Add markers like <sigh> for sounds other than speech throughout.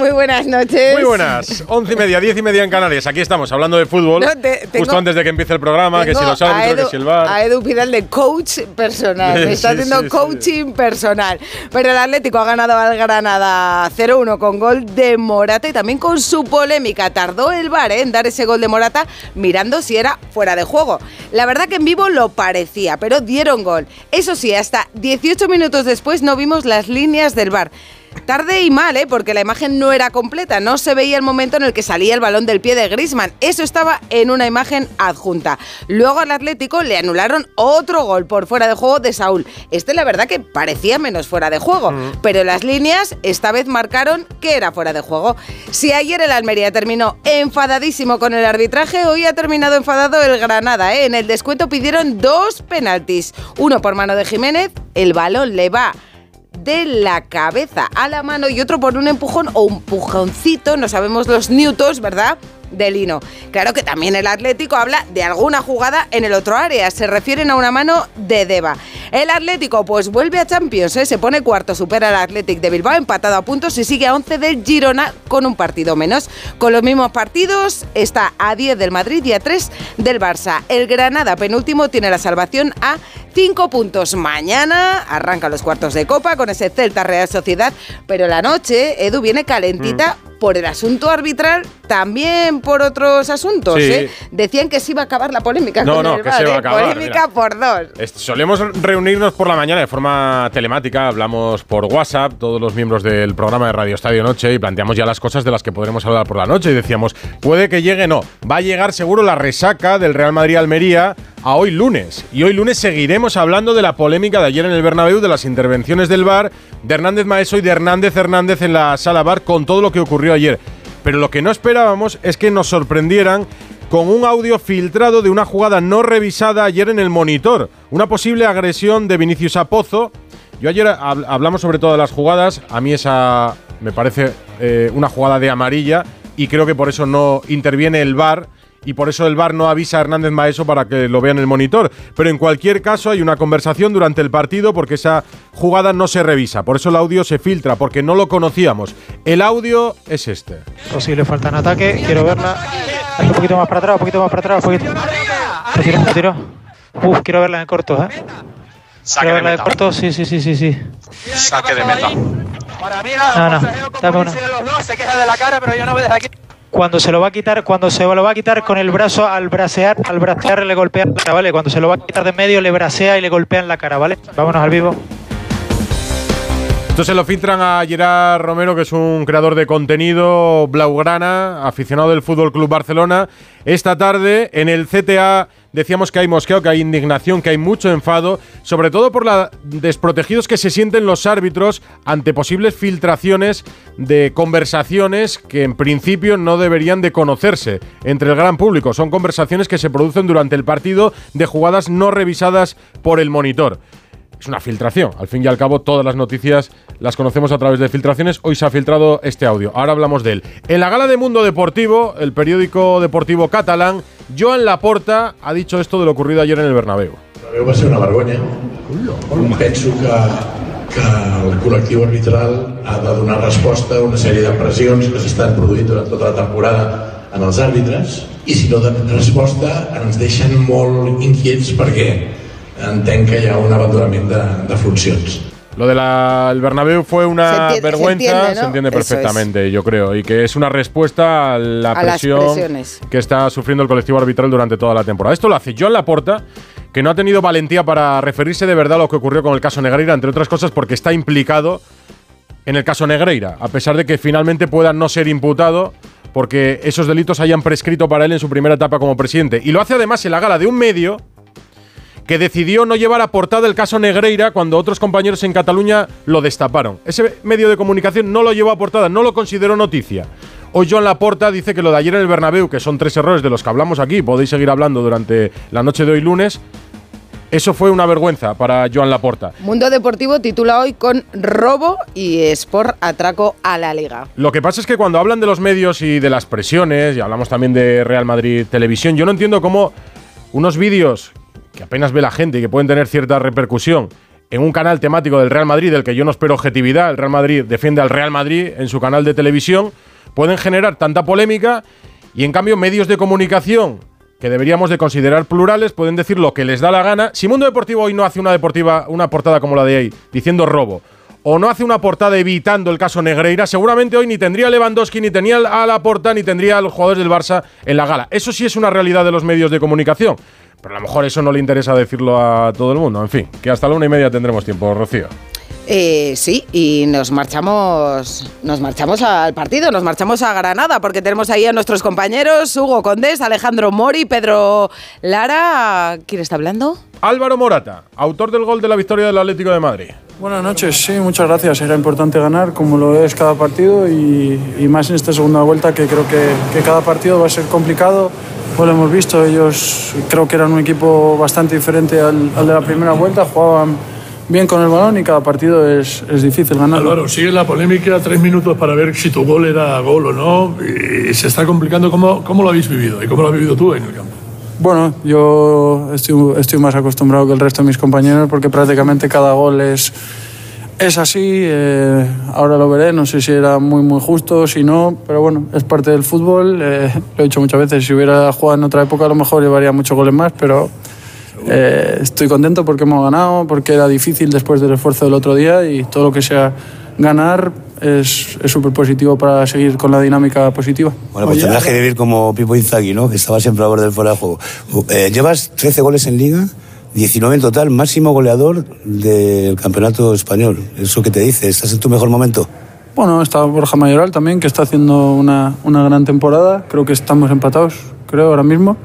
Muy buenas noches. Muy buenas, once y media, diez y media en Canarias. Aquí estamos hablando de fútbol. No, te- justo antes de que empiece el programa, que si los árbitros, Edu- que si el bar. A Edu Pidal de coach personal. Me está Sí, haciendo sí, sí. coaching personal. Pero el Atlético ha ganado al Granada 0-1 con gol de Morata y también con su polémica. Tardó el VAR ¿eh? en dar ese gol de Morata mirando si era fuera de juego. La verdad que en vivo lo parecía, pero dieron gol. Eso sí, hasta 18 minutos después no vimos las líneas del VAR. Tarde y mal, ¿eh? porque la imagen no era completa, no se veía el momento en el que salía el balón del pie de Grisman. Eso estaba en una imagen adjunta. Luego al Atlético le anularon otro gol por fuera de juego de Saúl. Este la verdad que parecía menos fuera de juego, pero las líneas esta vez marcaron que era fuera de juego. Si ayer el Almería terminó enfadadísimo con el arbitraje, hoy ha terminado enfadado el Granada. ¿eh? En el descuento pidieron dos penaltis, uno por mano de Jiménez, el balón le va de la cabeza a la mano y otro por un empujón o un pujoncito, no sabemos los newtons, ¿verdad? De Lino. Claro que también el Atlético habla de alguna jugada en el otro área, se refieren a una mano de Deva. El Atlético pues vuelve a Champions, ¿eh? se pone cuarto, supera al Athletic de Bilbao, empatado a puntos y sigue a 11 del Girona con un partido menos. Con los mismos partidos está a 10 del Madrid y a 3 del Barça. El Granada penúltimo tiene la salvación a 5 puntos. Mañana arranca los cuartos de Copa con ese Celta Real Sociedad, pero la noche, Edu, viene calentita. Por el asunto arbitral, también por otros asuntos. Sí. ¿eh? Decían que se iba a acabar la polémica No, con no, el que se va a acabar, Polémica mira. por dos. Solemos reunirnos por la mañana de forma telemática, hablamos por WhatsApp, todos los miembros del programa de Radio Estadio Noche, y planteamos ya las cosas de las que podremos hablar por la noche. Y decíamos, puede que llegue, no, va a llegar seguro la resaca del Real Madrid-Almería a hoy lunes. Y hoy lunes seguiremos hablando de la polémica de ayer en el Bernabéu, de las intervenciones del VAR, de Hernández Maeso y de Hernández Hernández en la sala VAR, con todo lo que ocurrió ayer. Pero lo que no esperábamos es que nos sorprendieran con un audio filtrado de una jugada no revisada ayer en el monitor. Una posible agresión de Vinicius a Pozo. Yo ayer hab- hablamos sobre todas las jugadas. A mí esa me parece eh, una jugada de amarilla y creo que por eso no interviene el VAR y por eso el VAR no avisa a Hernández Maeso para que lo vea en el monitor. Pero en cualquier caso hay una conversación durante el partido porque esa jugada no se revisa. Por eso el audio se filtra, porque no lo conocíamos. El audio es este. Posible falta en ataque, quiero verla. Un poquito más para atrás, un poquito más para atrás, un poquito. Retiro, retiro. Uf, quiero verla en corto, ¿eh? Saque Quiero de verla en meta. corto, sí, sí, sí, sí, sí. Saque de meta. No, no, dame una. Se queja de la cara, pero yo no me dejo aquí. Cuando se lo va a quitar, cuando se lo va a quitar con el brazo al brasear, al brasear le golpea la cara, ¿vale? Cuando se lo va a quitar de medio le brasea y le golpea en la cara, ¿vale? Vámonos al vivo. Esto se lo filtran a Gerard Romero, que es un creador de contenido blaugrana, aficionado del Fútbol Club Barcelona. Esta tarde en el CTA decíamos que hay mosqueo, que hay indignación, que hay mucho enfado, sobre todo por los desprotegidos que se sienten los árbitros ante posibles filtraciones de conversaciones que en principio no deberían de conocerse entre el gran público. Son conversaciones que se producen durante el partido de jugadas no revisadas por el monitor es una filtración. Al fin y al cabo, todas las noticias las conocemos a través de filtraciones. Hoy se ha filtrado este audio. Ahora hablamos de él. En la gala de Mundo Deportivo, el periódico deportivo catalán, Joan Laporta ha dicho esto de lo ocurrido ayer en el Bernabéu. Bernabéu va ser una vergonya. Penso que, que el col·lectiu arbitral ha de donar resposta a una sèrie de pressions que s'estan produint durant tota la temporada en els àrbitres i si no donen resposta ens deixen molt inquiets perquè entenc que hi ha un abandonament de, de funcions. Lo del Bernabéu fue una Se entiende- se vergüenza, entiende, ¿no? se entiende es. perfectamente, yo creo, y que es una respuesta a la A presión que está sufriendo el colectivo arbitral durante toda la temporada. Esto lo hace Joan Laporta, que no ha tenido valentía para referirse de verdad a lo que ocurrió con el caso Negreira, entre otras cosas porque está implicado en el caso Negreira, a pesar de que finalmente pueda no ser imputado porque esos delitos hayan prescrito para él en su primera etapa como presidente. Y lo hace además en la gala de un medio que decidió no llevar a portada el caso Negreira cuando otros compañeros en Cataluña lo destaparon. Ese medio de comunicación no lo llevó a portada, no lo consideró noticia. Hoy Joan Laporta dice que lo de ayer en el Bernabéu, que son tres errores de los que hablamos aquí, podéis seguir hablando durante la noche de hoy lunes, eso fue una vergüenza para Joan Laporta. Mundo Deportivo titula hoy con robo y Sport atraco a la liga. Lo que pasa es que cuando hablan de los medios y de las presiones, y hablamos también de Real Madrid Televisión, yo no entiendo cómo unos vídeos que apenas ve la gente y que pueden tener cierta repercusión en un canal temático del Real Madrid, del que yo no espero objetividad, el Real Madrid defiende al Real Madrid en su canal de televisión, pueden generar tanta polémica y en cambio medios de comunicación que deberíamos de considerar plurales pueden decir lo que les da la gana. Si Mundo Deportivo hoy no hace una deportiva, una portada como la de hoy, diciendo robo, o no hace una portada evitando el caso Negreira, seguramente hoy ni tendría Lewandowski, ni tenía a la porta, ni tendría a los jugadores del Barça en la gala. Eso sí es una realidad de los medios de comunicación. Pero a lo mejor eso no le interesa decirlo a todo el mundo. En fin, que hasta la una y media tendremos tiempo, Rocío. Eh, sí, y nos marchamos, nos marchamos al partido, nos marchamos a Granada, porque tenemos ahí a nuestros compañeros Hugo Condés, Alejandro Mori, Pedro Lara. ¿Quién está hablando? Álvaro Morata, autor del gol de la victoria del Atlético de Madrid. Buenas noches, sí, muchas gracias. Era importante ganar, como lo es cada partido, y, y más en esta segunda vuelta, que creo que, que cada partido va a ser complicado. Pues lo hemos visto, ellos creo que eran un equipo bastante diferente al, al de la primera vuelta, jugaban bien con el balón y cada partido es, es difícil ganar. Álvaro, sigue la polémica, tres minutos para ver si tu gol era gol o no, y se está complicando. ¿Cómo, cómo lo habéis vivido y cómo lo has vivido tú en el campo? Bueno, yo estoy, estoy más acostumbrado que el resto de mis compañeros porque prácticamente cada gol es, es así. eh, ahora lo veré, no sé si era muy, muy justo, si no, pero bueno, es parte del fútbol. eh, <laughs> lo he dicho muchas veces, si hubiera jugado en otra época a lo mejor llevaría muchos goles más, pero eh, estoy contento porque hemos ganado, porque era difícil después del esfuerzo del otro día y todo lo que sea ganar es súper positivo para seguir con la dinámica positiva. Bueno, pues tendrás que vivir como Pipo Inzaghi, ¿no? Que estaba siempre a borde del fuera de juego. Eh, llevas 13 goles en Liga, 19 en total, máximo goleador del campeonato español. ¿Eso qué te dice? ¿Estás en tu mejor momento? Bueno, está Borja Mayoral también, que está haciendo una, una gran temporada. Creo que estamos empatados, creo, ahora mismo.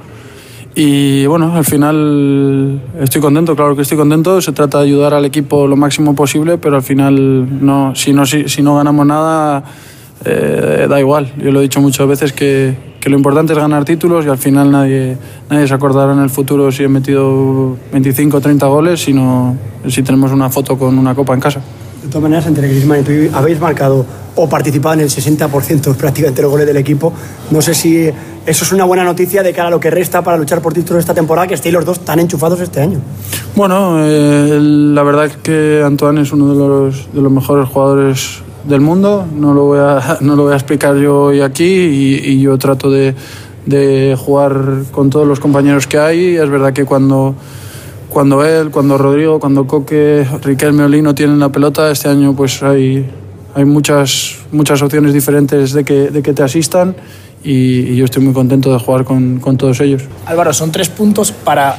Y bueno, al final estoy contento, claro que estoy contento. Se trata de ayudar al equipo lo máximo posible, pero al final, no, si, no, si, si no ganamos nada, eh, da igual. Yo lo he dicho muchas veces que, que lo importante es ganar títulos y al final nadie, nadie se acordará en el futuro si he metido 25 o 30 goles, sino si tenemos una foto con una copa en casa. De todas maneras, entre Griezmann y tú habéis marcado o participado en el 60% prácticamente los goles del equipo. No sé si eso es una buena noticia de cara a lo que resta para luchar por títulos esta temporada, que estéis los dos tan enchufados este año. Bueno, eh, la verdad es que Antoine es uno de los, de los mejores jugadores del mundo. No lo voy a, <laughs> no lo voy a explicar yo hoy aquí y, y yo trato de, de jugar con todos los compañeros que hay. Es verdad que cuando cuando él, cuando Rodrigo, cuando Coque, Riquelme o Lino tienen la pelota, este año pues hay, hay muchas, muchas opciones diferentes de que, de que te asistan y, y yo estoy muy contento de jugar con, con todos ellos. Álvaro, son tres puntos para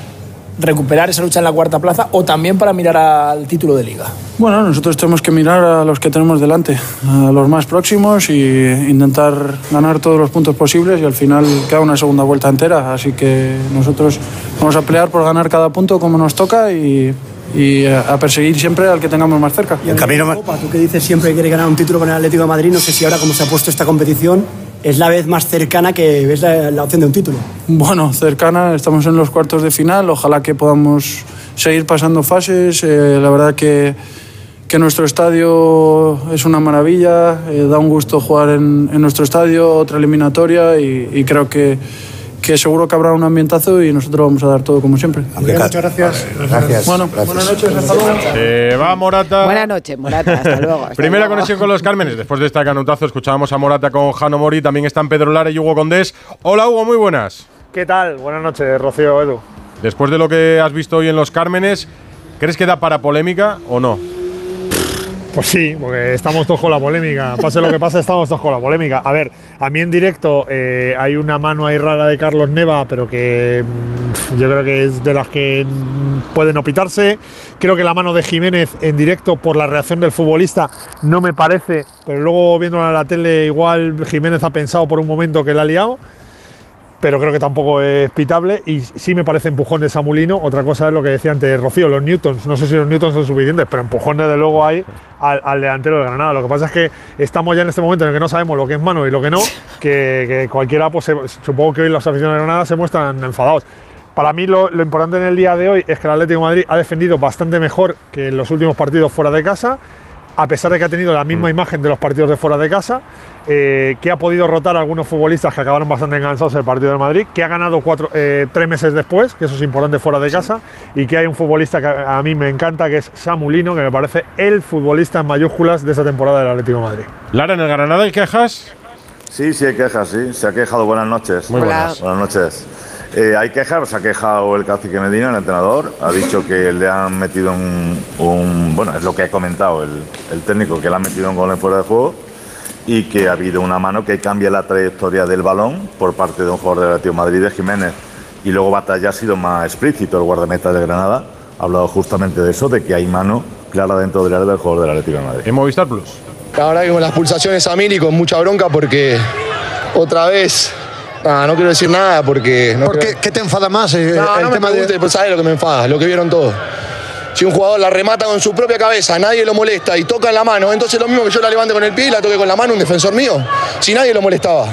recuperar esa lucha en la cuarta plaza o también para mirar al título de liga. Bueno, nosotros tenemos que mirar a los que tenemos delante, a los más próximos y intentar ganar todos los puntos posibles y al final queda una segunda vuelta entera. Así que nosotros vamos a pelear por ganar cada punto como nos toca y, y a perseguir siempre al que tengamos más cerca. Y el camino Copa, tú que dices siempre que quieres ganar un título con el Atlético de Madrid, no sé si ahora como se ha puesto esta competición es la vez más cercana que ves la, opción de un título. Bueno, cercana, estamos en los cuartos de final, ojalá que podamos seguir pasando fases. Eh, la verdad que, que nuestro estadio es una maravilla, eh, da un gusto jugar en, nuestro estadio, otra eliminatoria y creo que, que seguro que habrá un ambientazo y nosotros vamos a dar todo como siempre. Bien, muchas gracias. Gracias. Bueno, Gracias. buenas noches, hasta luego. Se va Morata. Buenas noches, Morata. Hasta luego. hasta <laughs> Primera luego. conexión con los Cármenes. Después de este canutazo escuchábamos a Morata con Jano Mori. También están Pedro Lara y Hugo Condés. Hola Hugo, muy buenas. ¿Qué tal? Buenas noches, Rocío, Edu. Después de lo que has visto hoy en los Cármenes, ¿crees que da para polémica o no? Pues sí, porque estamos todos con la polémica. Pase lo que pase, estamos todos con la polémica. A ver, a mí en directo eh, hay una mano ahí rara de Carlos Neva, pero que mm, yo creo que es de las que mm, pueden no pitarse. Creo que la mano de Jiménez en directo por la reacción del futbolista no me parece, pero luego viéndola en la tele igual Jiménez ha pensado por un momento que la ha liado. Pero creo que tampoco es pitable y sí me parece empujón de Samulino. Otra cosa es lo que decía antes Rocío, los Newtons. No sé si los Newtons son suficientes, pero empujón desde luego hay al, al delantero de Granada. Lo que pasa es que estamos ya en este momento en el que no sabemos lo que es mano y lo que no, <laughs> que, que cualquiera, pues supongo que hoy los aficionados de Granada se muestran enfadados. Para mí lo, lo importante en el día de hoy es que el Atlético de Madrid ha defendido bastante mejor que en los últimos partidos fuera de casa, a pesar de que ha tenido la misma imagen de los partidos de fuera de casa, eh, que ha podido rotar a algunos futbolistas que acabaron bastante enganchados en el partido del Madrid, que ha ganado cuatro, eh, tres meses después, que eso es importante fuera de casa, y que hay un futbolista que a a mí me encanta, que es Samulino, que me parece el futbolista en mayúsculas de esta temporada del Atlético de Madrid. Lara, en el Granada hay quejas. Sí, sí hay quejas, sí. Se ha quejado. Buenas noches. Muy buenas. Buenas noches. Eh, hay quejas, se ha quejado el cacique Medina, el entrenador. Ha dicho que le han metido un. un- bueno, es lo que ha comentado el, el técnico, que le han metido un gol en fuera de juego y que ha habido una mano que cambia la trayectoria del balón por parte de un jugador del Atlético de Madrid, de Jiménez. Y luego Batalla ha sido más explícito, el guardameta de Granada. Ha hablado justamente de eso, de que hay mano clara dentro del área del jugador del Atlético de Madrid. En Movistar Plus. La verdad que con las pulsaciones a mil y con mucha bronca porque otra vez. Nada, no quiero decir nada porque. No ¿Por quiero- qué, qué te enfada más? eh, No, el no me tema de- preguntes, pues sabes lo que me enfada, lo que vieron todos. Si un jugador la remata con su propia cabeza, nadie lo molesta y toca en la mano, entonces lo mismo que yo la levante con el pie y la toque con la mano un defensor mío, si nadie lo molestaba.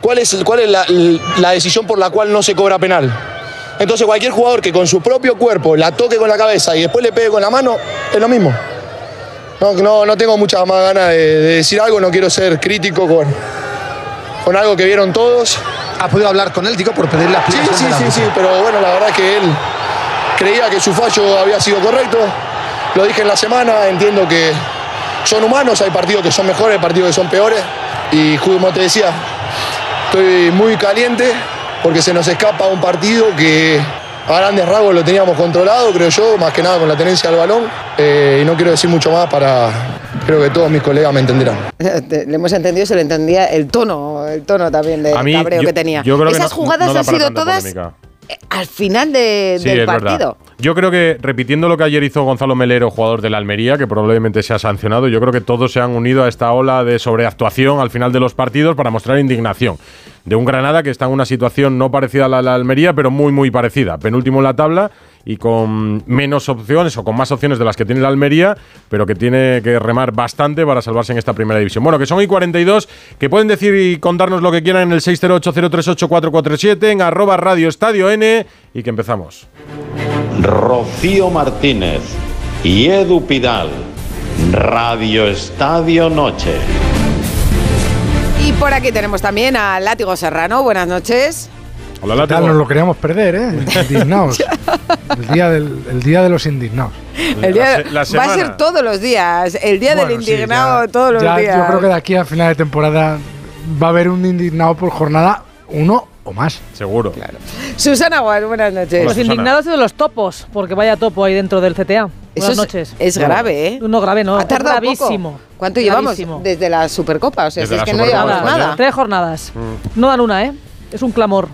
¿Cuál es, el- cuál es la, la decisión por la cual no se cobra penal? Entonces cualquier jugador que con su propio cuerpo la toque con la cabeza y después le pegue con la mano, es lo mismo. No, no, no tengo muchas más ganas de, de decir algo, no quiero ser crítico con, con algo que vieron todos. ¿Ha podido hablar con él, digo, por pedirle la Sí, sí, la sí, sí, pero bueno, la verdad es que él creía que su fallo había sido correcto. Lo dije en la semana, entiendo que son humanos, hay partidos que son mejores, hay partidos que son peores. Y como te decía, estoy muy caliente porque se nos escapa un partido que a grandes rasgos lo teníamos controlado, creo yo, más que nada con la tenencia del balón. Eh, y no quiero decir mucho más para, creo que todos mis colegas me entenderán. Le hemos entendido, se le entendía el tono, el tono también de mí, cabreo yo- que tenía. yo creo que Esas no- jugadas no han sido todas polémica. al final de- Sí, del es verdad. partido. Yo creo que, repitiendo lo que ayer hizo Gonzalo Melero, jugador de la Almería, que probablemente se ha sancionado, yo creo que todos se han unido a esta ola de sobreactuación al final de los partidos para mostrar indignación. De un Granada que está en una situación no parecida a la de la Almería, pero muy, muy parecida. Penúltimo en la tabla y con menos opciones o con más opciones de las que tiene la Almería, pero que tiene que remar bastante para salvarse en esta primera división. Bueno, que son y 42, que pueden decir y contarnos lo que quieran en el 608038447, en arroba radio estadio N y que empezamos. Rocío Martínez y Edu Pidal. Radio Estadio Noche. Y por aquí tenemos también a Látigo Serrano. Buenas noches. Hola, Ya nos lo queríamos perder, ¿eh? Indignados. <laughs> el, día del, el día de los indignados. El día- va a ser todos los días. El día del sí, indignado ya- todos los ya días. Yo creo que de aquí a final de temporada va a haber un indignado por jornada, uno o más. Seguro. Susana Guas, buenas noches. Los indignados y de los topos, porque vaya topo ahí dentro del CTA. Eso Buenas es- noches. es grave, ¿eh? No, grave no. Ha tardado es gravísimo. poco. ¿Cuánto llevamos? Gravísimo. Desde la Supercopa. O sea, si Desde es la que no Supercopa llevamos nada. Tres jornadas. No dan una, ¿eh? Es un clamor.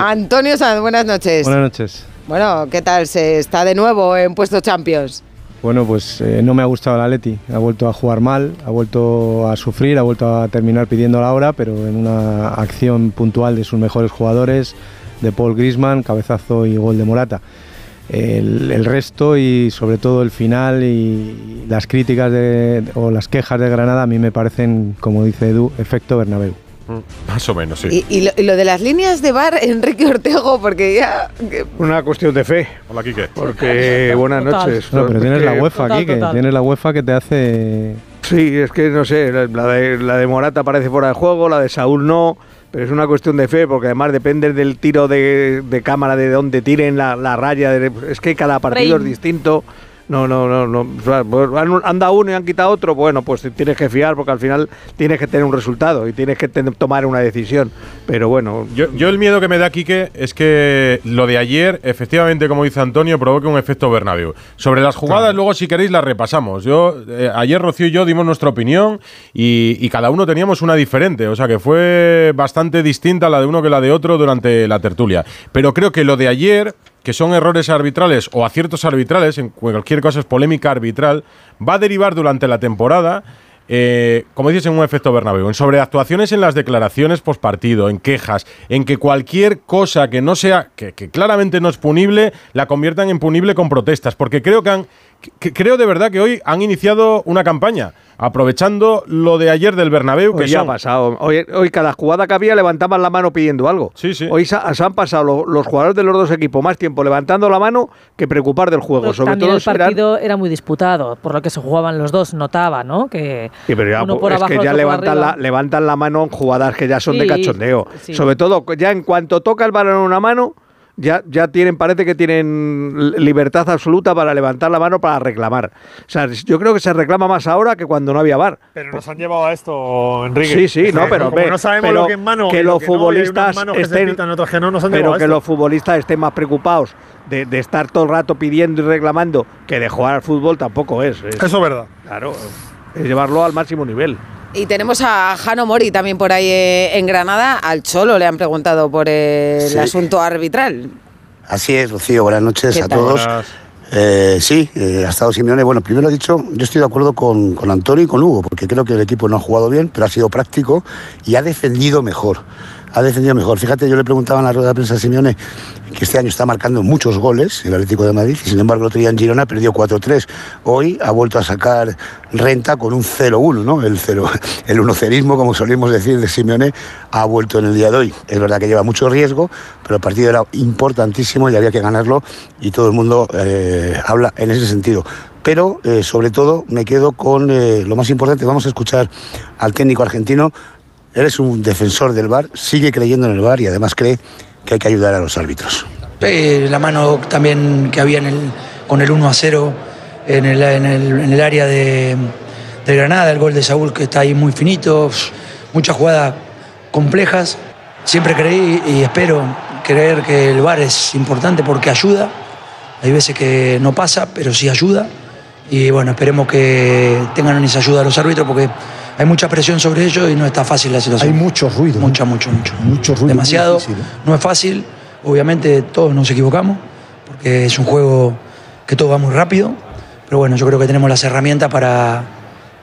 Antonio Sanz, buenas noches. Buenas noches. Bueno, ¿qué tal? Se está de nuevo en puesto Champions. Bueno, pues eh, no me ha gustado el Atleti. Ha vuelto a jugar mal, ha vuelto a sufrir, ha vuelto a terminar pidiendo la hora, pero en una acción puntual de sus mejores jugadores, de Paul Grisman, cabezazo y gol de Morata. El, el resto y sobre todo el final y las críticas de- o las quejas de Granada a mí me parecen, como dice Edu, efecto Bernabéu. Más o menos, sí. Y, y lo, y lo de las líneas de bar, <laughs> Enrique Ortego, porque ya. que- Una cuestión de fe. Hola, Quique. Porque buenas Total. noches. No, pero tienes la UEFA aquí, que tienes la UEFA que te hace... Sí, es que no sé, la de, la de Morata parece fuera de juego, la de Saúl no, pero es una cuestión de fe, porque además depende del tiro de, de cámara, de dónde tiren la, la raya, de- es que cada partido es distinto. No, no, no, no. pues han, dado uno y han quitado otro, bueno, pues tienes que fiar porque al final tienes que tener un resultado y tienes que tomar una decisión. Pero bueno, Yo, yo el miedo que me da, Quique, es que lo de ayer, efectivamente, como dice Antonio, provoque un efecto Bernabéu. Sobre las jugadas, luego si queréis las repasamos. Yo eh, Ayer Rocío y yo dimos nuestra opinión y, y cada uno teníamos una diferente, o sea que fue bastante distinta la de uno que la de otro durante la tertulia. Pero creo que lo de ayer, que son errores arbitrales o aciertos arbitrales, en cualquier cosa es polémica arbitral, va a derivar durante la temporada eh, como dices, en un efecto Bernabéu, en sobreactuaciones en las declaraciones postpartido, en quejas, en que cualquier cosa que no sea, que, que claramente no es punible, la conviertan en punible con protestas, porque creo que han, que- creo de verdad que hoy han iniciado una campaña, aprovechando lo de ayer del Bernabéu, que Hoy ya son- ha pasado. Hoy, hoy cada jugada que había levantaban la mano pidiendo algo. Hoy se, se han pasado lo- los jugadores de los dos equipos más tiempo levantando la mano que preocupar del juego. Pero Sobre también todo el eran- partido era muy disputado, por lo que se jugaban los dos, notaba, ¿no? Que Sí, pero ya, uno por es abajo, que ya levantan la, levantan la mano en jugadas que ya son de Sí, cachondeo. sí. Sobre todo, ya en cuanto toca el balón en una mano, ya, ya tienen, parece que tienen li- libertad absoluta para levantar la mano para reclamar. O sea, yo creo que se reclama más ahora que cuando no había bar. Pero nos han llevado a esto, Enrique. Sí, sí, no, <laughs> pero como no sabemos pero lo que es mano que los futbolistas estén, pero que los futbolistas estén más preocupados de, de estar todo el rato pidiendo y reclamando que de jugar al fútbol tampoco es. Eso es verdad. Claro, es llevarlo al máximo nivel. Y tenemos a Jano Mori también por ahí eh, en Granada. Al Cholo le han preguntado por el Sí. asunto arbitral. Así es, Rocío, buenas noches ¿Qué a tal? todos. Buenas. Eh, sí, eh, ha estado Simeone. Bueno, primero he dicho, yo estoy de acuerdo con, con Antonio y con Hugo, porque creo que el equipo no ha jugado bien, pero ha sido práctico y ha defendido mejor. Ha defendido mejor. Fíjate, yo le preguntaba en la rueda de prensa a Simeone que este año está marcando muchos goles el Atlético de Madrid, y sin embargo el otro día en Girona perdió 4-3. Hoy ha vuelto a sacar renta con un 0-1, ¿no? El, cero, <laughs> el unocerismo, como solemos decir de Simeone, ha vuelto en el día de hoy. Es verdad que lleva mucho riesgo, pero el partido era importantísimo y había que ganarlo y todo el mundo eh, habla en ese sentido. Pero eh, sobre todo me quedo con eh, lo más importante, vamos a escuchar al técnico argentino. Eres un defensor del VAR, sigue creyendo en el VAR y además cree que hay que ayudar a los árbitros. La mano también que había con el 1 a 0 en el, área de, Granada, el gol de Saúl que está ahí muy finito, muchas jugadas complejas. Siempre creí y espero creer que el VAR es importante porque ayuda. Hay veces que no pasa, pero sí ayuda. Y bueno, esperemos que tengan esa ayuda los árbitros porque hay mucha presión sobre ellos y no está fácil la situación. Hay mucho ruido. Mucha, mucho, mucho. Mucho ruido. Demasiado. difícil, ¿eh? No es fácil, obviamente todos nos equivocamos, porque es un juego que todo va muy rápido, pero bueno, yo creo que tenemos las herramientas para,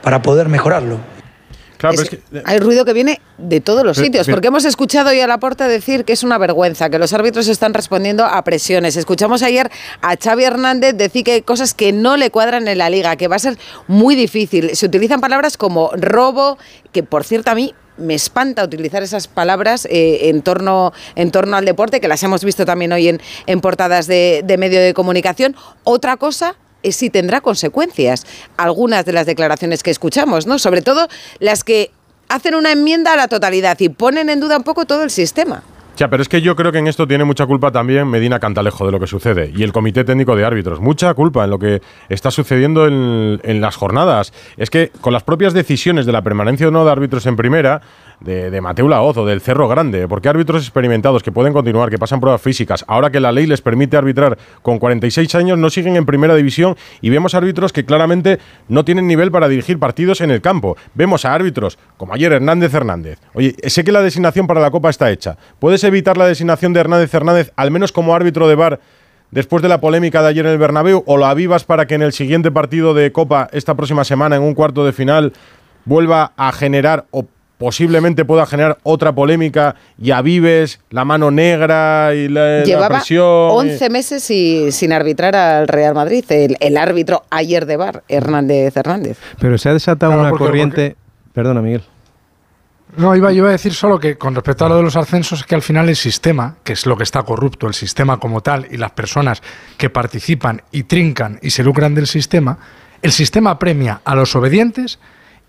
para poder mejorarlo. Claro, Es- Hay ruido que viene de todos los Pero- sitios, pero- porque hemos escuchado hoy a la puerta decir que es una vergüenza, que los árbitros están respondiendo a presiones. Escuchamos ayer a Xavi Hernández decir que hay cosas que no le cuadran en la liga, que va a ser muy difícil. Se utilizan palabras como robo, que por cierto a mí me espanta utilizar esas palabras eh, en, torno, en torno al deporte, que las hemos visto también hoy en, en portadas de, de medio de comunicación. Otra cosa es si tendrá consecuencias algunas de las declaraciones que escuchamos, ¿no? Sobre todo las que hacen una enmienda a la totalidad y ponen en duda un poco todo el sistema. Ya, pero es que yo creo que en esto tiene mucha culpa también Medina Cantalejo de lo que sucede y el Comité Técnico de Árbitros. Mucha culpa en lo que está sucediendo en, en las jornadas. Es que con las propias decisiones de la permanencia o no de árbitros en primera, de, Mateo Laoz o del Cerro Grande, porque árbitros experimentados que pueden continuar, que pasan pruebas físicas, ahora que la ley les permite arbitrar con 46 años, no siguen en primera división y vemos árbitros que claramente no tienen nivel para dirigir partidos en el campo. Vemos a árbitros como ayer Hernández Hernández. Oye, sé que la designación para la Copa está hecha. ¿Puedes evitar la designación de Hernández Hernández, al menos como árbitro de VAR, después de la polémica de ayer en el Bernabéu, o lo avivas para que en el siguiente partido de Copa, esta próxima semana, en un cuarto de final, vuelva a generar o posiblemente pueda generar otra polémica y avives la mano negra y la, la Llevaba presión? 11 meses y- sin arbitrar al Real Madrid, el, el árbitro ayer de bar, Hernández Hernández. Pero se ha desatado Claro, una porque- corriente. Perdona, Miguel. No, iba, iba a decir solo que con respecto a lo de los ascensos, es que al final el sistema, que es lo que está corrupto, el sistema como tal y las personas que participan y trincan y se lucran del sistema, el sistema premia a los obedientes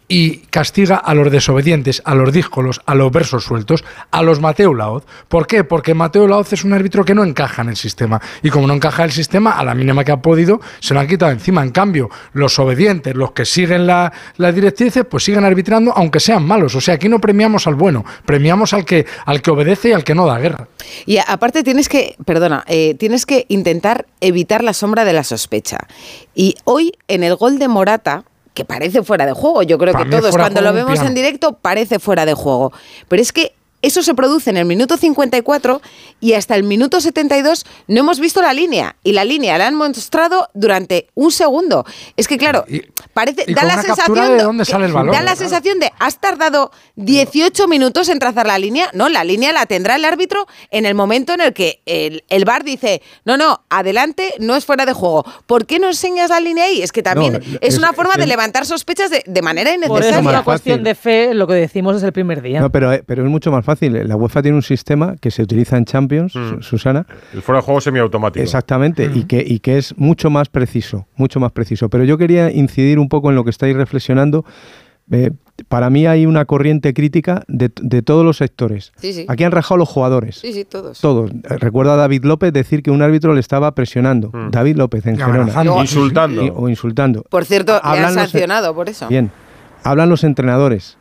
y castiga a los desobedientes, a los díscolos, a los versos sueltos, a los Mateo Laoz. ¿Por qué? Porque Mateo Laoz es un árbitro que no encaja en el sistema. Y como no encaja en el sistema, a la mínima que ha podido, se lo han quitado encima. En cambio, los obedientes, los que siguen la- las directrices, pues siguen arbitrando, aunque sean malos. O sea, aquí no premiamos al bueno, premiamos al que, al que obedece y al que no da guerra. Y aparte tienes que, perdona, eh, tienes que intentar evitar la sombra de la sospecha. Y hoy en el gol de Morata, que parece fuera de juego, yo creo Para que todos cuando lo vemos en directo parece fuera de juego, pero es que Eso se produce en el minuto 54 y hasta el minuto 72 no hemos visto la línea. Y la línea la han mostrado durante un segundo. Es que, claro, parece, y da la sensación de dónde sale el balón, da la claro. sensación de has tardado 18 minutos en trazar la línea. No, la línea la tendrá el árbitro en el momento en el que el, el VAR dice, no, no, adelante, no es fuera de juego. ¿Por qué no enseñas la línea ahí? Es que también No, es, es- una forma es de levantar sospechas de, de manera Por eso es innecesaria. una cuestión de fe, lo que decimos desde el primer día. No, pero, eh, pero es mucho más fácil. La UEFA tiene un sistema que se utiliza en Champions, Su- Susana. El fuera de juego semiautomático. Exactamente, y, que, y que es mucho más preciso, mucho más preciso. Pero yo quería incidir un poco en lo que estáis reflexionando. Eh, para mí hay una corriente crítica de, de todos los sectores. Sí, sí. Aquí han rajado los jugadores. Sí, sí, todos. Todos. Recuerdo a David López decir que un árbitro le estaba presionando. David López en Gerona. Insultando. Y- o insultando. Por cierto, le los- sancionado por eso. Bien. Hablan los entrenadores.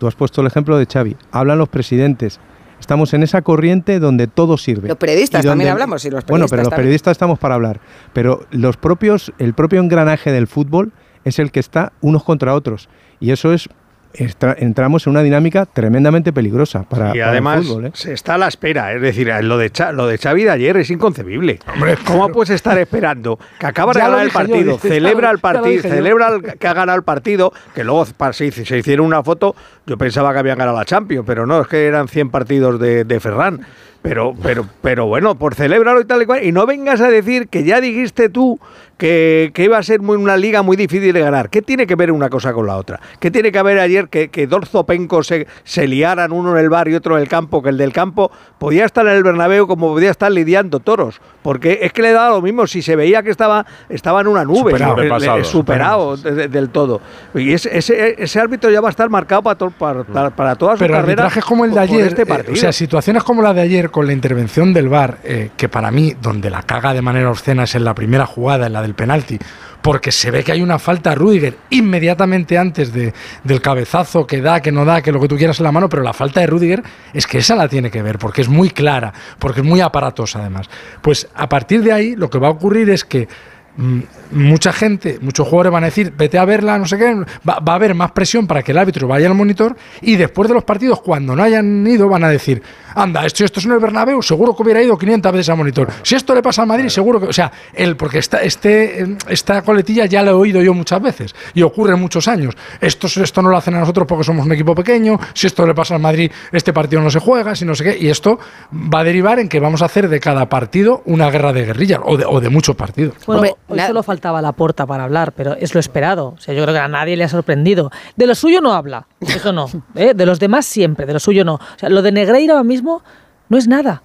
Tú has puesto el ejemplo de Xavi. Hablan los presidentes. Estamos en esa corriente donde todo sirve. Los periodistas donde- también hablamos, y los Bueno, pero periodistas los también. periodistas estamos para hablar. Pero los propios, el propio engranaje del fútbol es el que está unos contra otros. Y eso es entramos en una dinámica tremendamente peligrosa para, y para además el fútbol. ¿eh? se está a la espera, es decir, lo de, Cha- lo de Xavi de ayer es inconcebible. ¿Cómo puedes estar esperando que acaba de ganar el yo, partido, celebra el partido, celebra el- que ha ganado el partido, que luego se, se hicieron una foto, yo pensaba que habían ganado la Champions, pero no, es que eran 100 partidos de, de Ferran. Pero, pero, pero bueno, por celebrarlo y tal y cual. Y no vengas a decir que ya dijiste tú que, que iba a ser muy, una liga muy difícil de ganar. ¿Qué tiene que ver una cosa con la otra? ¿Qué tiene que ver ayer que, que dos zopencos se, se liaran, uno en el bar y otro en el campo? Que el del campo podía estar en el Bernabéu como podía estar lidiando toros. Porque es que le daba lo mismo si se veía que estaba, estaba en una nube, Superado. le- le- superado de- de- del todo. Y ese, ese, ese árbitro ya va a estar marcado para, to- para, para, para toda su Pero carrera. arbitrajes como el de ayer, este eh, partido. o sea, situaciones como la de ayer con la intervención del VAR, eh, que para mí, donde la caga de manera obscena es en la primera jugada, en la del penalti, porque se ve que hay una falta a Rudiger inmediatamente antes de, del cabezazo que da, que no da, que lo que tú quieras en la mano, pero la falta de Rudiger es que esa la tiene que ver, porque es muy clara, porque es muy aparatosa además. Pues a partir de ahí lo que va a ocurrir es que mm, mucha gente, muchos jugadores van a decir, vete a verla, no sé qué, va, va a haber más presión para que el árbitro vaya al monitor y después de los partidos, cuando no hayan ido, van a decir, anda, esto, esto es en el Bernabéu, seguro que hubiera ido 500 veces al monitor. Si esto le pasa al Madrid, seguro que, o sea, él, porque esta, este, esta coletilla ya la he oído yo muchas veces y ocurre en muchos años. Esto, esto no lo hacen a nosotros porque somos un equipo pequeño, si esto le pasa al Madrid, este partido no se juega, si no sé qué, y esto va a derivar en que vamos a hacer de cada partido una guerra de guerrillas o de, o de muchos partidos. Bueno, Hombre, hoy solo faltaba la puerta para hablar, pero es lo esperado. O sea, yo creo que a nadie le ha sorprendido. De lo suyo no habla, eso no. ¿eh? De los demás siempre, de lo suyo no. O sea, lo de Negreira ahora no es nada.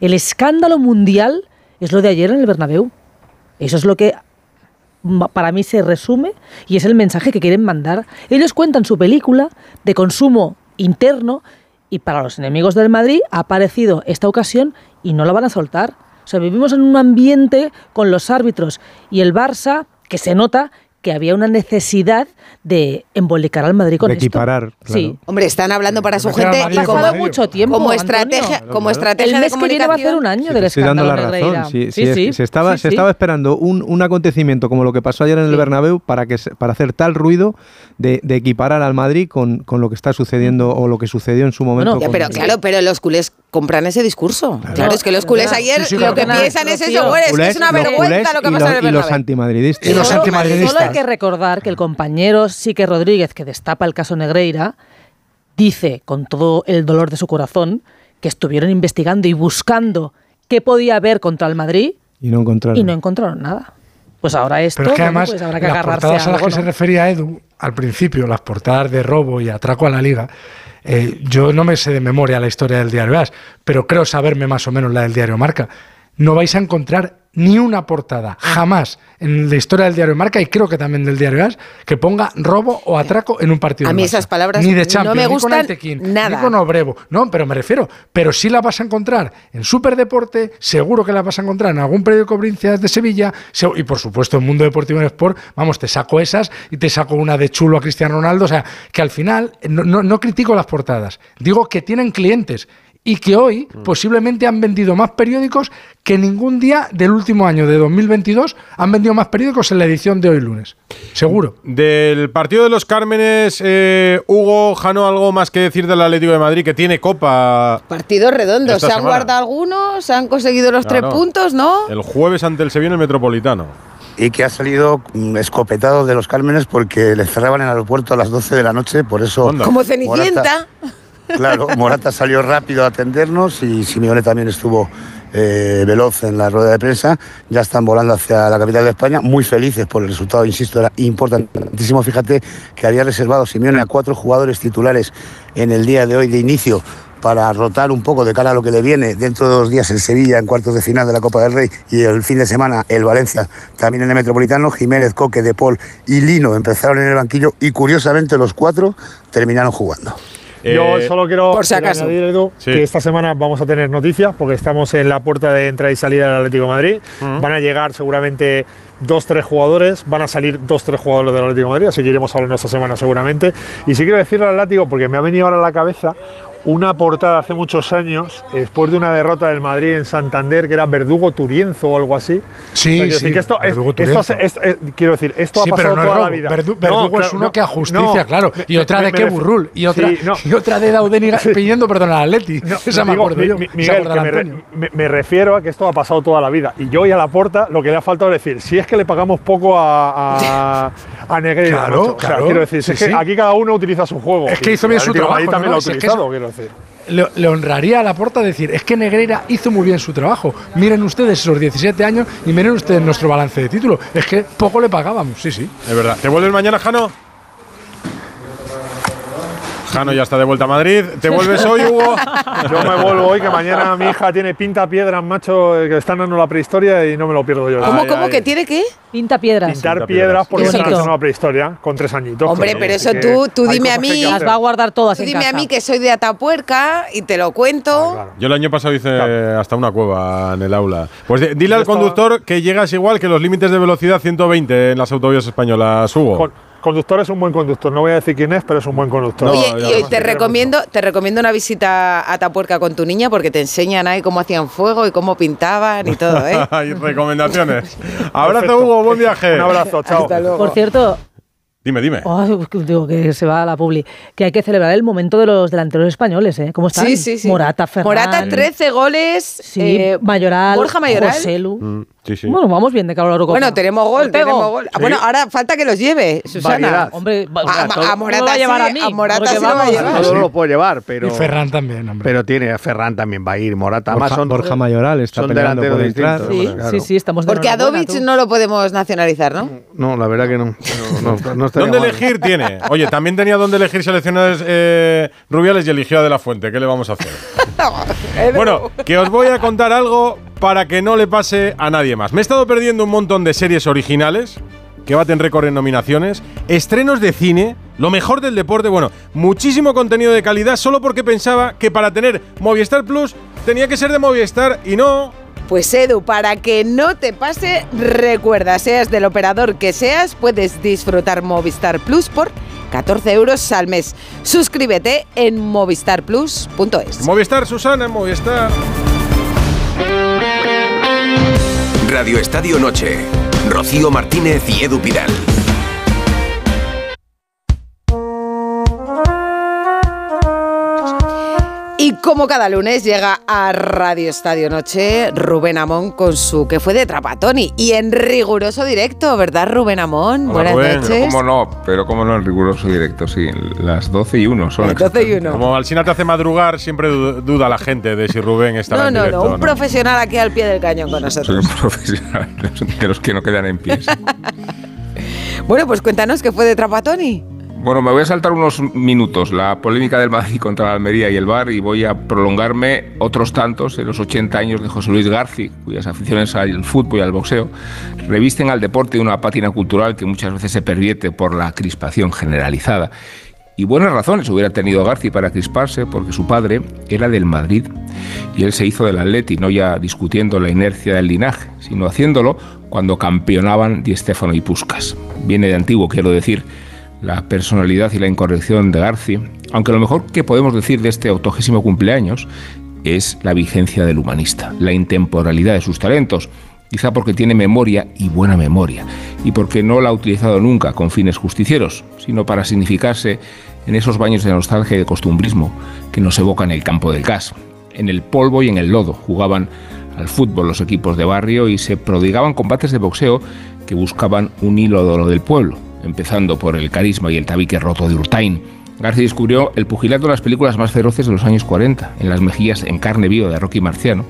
El escándalo mundial es lo de ayer en el Bernabéu. Eso es lo que ma- para mí se resume y es el mensaje que quieren mandar. Ellos cuentan su película de consumo interno y para los enemigos del Madrid ha aparecido esta ocasión y no la van a soltar. O sea, vivimos en un ambiente con los árbitros y el Barça que se nota que había una necesidad de embolicar al Madrid con De esto. equiparar, Sí. Hombre, están hablando para su gente y como, Pasado mucho tiempo, como Antonio. estrategia, como estrategia El de mes que viene va a hacer un año Sí, del estoy dando escándalo la razón. Sí, Sí, sí, es sí, que se estaba, sí, se sí. estaba esperando un, un acontecimiento como lo que pasó ayer en el. Bernabéu para, que, se- para hacer tal ruido de, de equiparar al Madrid con, con lo que está sucediendo o lo que sucedió en su momento. Bueno, Ya, con- pero claro, pero los culés compran ese discurso. Claro, es que los culés Claro. ayer Sí, sí, lo claro. que piensan es eso, es que culés, es una vergüenza lo que pasa en el y los Bernabéu. antimadridistas. Y los antimadridistas. Que recordar que el compañero Sique Rodríguez, que destapa el caso Negreira, dice con todo el dolor de su corazón que estuvieron investigando y buscando qué podía haber contra el Madrid Y no encontraron. y no encontraron nada. Pues ahora esto, Pero es que además, pues habrá que las agarrarse portadas a a las que se refería Edu al principio, las portadas de robo y atraco a la liga, eh, yo no me sé de memoria la historia del diario As, pero creo saberme más o menos la del diario Marca. No vais a encontrar ni una portada, jamás, en la historia del diario Marca y creo que también del diario As, que ponga robo o atraco en un partido. A mí esas palabras ni de no Champions, me ni con gustan Antequín, nada. Ni con Obrevo. No, pero me refiero, pero sí la vas a encontrar en Superdeporte, seguro que la vas a encontrar en algún periódico Provincias de Sevilla, se- y por supuesto en Mundo Deportivo en Sport, vamos, te saco esas y te saco una de chulo a Cristiano Ronaldo, o sea, que al final no, no- no critico las portadas, digo que tienen clientes. Y que hoy posiblemente han vendido más periódicos que ningún día del último año de 2022 han vendido más periódicos en la edición de hoy lunes. Seguro. Del partido de los Cármenes, eh, Hugo, Jano, algo más que decir del Atlético de Madrid, que tiene copa Partido redondo. Se han guardado algunos, se han conseguido los tres puntos, ¿no? el jueves ante el Sevilla en el Metropolitano. y que ha salido mm, escopetado de los Cármenes porque le cerraban el aeropuerto a las 12 de la noche, por eso... Como Cenicienta. Claro, Morata salió rápido a atendernos y Simeone también estuvo eh, veloz en la rueda de prensa. Ya están volando hacia la capital de España, muy felices por el resultado, insisto, era importantísimo. Fíjate que había reservado Simeone a cuatro jugadores titulares en el día de hoy de inicio para rotar un poco de cara a lo que le viene dentro de dos días el Sevilla en cuartos de final de la Copa del Rey y el fin de semana el Valencia también en el Metropolitano, Jiménez, Coque, De Paul y Lino empezaron en el banquillo y curiosamente los cuatro terminaron jugando. Yo solo quiero, por si acaso. añadir, Edu, Sí. que esta semana vamos a tener noticias porque estamos en la puerta de entrada y salida del Atlético de Madrid. Van a llegar seguramente dos, tres jugadores, van a salir dos, tres jugadores del Atlético de Madrid, así que iremos hablando esta semana seguramente. Y sí quiero decirle al Atlético, porque me ha venido ahora a la cabeza una portada hace muchos años, después de una derrota del Madrid en Santander, que era Verdugo Turienzo o algo así. Sí, O sea, sí, que esto, es- Verdugo esto Turienzo. se- es- es- quiero decir, esto Sí, ha pero pasado no toda la vida. No, Verdugo es uno no, que a justicia, no. claro. Y otra me- de me que ref- Burrul. Y otra, Sí, y otra de Daudeni <laughs> pidiendo perdón al Atleti. Esa me Digo, yo. Mi- Miguel, que me, re- Antonio. me- me refiero a que esto ha pasado toda la vida. Y yo y a la puerta lo que le ha faltado es decir, si es que le pagamos poco a, a, <laughs> a Negreira, Claro, macho. O sea, claro. quiero decir, si es que aquí cada uno utiliza su juego. Es que hizo bien su trabajo. también ¿no? lo ha utilizado, quiero decir. Le, le honraría a la porta decir, es que Negreira hizo muy bien su trabajo. Miren ustedes esos 17 años y miren ustedes nuestro balance de título. Es que poco le pagábamos, sí, sí. Es verdad. ¿Te vuelves mañana, Jano? Jano ya está de vuelta a Madrid. ¿Te vuelves hoy, Hugo? Yo me vuelvo hoy, que mañana mi hija tiene pinta piedras, macho, eh, que están en la prehistoria y no me lo pierdo yo. ¿Cómo, cómo que tiene qué? Pinta piedras. Pintar piedras porque Qué están en la prehistoria, con tres añitos. Hombre, pero eso tú, tú dime a mí. Las va a guardar todas Tú en dime a mí que soy de Atapuerca y te lo cuento. Yo el año pasado hice hasta una cueva en el aula. Pues de- dile al estaba- conductor que llegas igual que los límites de velocidad 120 en las autovías españolas, Hugo. Con- conductor es un buen conductor. No voy a decir quién es, pero es un buen conductor. Oye, y hoy te recomiendo, te recomiendo una visita a Atapuerca con tu niña porque te enseñan ahí cómo hacían fuego y cómo pintaban y todo, ¿eh? <laughs> Hay recomendaciones. Abrazo, Perfecto. Hugo. Buen viaje. Un abrazo, chao. Hasta luego. Por cierto, Dime, dime. Ay, que digo que se va a la publi. Que hay que celebrar el momento de los delanteros españoles, ¿eh? ¿Cómo están? Sí, sí, sí. Morata, Ferran. Morata, 13 goles. Sí, eh, Mayoral. Borja Mayoral. Joselu. Mm, sí, sí. Bueno, vamos bien de cara a la Eurocopa. Bueno, tenemos gol, tenemos gol. Bueno, ahora falta que los lleve, Susana. Variedad. Hombre, A, Morata va a llevar sí, a mí. a Morata sí lo va a llevar. Todo lo puedo llevar, pero. Y Ferran también, hombre. Pero tiene a Ferran también va a ir, Morata. Además Borja, son, Borja Mayoral está son peleando por entrar. Sí, claro. sí, sí, estamos de Porque a Dovic tú. no lo podemos nacionalizar, ¿no? No, la verdad que no. No, no, no estaría ¿Dónde mal. elegir tiene? Oye, también tenía dónde elegir seleccionadores eh, Rubiales y eligió a De La Fuente. ¿Qué le vamos a hacer? <laughs> bueno, que os voy a contar algo para que no le pase a nadie más. Me he estado perdiendo un montón de series originales que baten récord en nominaciones, estrenos de cine, lo mejor del deporte, bueno, muchísimo contenido de calidad solo porque pensaba que para tener Movistar Plus tenía que ser de Movistar y no. Pues Edu, para que no te pase, recuerda, seas del operador que seas, puedes disfrutar Movistar Plus por 14 euros al mes. Suscríbete en movistarplus.es. Movistar, Susana, Movistar. Radio Estadio Noche. Rocío Martínez y Edu Pidal. Como cada lunes llega a Radio Estadio Noche Rubén Amón con su que fue de Trapatoni y en riguroso directo, ¿verdad Rubén Amón? Hola, Buenas Rubén. noches. ¿Cómo no? Pero cómo no en riguroso directo, sí. Las 12 y 1 son. Las 12 y 1. Como Alsina te hace madrugar, siempre du- duda la gente de si Rubén estará No, en no, directo. no, o un profesional aquí al pie del cañón con Soy nosotros. un profesional <laughs> de los que no quedan en pie. <laughs> Bueno, pues cuéntanos qué fue de Trapatoni. Bueno, me voy a saltar unos minutos la polémica del Madrid contra la Almería y el Bar y voy a prolongarme otros tantos en los 80 años de José Luis Garci, cuyas aficiones al fútbol y al boxeo revisten al deporte una pátina cultural que muchas veces se pervierte por la crispación generalizada. Y buenas razones hubiera tenido Garci para crisparse, porque su padre era del Madrid y él se hizo del Atleti, no ya discutiendo la inercia del linaje, sino haciéndolo cuando campeonaban Di Stéfano y Puskas. Viene de antiguo, quiero decir, la personalidad y la incorrección de Garci, aunque lo mejor que podemos decir de este octogésimo cumpleaños es la vigencia del humanista, la intemporalidad de sus talentos, quizá porque tiene memoria y buena memoria, y porque no la ha utilizado nunca con fines justicieros, sino para significarse en esos baños de nostalgia y de costumbrismo que nos evocan el campo del gas. En el polvo y en el lodo jugaban al fútbol los equipos de barrio y se prodigaban combates de boxeo que buscaban un hilo de oro del pueblo, empezando por el carisma y el tabique roto de Urtain. García descubrió el pugilato de las películas más feroces de los años 40, en las mejillas en carne viva de Rocky Marciano,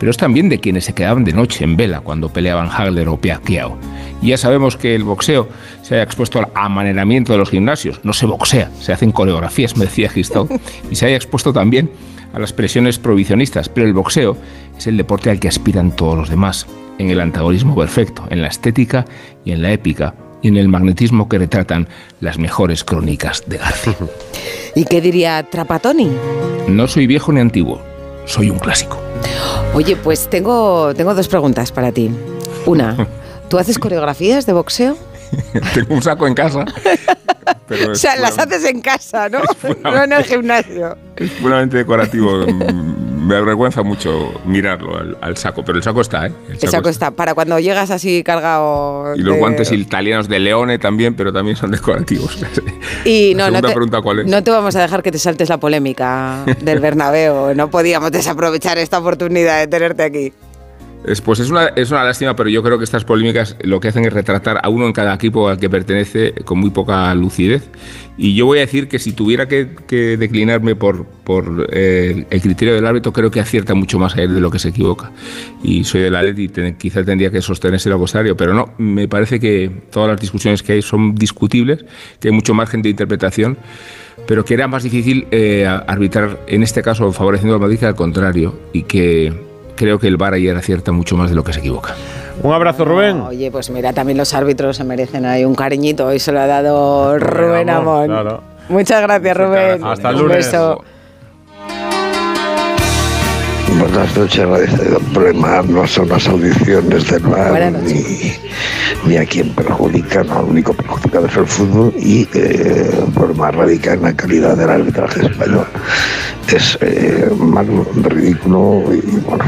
pero es también de quienes se quedaban de noche en vela cuando peleaban Hagler o Pacquiao. Y ya sabemos que el boxeo se haya expuesto al amaneramiento de los gimnasios, no se boxea, se hacen coreografías, <laughs> me decía Gistau, y se haya expuesto también a las presiones prohibicionistas, pero el boxeo es el deporte al que aspiran todos los demás, en el antagonismo perfecto, en la estética y en la épica, y en el magnetismo que retratan las mejores crónicas de García. ¿Y qué diría Trapatoni? No soy viejo ni antiguo, soy un clásico. Oye, pues tengo, tengo dos preguntas para ti. Una, ¿tú haces coreografías de boxeo? <laughs> Tengo un saco en casa. Pero o sea, las haces en casa, ¿no? <laughs> No en el gimnasio. es puramente decorativo. Me avergüenza mucho mirarlo al, al saco, pero el saco está, ¿eh? El El saco está, para cuando llegas así cargado. Y los de- guantes italianos de Leone también, pero también son decorativos. <laughs> Y La no, no te, pregunta, ¿cuál es? no te vamos a dejar que te saltes la polémica del Bernabéu. No podíamos desaprovechar esta oportunidad de tenerte aquí. Es, pues es una, es una lástima, pero yo creo que estas polémicas lo que hacen es retratar a uno en cada equipo al que pertenece con muy poca lucidez. Y yo voy a decir que si tuviera que, declinarme por, por eh, el criterio del árbitro, creo que acierta mucho más a él de lo que se equivoca. Y soy del Atleti y ten- quizá tendría que sostenerse lo contrario, pero no, me parece que todas las discusiones que hay son discutibles, que hay mucho margen de interpretación pero que era más difícil eh, arbitrar en este caso favoreciendo al Madrid que al contrario y que creo que el VAR ayer acierta mucho más de lo que se equivoca. Un abrazo, Rubén. Oye, pues mira, también los árbitros se merecen ahí un cariñito. Hoy se lo ha dado Rubén Amón. Claro. Muchas gracias, Rubén. Hasta el Un lunes. beso. Buenas noches. El problema no son las audiciones del bar ni, ni a quien perjudica, no, lo único perjudicado es el fútbol y eh, el problema radica en la calidad del arbitraje español. Es eh, malo, ridículo y bueno,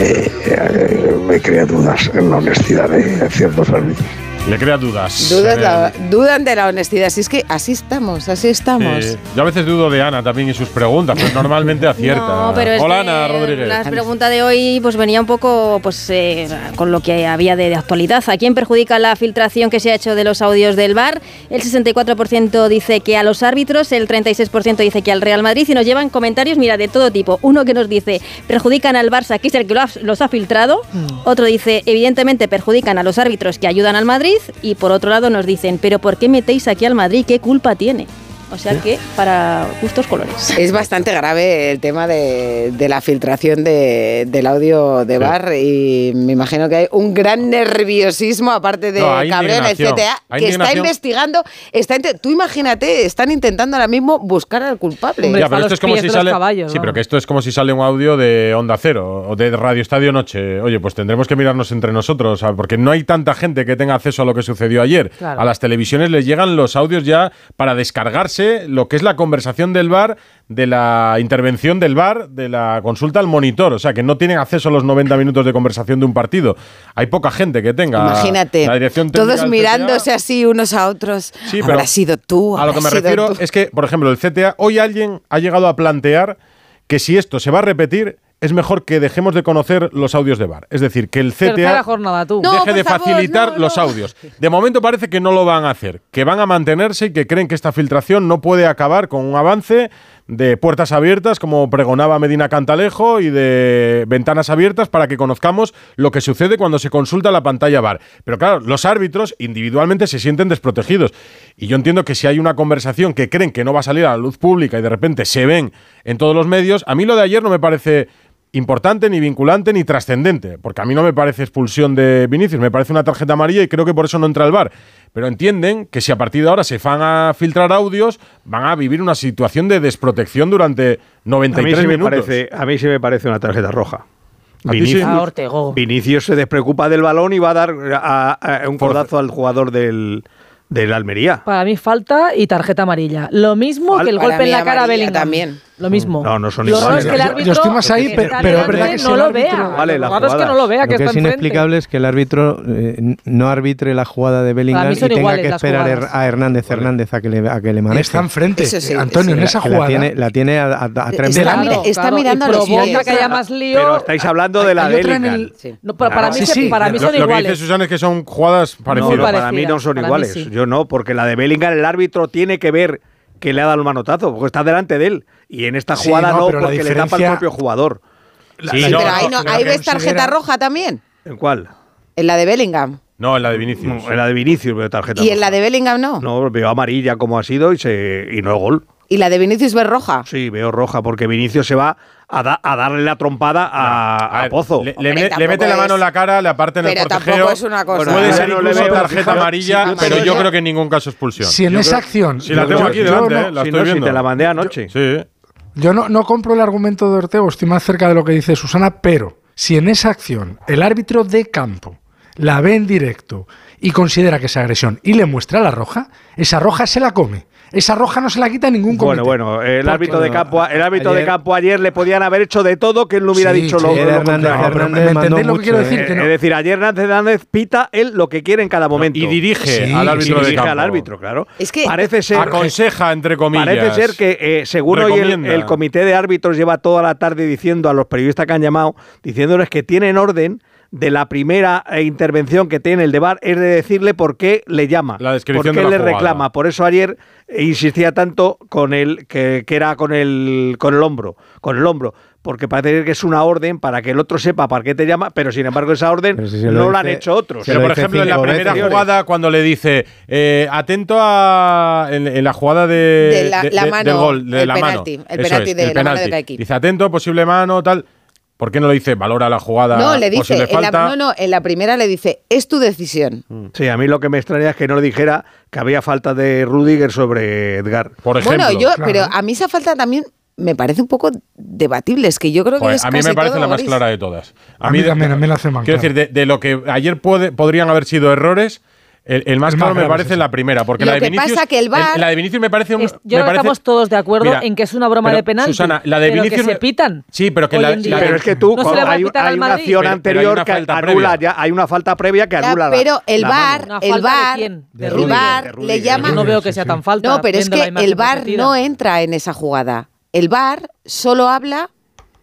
eh, eh, me crea dudas en la honestidad de ciertos árbitros. Le crea dudas. Dudas la- dudan de la honestidad. Si es que así estamos, así estamos. yo a veces dudo de Ana también y sus preguntas, pero normalmente <laughs> acierta. No, pero es Hola, Ana Rodríguez. La pregunta de hoy pues venía un poco pues eh, con lo que había de, de actualidad. ¿A quién perjudica la filtración que se ha hecho de los audios del VAR? El 64% dice que a los árbitros, el 36% dice que al Real Madrid y nos llevan comentarios, mira, de todo tipo. Uno que nos dice, perjudican al Barça, que es el que los ha filtrado. Otro dice, evidentemente perjudican a los árbitros que ayudan al Madrid. Y por otro lado nos dicen, pero ¿por qué metéis aquí al Madrid? ¿Qué culpa tiene? O sea que para gustos colores. <laughs> Es bastante grave el tema de, de la filtración de- del audio de bar y me imagino que hay un gran nerviosismo aparte de No, en el. CTA que está investigando. Está tú imagínate, están intentando ahora mismo buscar al culpable. Ya, pero esto es como si sale. sí, pero que esto es como si sale un audio de Onda Cero o de Radio Estadio Noche. Oye, pues tendremos que mirarnos entre nosotros, ¿sabes? porque no hay tanta gente que tenga acceso a lo que sucedió ayer. Claro. A las televisiones les llegan los audios ya para descargarse lo que es la conversación del bar, de la intervención del bar, de la consulta al monitor. O sea, que no tienen acceso a los 90 minutos de conversación de un partido. Hay poca gente que tenga. Imagínate, la dirección todos mirándose así unos a otros. Sí, pero Habrá sido tú. A lo que me refiero tú. es que, por ejemplo, el CTA, hoy alguien ha llegado a plantear que si esto se va a repetir, es mejor que dejemos de conocer los audios de bar. Es decir, que el CTA jornada, tú. deje de facilitar los audios. De momento parece que no lo van a hacer, que van a mantenerse y que creen que esta filtración no puede acabar con un avance de puertas abiertas, como pregonaba Medina Cantalejo, y de ventanas abiertas para que conozcamos lo que sucede cuando se consulta la pantalla bar. Pero claro, los árbitros individualmente se sienten desprotegidos. Y yo entiendo que si hay una conversación que creen que no va a salir a la luz pública y de repente se ven en todos los medios, a mí lo de ayer no me parece importante, ni vinculante, ni trascendente, porque a mí no me parece expulsión de Vinicius, me parece una tarjeta amarilla y creo que por eso no entra al bar. Pero entienden que si a partir de ahora se van a filtrar audios, van a vivir una situación de desprotección durante A mí, 93 sí me minutos. parece, a mí sí me parece una tarjeta roja. ¿A ti sí? Ah. Vinicius se despreocupa del balón y va a dar a- a un codazo al jugador del, del Almería. Para mí falta y tarjeta amarilla. Lo mismo que el golpe en la cara a Bellingham. también. Lo mismo. No, no son iguales. es que el Yo- árbitro yo estoy más ahí, que pero- pero es verdad que no el lo árbitro- vea. Vale, la es que jugada. no lo vea, Lo que es enfrente. inexplicable es que el árbitro eh, no arbitre la jugada de Bellingham y son tenga iguales que esperar a Hernández Hernández a que le, a que le maneje. Está enfrente. Sí, Antonio, en La- esa que la jugada. tiene, la tiene a, a, a tres Está metros. está mirando a los pies. que haya más lío. Pero estáis hablando de la en Bellingham. el- No, pero para mí, Sí, sí. para mí Lo, son que dice iguales. Susana es que son jugadas No, parecidas. no, para mí no son iguales. sí. Yo no, porque la de Bellingham el árbitro tiene que ver que le ha dado el manotazo, porque está delante de él. Y en esta Sí, jugada no, no, pero la porque le tapa diferencia- propio jugador. La- Sí, la- Sí, no, pero no, ahí, no, ahí ves tarjeta roja también. ¿En cuál? En la de Bellingham. No, en la de Vinicius. En la de Vinicius veo tarjeta. Y en roja. la de Bellingham no. No, veo amarilla como ha sido y, se, y no es gol. Y la de Vinicius ves roja. Sí, veo roja, porque Vinicius se va a, da- a darle la trompada a, A a ver, Pozo. Le, Hombre, le mete la es- mano en la cara, le aparta en el tampoco es una cosa. Bueno, Puede ser no incluso veo- tarjeta amarilla, sí, pero yo creo que en ningún caso expulsión. Si en Yo esa creo- acción. Si la tengo yo- aquí yo delante, no- eh, la si estoy no, si viendo. te la mandé anoche. Sí. Yo no, no compro el argumento de Ortego, estoy más cerca de lo que dice Susana, pero si en esa acción el árbitro de campo la ve en directo y considera que es agresión y le muestra la roja, esa roja se la come. Esa roja no se la quita ningún comité. Bueno, bueno, el árbitro de campo, el árbitro de ayer- campo ayer le podían haber hecho de todo que él no hubiera Sí, dicho sí, lo, ayer lo Hernández- contrario. No, pero Hernández ¿me mandó entendéis lo que mucho, quiero eh. decir? Que no- Es decir, ayer Hernández pita él lo que quiere en cada momento. Y dirige Sí, al Y árbitro de dirige campo. al árbitro, claro. Es que- parece ser Aconseja, entre comillas. Parece ser que, eh, según hoy el, el comité de árbitros lleva toda la tarde diciendo a los periodistas que han llamado, diciéndoles que tienen orden de la primera eh, intervención que tiene el de VAR, es de decirle por qué le llama, La descripción por qué de la le jugada. reclama. Por eso ayer eh, insistía tanto con el que, que era con el con el hombro, con el hombro, porque parece que es una orden para que el otro sepa para qué te llama, pero sin embargo esa orden si no la han hecho otros. Pero, por ejemplo, en la primera veces. jugada, cuando le dice, eh, atento a. En, en la jugada de, De la- de- la de- mano, del gol, de el la penalti, mano. el Eso penalti es, de el la mano de penalti. cada equipo. Dice, atento, posible mano, tal. ¿Por qué no lo dice? Valora la jugada. No, le dice, en la, no, no, en la primera le dice, es tu decisión. Sí, a mí lo que me extraña es que no le dijera que había falta de Rudiger sobre Edgar. Por ejemplo. Bueno, yo, claro. pero a mí esa falta también me parece un poco debatible. Es que yo creo que Joder, es a mí casi me parece todo la más clara de todas. A mí también, a mí la hace más Quiero clara. decir, de, de lo que ayer puede- podrían haber sido errores, el, el más El más claro me grave es parece ese. la primera. Porque Lo la de que Vinicius. pasa que el VAR la de Vinicius me parece un. Es- me yo creo que parece- estamos todos de acuerdo Mira, en que es una broma pero, de penalti. Susana, la de pero Vinicius. que se me- pitan. Sí, pero que la, la- Pero es que tú, No hay, hay una acción Pero- pero hay anterior una que falta anula, ya hay una falta previa que Ya, anula la- pero el la. ¿Una el? De el de le llama. No veo que sea tan falta. No, pero es que el VAR repetida. no entra en esa jugada. El VAR solo habla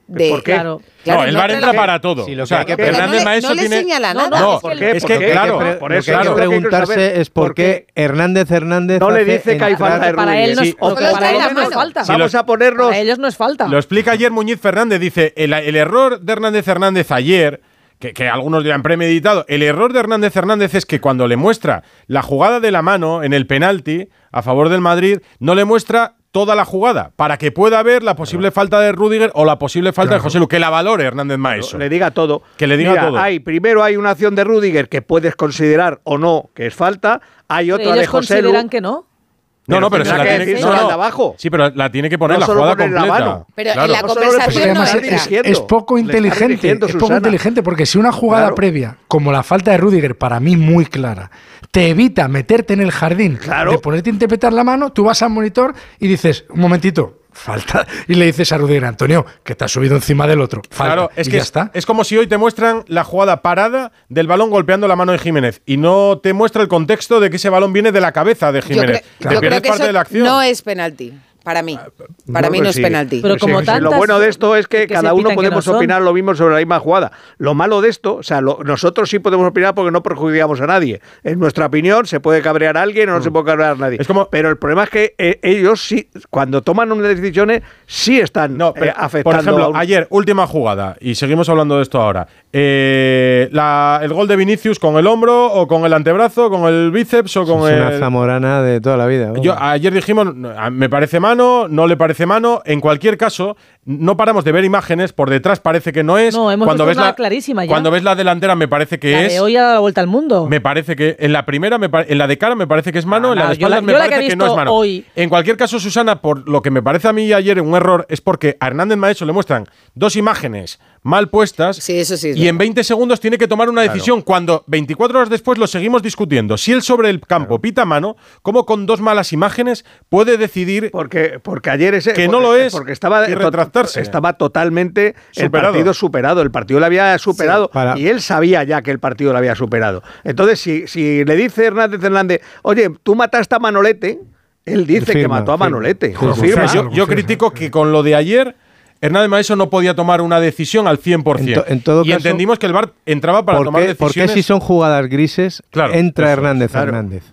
de. ¿Por qué? Claro. Claro, no, el no VAR entra para todo. Sí, o sea, que no Hernández le- Maeso no le tiene. señala No, nada. No, ¿Por es qué? es que, ¿Por qué? claro, Por- Lo eso que hay que preguntarse es por ¿por qué Hernández Hernández No le dice que hay falta de Para él no es, Sí, o para no es falta. Vamos a ponernos Para ellos no es falta. Lo explica ayer Muñiz Fernández. Dice, el, el error de Hernández Hernández ayer, que, que algunos dirán premeditado, el error de Hernández Hernández es que cuando le muestra la jugada de la mano en el penalti a favor del Madrid, no le muestra toda la jugada para que pueda ver la posible falta de Rudiger o la posible falta de José Lu, que la valore Hernández Maeso. le diga todo. Que le diga Mira, todo. Hay, primero hay una acción de Rudiger que puedes considerar o no que es falta. Hay otra ellos de José Lu. consideran que no. No, no, pero se la tiene que no, abajo. Sí, pero la tiene que poner No la jugada poner la completa. mano. Pero en la conversación no dirigiendo. es poco inteligente, es poco Susana. inteligente porque si una jugada Claro. previa, como la falta de Rudiger, para mí muy clara, te evita meterte en el jardín Claro. de ponerte a interpretar la mano, tú vas al monitor y dices, un momentito, falta, y le dices a Rudiger, Antonio, que te has subido encima del otro. Falta. Claro, es y que ya es, está. es como si hoy te muestran la jugada parada del balón golpeando la mano de Jiménez y no te muestra el contexto de que ese balón viene de la cabeza de Yo, Jiménez. yo creo pierdes que parte eso de la acción. no es penalti. Para mí. Para mí no es penalti. Pero como sí, sí, Lo tantas bueno de esto es que, cada uno podemos no opinar lo mismo sobre la misma jugada. Lo malo de esto, o sea, lo- nosotros sí podemos opinar porque no perjudicamos a nadie. En nuestra opinión, se puede cabrear a alguien o no se puede cabrear a nadie. Mm. Es como- pero el problema es que eh, ellos sí, cuando toman unas decisiones, sí están No, eh, afectando por ejemplo, a un- ayer, última jugada, y seguimos hablando de esto ahora. Eh, la- el gol de Vinicius con el hombro, o con el antebrazo, con el bíceps, o con Es una el. zamorana de toda la vida. Yo, ayer dijimos, me parece mano, no le parece mano. En cualquier caso, no paramos de ver imágenes, por detrás parece que no es. No, hemos cuando visto ves una la, clarísima ya. Cuando ves la delantera me parece que La es. de hoy a la vuelta al mundo. Me parece que en la primera, me en la de cara me parece que es mano, en la de la- espaldas me la que parece que, no es mano. hoy- En cualquier caso, Susana, por lo que me parece a mí ayer un error es porque a Hernández Maeso le muestran dos imágenes mal puestas y en 20 segundos tiene que tomar una decisión cuando 24 horas después lo seguimos discutiendo. Si él sobre el campo pita mano, ¿cómo con dos malas imágenes puede decidir porque, porque ayer ese, que no lo es porque estaba, y estaba totalmente el Superado. partido superado, el partido lo había superado Para- y él sabía ya que el partido lo había superado. Entonces, si, si le dice Hernández Hernández, oye, tú mataste a Manolete, él dice que mató a firma. Manolete. O sea, confirma. yo, yo critico que con lo de ayer Hernández Maeso no podía tomar una decisión al 100%. En to- en todo y caso, entendimos que el VAR entraba para ¿Por tomar qué, por qué decisiones. si son jugadas grises Claro, entra eso Hernández claro. Hernández?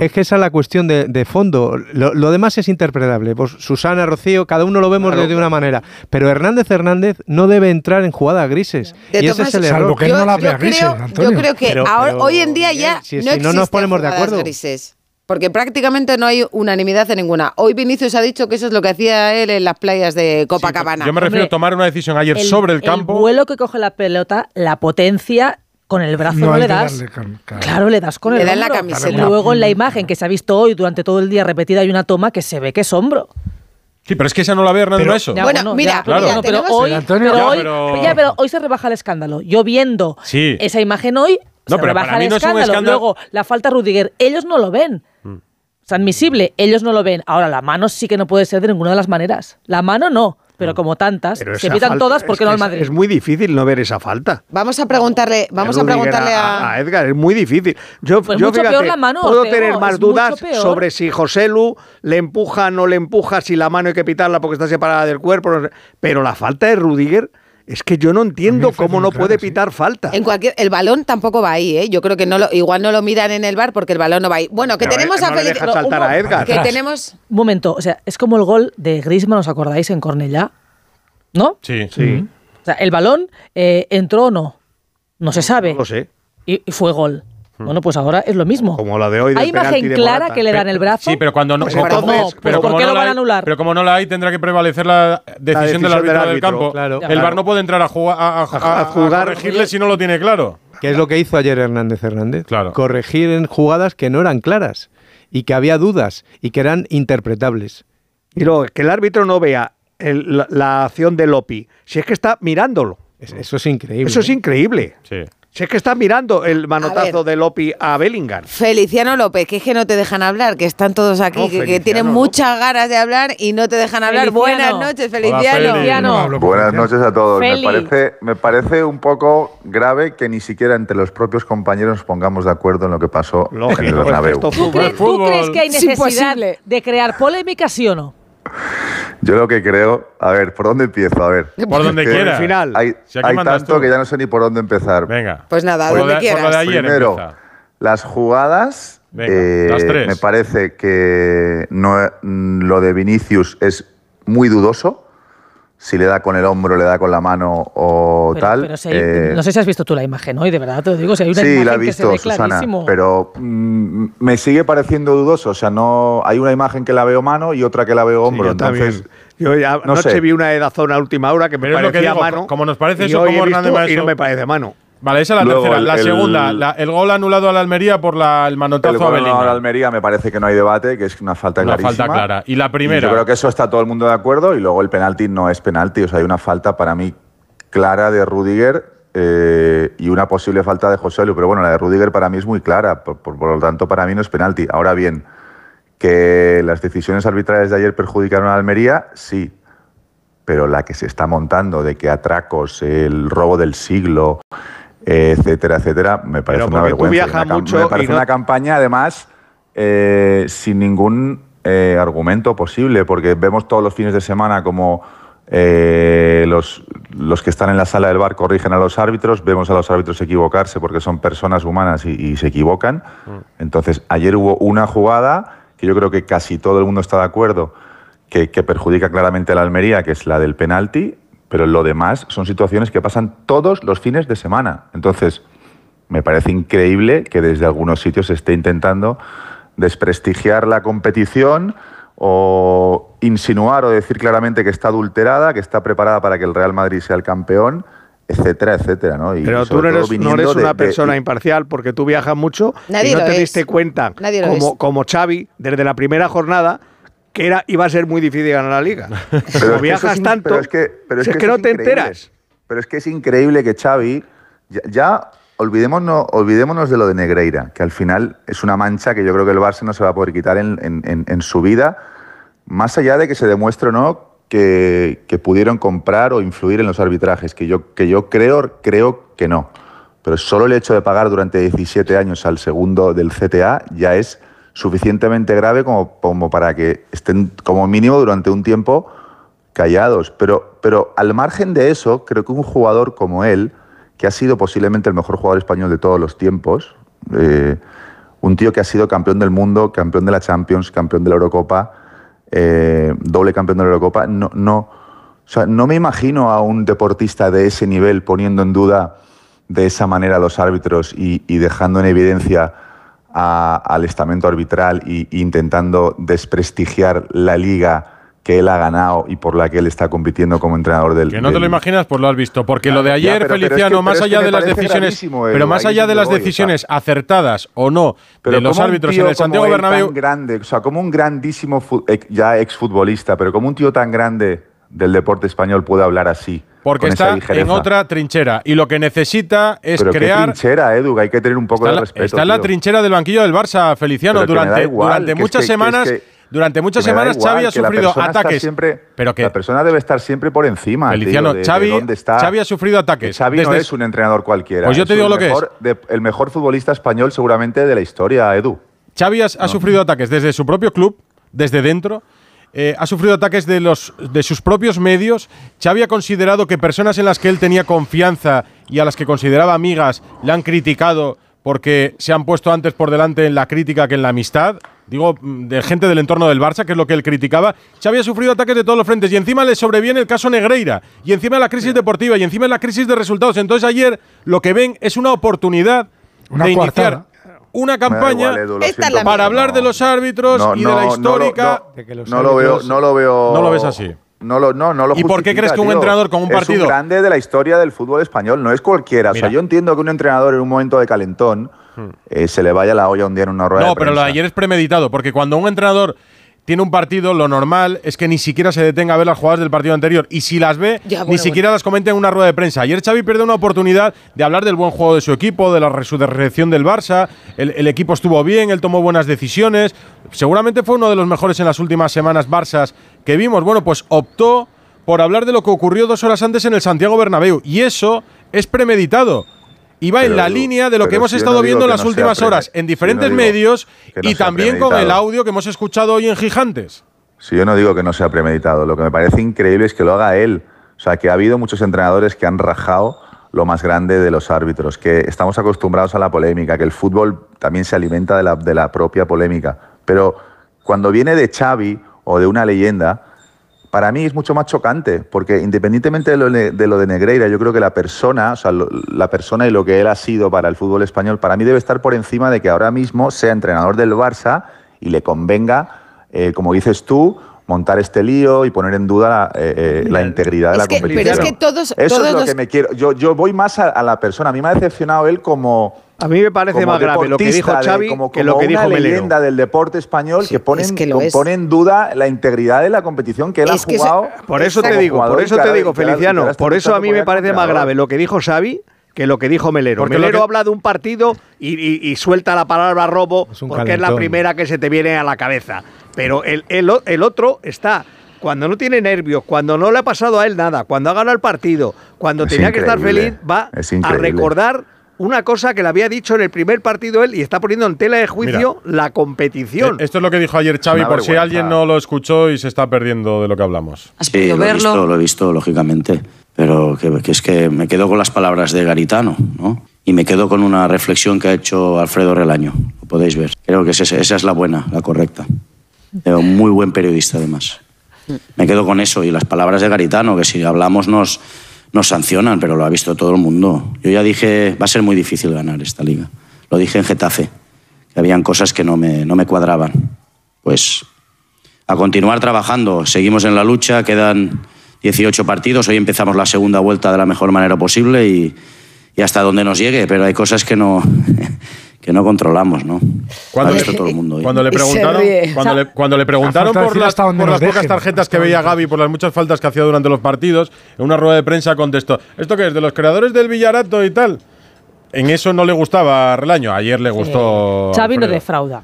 Es que esa es la cuestión de, de fondo. Lo, lo demás es interpretable. Pues Susana, Rocío, cada uno lo vemos Claro. de, una manera. Pero Hernández Hernández no debe entrar en jugadas grises. De y ese es el error. yo- yo creo, yo creo que Pero- ahora, pero, hoy en día ya si- no si no nos ponemos de acuerdo. grises. Porque prácticamente no hay unanimidad en ninguna. Hoy Vinicius ha dicho que eso es lo que hacía él en las playas de Copacabana. Yo me refiero a tomar una decisión ayer sobre el campo. El vuelo que coge la pelota, la potencia, con el brazo no, le das. con- claro. Claro, le das con Le el da en la camiseta. Y luego en la imagen que se ha visto hoy durante todo el día repetida hay una toma que se ve que es hombro. Sí, pero es que esa no la ve Hernández Maeso. Ya, Bueno, mira, ya, pero, mira, no, pero hoy, Pero Antonio- pero Ya, hoy- pero- ya, pero hoy se rebaja el escándalo. Yo viendo Sí. esa imagen hoy, No, se pero rebaja para mí el no es un escándalo. escándalo. Luego, la falta Rudiger, ellos no lo ven. Es admisible, ellos no lo ven. Ahora, la mano sí que no puede ser de ninguna de las maneras. La mano no, pero como tantas, Pero se pitan falta- todas porque es no al es- Madrid. Es muy difícil no ver esa falta. Vamos a preguntarle, vamos a preguntarle a, a Edgar, es muy difícil. Yo, Pues yo mucho fíjate, peor la mano, puedo tener más dudas sobre si José Lu le empuja, no le empuja, si la mano hay que pitarla porque está separada del cuerpo. Pero la falta de Rudiger es que yo no entiendo cómo no puede pitar falta. En cualquier, el balón tampoco va ahí, ¿eh? Yo creo que no lo, igual no lo miran en el bar porque el balón no va ahí. Bueno, que Pero, tenemos eh, a Felipe. saltar a Edgar. Que tenemos. Un momento, o sea, es como el gol de Griezmann, ¿os acordáis? En Cornellá. ¿No? Sí. Sí. O sea, el balón eh, entró o no. No se sabe. No lo sé. Y, y fue gol. Bueno, pues ahora es lo mismo. Como la de hoy del Hay imagen clara Morata. que le dan el brazo. Sí, pero cuando no. Pues como- entonces, no, pero ¿por como qué no lo la van a hay- anular? Pero como no la hay, tendrá que prevalecer la decisión, del decisión del árbitro del, árbitro, campo. claro. El VAR no puede entrar a jugar a, a- a- a jugar. a corregirle si no lo tiene claro. ¿Qué es lo que hizo ayer Hernández Hernández? Claro. Corregir en jugadas que no eran claras y que había dudas y que eran interpretables. Y luego, que el árbitro no vea el- la, la acción de Lopi, si es que está mirándolo. Es- Eso es increíble. Eso es increíble. Sí. Si es que está mirando el manotazo ver. de Lopi a Bellingham. Feliciano López, que es que no te dejan hablar, que están todos aquí, No, que, tienen muchas ganas de hablar y no te dejan hablar. Feliciano. Buenas noches, Feli. Feliciano. Buenas noches a todos. Me parece, me parece un poco grave que ni siquiera entre los propios compañeros nos pongamos de acuerdo en lo que pasó en el Lógico, es que Bernabéu. ¿Tú, tú crees que hay Es necesidad imposible. de crear polémica, sí o no? Yo lo que creo, a ver, ¿por dónde empiezo? A ver. Por donde Es que quiera. al final. Hay, Si hay tanto tú. que ya no sé ni por dónde empezar. Venga. Pues nada, Por donde de- por lo de quieras. ayer Primero, empieza. las jugadas. Venga, eh, las tres. Me parece que no, lo de Vinicius es muy dudoso. Si le da con el hombro, le da con la mano o Pero- tal. pero si hay- Eh, no sé si has visto tú la imagen hoy, de verdad te lo digo. Si hay una sí, imagen la he que se visto, ve Susana, clarísimo. pero mm, me sigue pareciendo dudoso. O sea, no hay una imagen que la veo mano y otra que la veo hombro. yo entonces, también. Yo ya no anoche sé. vi una de Dazón a última hora que me Pero parecía digo, mano. como nos parece y eso, hoy como visto y no me parece mano. Vale, esa es la Luego, tercera. el- la el- segunda, la- el gol anulado a la Almería por la- el manotazo el a gol Bellingham. a la Almería me parece que no hay debate, que es una falta Una clarísima. falta clara. Y la primera. yo creo que eso está todo el mundo de acuerdo y luego el penalti no es penalti, o sea, hay una falta para mí clara de Rudiger eh, y una posible falta de José Lu, pero bueno, la de Rudiger para mí es muy clara, por, por- por lo tanto para mí no es penalti. Ahora bien, que las decisiones arbitrales de ayer perjudicaron a Almería, sí, pero la que se está montando de que atracos, el robo del siglo, etcétera, etcétera, me parece Pero una tú vergüenza. viajas Una mucho me parece no- una campaña, además, eh, sin ningún eh, argumento posible, porque vemos todos los fines de semana como eh, los, los que están en la sala del bar corrigen a los árbitros, vemos a los árbitros equivocarse porque son personas humanas y, y se equivocan. Entonces, ayer hubo una jugada que yo creo que casi todo el mundo está de acuerdo que, que perjudica claramente a la Almería, que es la del penalti, pero lo demás son situaciones que pasan todos los fines de semana. Entonces, me parece increíble que desde algunos sitios se esté intentando desprestigiar la competición o insinuar o decir claramente que está adulterada, que está preparada para que el Real Madrid sea el campeón, etcétera, etcétera, ¿no? Y Pero tú no eres, no eres una de- persona imparcial porque tú viajas mucho Nadie y no te es. diste cuenta, Nadie como, como Xavi, desde la primera jornada, que era, iba a ser muy difícil ganar la liga. <laughs> Pero como viajas es tanto, pero es que, pero si es que no te enteras. Pero es que es increíble que Xavi, ya, ya olvidémonos, olvidémonos de lo de Negreira, que al final es una mancha que yo creo que el Barça no se va a poder quitar en, en- en- en su vida, más allá de que se demuestre o no que, que pudieron comprar o influir en los arbitrajes, que yo, que yo creo, creo que no. Pero solo el hecho de pagar durante 17 años al segundo del CTA ya es suficientemente grave como, para que estén como mínimo durante un tiempo callados. Pero, pero al margen de eso, creo que un jugador como él, que ha sido posiblemente el mejor jugador español de todos los tiempos, eh, un tío que ha sido campeón del mundo, campeón de la Champions, campeón de la Eurocopa, eh, doble campeón de la Eurocopa, no, no, o sea, no me imagino a un deportista de ese nivel poniendo en duda de esa manera a los árbitros y dejando en evidencia a- al estamento arbitral y, e intentando desprestigiar la liga que él ha ganado y por la que él está compitiendo como entrenador del. Que no te lo imaginas, pues lo has visto. Porque lo de Ya, ayer, pero- pero es que- Feliciano, más es que allá de las decisiones, Edu, pero más allá de las voy, decisiones acertadas o no Pero de los árbitros en el Santiago Bernabéu, tan grande, o sea, como un grandísimo ya exfutbolista, pero como un tío tan grande del deporte español puede hablar así. Porque está en otra trinchera y lo que necesita es Pero qué crear trinchera, Edu, que hay que tener un poco Está, de la- respeto. está en la trinchera del banquillo del Barça, Feliciano. Pero Durante, igual, durante es muchas que- que es semanas, que- durante muchas semanas igual, Xavi ha sufrido ataques. Siempre, pero que la persona debe estar siempre por encima. Feliciano, de Xavi, dónde está. Xavi ha sufrido ataques. Que Xavi no es un entrenador cualquiera. Pues yo te digo lo que es. de- el mejor futbolista español seguramente de la historia, Edu. Xavi ha, ha sufrido ataques desde su propio club, desde dentro. Eh, ha sufrido ataques de, los, de sus propios medios. Xavi ha considerado que personas en las que él tenía confianza y a las que consideraba amigas le han criticado porque se han puesto antes por delante en la crítica que en la amistad. Digo, mm, de gente del entorno del Barça, que es lo que él criticaba. Xavi ha sufrido ataques de todos los frentes y encima le sobreviene el caso Negreira y encima la crisis deportiva y encima la crisis de resultados. Entonces ayer lo que ven es una oportunidad Una de iniciar. Una campaña Edu, es para hablar de los árbitros No, y de la histórica. no, no lo veo, no lo veo. No lo ves así. No lo, no, no lo ¿Y por qué crees que un tío. entrenador con un Es partido- un grande de la historia del fútbol español, no es cualquiera. Mira. O sea, yo entiendo que un entrenador en un momento de calentón eh, se le vaya la olla un día en una rueda Hmm. No, de pero lo de ayer es premeditado, porque cuando un entrenador tiene un partido, lo normal es que ni siquiera se detenga a ver las jugadas del partido anterior. Y si las ve, Ya, ni bueno, siquiera las comenta en una rueda de prensa. Ayer Xavi perdió una oportunidad de hablar del buen juego de su equipo, de la resurrección del Barça. El, el equipo estuvo bien, él tomó buenas decisiones. Seguramente fue uno de los mejores en las últimas semanas Barças que vimos. Bueno, pues optó por hablar de lo que ocurrió dos horas antes en el Santiago Bernabéu. Y eso es premeditado. Y va en la línea de lo que hemos si estado no viendo en las no últimas horas en si yo no diferentes medios y también con el audio que hemos escuchado hoy en Gigantes. Si yo no digo que no sea premeditado, lo que me parece increíble es que lo haga él. O sea, que ha habido muchos entrenadores que han rajado lo más grande de los árbitros, que estamos acostumbrados a la polémica, que el fútbol también se alimenta de la, de la propia polémica. Pero cuando viene de Xavi o de una leyenda, para mí es mucho más chocante, porque independientemente de lo, de lo de Negreira, yo creo que la persona, o sea, lo- la persona y lo que él ha sido para el fútbol español, para mí debe estar por encima de que ahora mismo sea entrenador del Barça y le convenga, eh, como dices tú, montar este lío y poner en duda la, eh, eh, la integridad de Es la que- competición. pero es que todos- Eso todos es lo los- que me quiero. Yo, yo voy más a, a la persona. A mí me ha decepcionado él como. A mí me parece más grave lo que dijo deportista, de- Xavi como, que lo como que dijo una Melero. leyenda del deporte español que pone, es que lo pone en duda la integridad de la competición que él Es ha que eso- jugado. Por eso te digo, por eso que te digo, que que Feliciano, por eso a mí me parece más grave lo que dijo Xavi que lo que dijo Melero. Porque Melero que- habla de un partido y, y- y suelta la palabra robo porque es la primera que se te viene a la cabeza. Pero el, el otro está cuando no tiene nervios, cuando no le ha pasado a él nada, cuando ha ganado el partido, cuando Es tenía que estar feliz, va es a recordar una cosa que le había dicho en el primer partido él y está poniendo en tela de juicio la competición. Eh, Esto es lo que dijo ayer Xavi, por si alguien no lo escuchó y se está perdiendo de lo que hablamos. Sí, lo he visto, lo he visto, lógicamente. Pero que, es que me quedo con las palabras de Garitano, ¿no? Y me quedo con una reflexión que ha hecho Alfredo Relaño. Lo podéis ver. Creo que esa, es la buena, la correcta. Un muy buen periodista, además. Me quedo con eso y las palabras de Garitano, que si hablamos nos, nos sancionan, pero lo ha visto todo el mundo. Yo ya dije, va a ser muy difícil ganar esta liga. Lo dije en Getafe, que habían cosas que no me, no me cuadraban. Pues a continuar trabajando. Seguimos en la lucha, quedan 18 partidos, hoy empezamos la segunda vuelta de la mejor manera posible y, y hasta donde nos llegue, pero hay cosas que no, <laughs> que no controlamos, ¿no? Cuando Ha le- visto todo el mundo hoy. Cuando le preguntaron, cuando le, cuando le preguntaron falta por las, por las pocas dejen, tarjetas que veía Gaby, por las muchas faltas que hacía durante los partidos, en una rueda de prensa contestó, ¿esto qué es? ¿De los creadores del Villarato y tal? En eso no le gustaba a Relaño, ayer le gustó... Xavi no defrauda.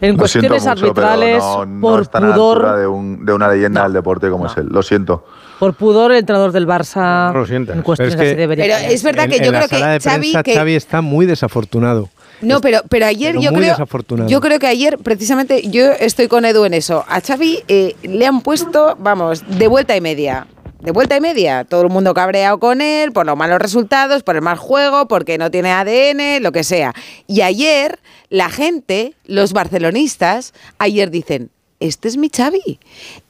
En Lo cuestiones mucho, arbitrales, no, no por la pudor, de, un- de una leyenda del deporte como es él. Lo siento. Por pudor, el entrenador del Barça No lo sientas. en cuestiones Pero es que- así debería. Pero es verdad En- que en yo la creo sala que de Xavi, prensa, que Xavi está muy desafortunado. No, pero, pero ayer pero yo muy creo. desafortunado. Yo creo que ayer, precisamente, yo estoy con Edu en eso. A Xavi eh, le han puesto, vamos, de vuelta y media. De vuelta y media. Todo el mundo cabreado con él por los malos resultados, por el mal juego, porque no tiene ADN, lo que sea. Y ayer, la gente, los barcelonistas, ayer dicen: Este es mi Xavi.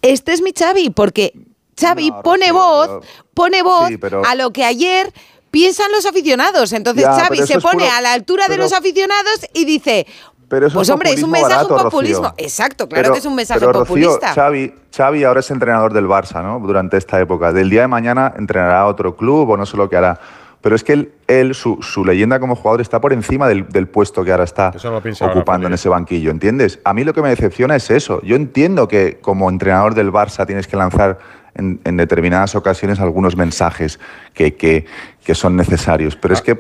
Este es mi Xavi. Porque Xavi No, pone Rocío, voz, pero- pone voz Sí, pero- a lo que ayer piensan los aficionados. Entonces Ya, Xavi se pone puro- a la altura de los aficionados y dice, Pero eso pues es hombre, es un mensaje barato, un populismo. Rocío. Exacto, claro Pero- que es un mensaje pero, Rocío, populista. Xavi, Xavi ahora es entrenador del Barça, ¿no? Durante esta época. Del día de mañana entrenará a otro club o no sé lo que hará. Pero es que él, él, su, su leyenda como jugador está por encima del, del puesto que ahora está ocupando en ese banquillo, ¿entiendes? A mí lo que me decepciona es eso. Yo entiendo que como entrenador del Barça tienes que lanzar en, en determinadas ocasiones algunos mensajes que, que- que son necesarios. Pero Ah. es que,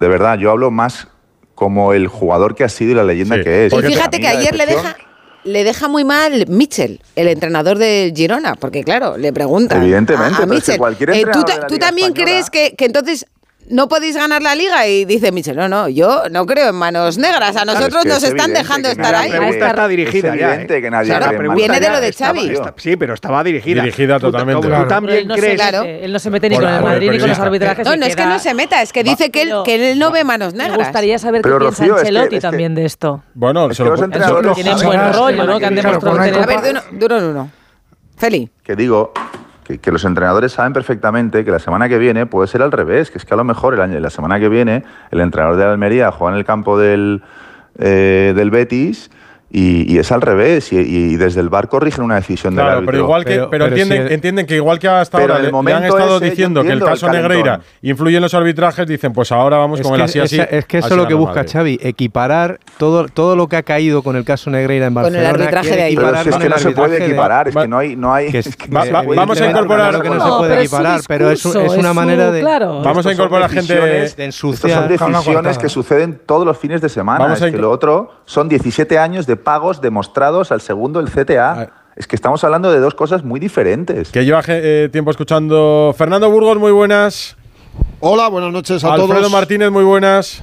de verdad, yo hablo más como el jugador que ha sido y la leyenda Sí. que es. y fíjate que ayer le deja, le deja muy mal Mitchell, el entrenador del Girona, porque claro, le preguntan Evidentemente, a, a pero es que Mitchell, cualquier eh, ¿tú, entrenador ta- de la tú Liga también Española- crees que, que entonces no podéis ganar la liga? Y dice Mitchell, no, no, yo no creo en manos negras, a Claro, nosotros es que nos es están dejando estar ahí. La pregunta está dirigida es ya, evidente ¿eh? que nadie O sea, la Viene de lo de estaba- Xavi. está- sí, pero estaba dirigida. Dirigida Tú- totalmente. Tú, Claro. también él no, se crees. Claro. él no se mete ni con el Madrid ni con los arbitrajes. No, no es que no se meta, es que dice que él, Pero- que él no ve manos Me negras. gustaría saber Pero, qué piensa Rocío, es que- Ancelotti es que- también de esto. Bueno, se que lo- Tienen buen rollo, ¿no? Que han demostrado A ver, uno en uno. Feli. que digo que, los entrenadores saben perfectamente que la semana que viene puede ser al revés, que es que a lo mejor el año, la semana que viene el entrenador de Almería juega en el campo del, eh, del Betis y, y es al revés y, y desde el bar corrigen una decisión del Claro, árbitro. pero igual que, Pero- pero, pero entienden, si el- entienden que igual que hasta ahora en le, el le han estado ese, diciendo que el entiendo el caso Negreira influye en los arbitrajes, dicen pues ahora vamos Es con que, el así así. es- es que eso es lo que busca Madrid. Xavi, equiparar todo, todo lo que ha caído con el caso Negreira en Con el Barcelona. arbitraje de ahí. Pero equiparar si es con que no se puede arbitraje de- equiparar, es que no hay... No hay que es- <laughs> es que Va- no se va- puede vamos a equiparar, incorporar- que no, que se No, puede es equiparar, pero es, es una es manera de. Vamos a incorporar gente. Estas son decisiones que suceden todos los fines de semana. Vamos a es que lo otro son 17 años de pagos demostrados al segundo el CTA. Ah. Es que estamos hablando de dos cosas muy diferentes. Que lleva eh, tiempo escuchando Fernando Burgos, muy buenas. Hola, buenas noches a Alfredo todos. Martínez, muy buenas.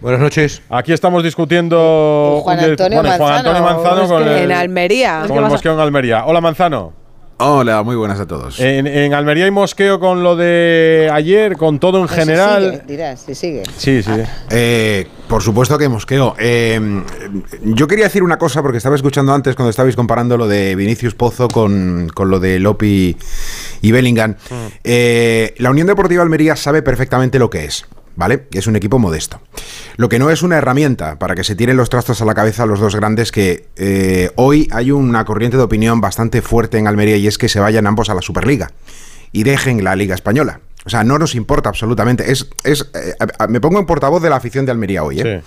Buenas noches. Aquí estamos discutiendo Juan Antonio bueno, Juan Manzano, Antonio Manzano es con que el, en Almería. con el mosqueo en Almería. Hola Manzano. Hola, muy buenas a todos. En, en Almería hay mosqueo con lo de ayer, con todo en Pues si general. sigue, dirás, si sigue. Sí, sí. Eh, por supuesto que mosqueo. Eh, yo quería decir una cosa porque estaba escuchando antes cuando estabais comparando lo de Vinicius Pozo con, con lo de Lopi y Bellingham. Eh, la Unión Deportiva Almería sabe perfectamente lo que es. ¿Vale? Es un equipo modesto. Lo que no es una herramienta para que se tiren los trastos a la cabeza los dos grandes que eh, hoy hay una corriente de opinión bastante fuerte en Almería y es que se vayan ambos a la Superliga y dejen la Liga Española. O sea, no nos importa absolutamente. Es, es, eh, me pongo en portavoz de la afición de Almería hoy. ¿eh?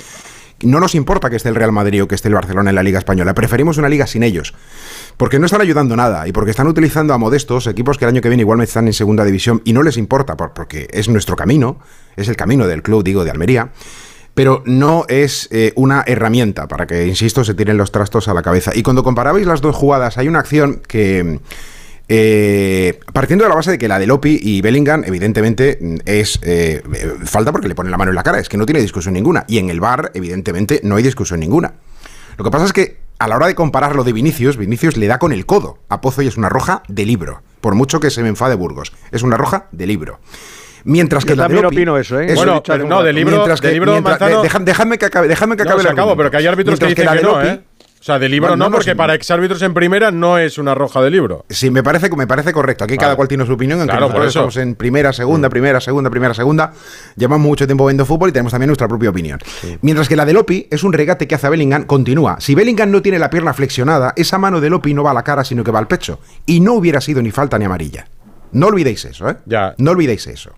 No nos importa que esté el Real Madrid o que esté el Barcelona en la Liga Española. Preferimos una liga sin ellos. Porque no están ayudando nada y porque están utilizando a modestos equipos que el año que viene igual están en segunda división y no les importa por- porque es nuestro camino, es el camino del club, digo, de Almería. Pero no es eh, una herramienta para que, insisto, se tiren los trastos a la cabeza. Y cuando comparabais las dos jugadas, hay una acción que, eh, partiendo de la base de que la de Lopi y Bellingham, evidentemente, es eh, eh, falta porque le ponen la mano en la cara, es que no tiene discusión ninguna. Y en el bar, evidentemente, no hay discusión ninguna. Lo que pasa es que a la hora de comparar lo de Vinicius, Vinicius le da con el codo a Pozo y es una roja de libro. Por mucho que se me enfade Burgos, es una roja de libro. Mientras que Yo la de también Lopi- opino eso, ¿eh? Eso Bueno, no, de libro- Mientras de que- libro, mientras- Manzano- de- que acabe, déjame que acabe el pero que hay árbitros que dicen la que de no, ¿eh? Sea, de libro No, no, no, no, porque sí. para exárbitros en primera no es una roja de libro. Sí, me parece, me parece correcto. Aquí cada cual tiene su opinión. Aunque Claro, por eso. Mm. estamos en primera, segunda, primera, segunda, primera, segunda. Llevamos mucho tiempo viendo fútbol y tenemos también nuestra propia opinión. Mientras que la de Lopi es un regate que hace a Bellingham, continúa. Si Bellingham no tiene la pierna flexionada, esa mano de Lopi no va a la cara, sino que va al pecho. Y no hubiera sido ni falta ni amarilla. No olvidéis eso, ¿eh? Ya. No olvidéis eso.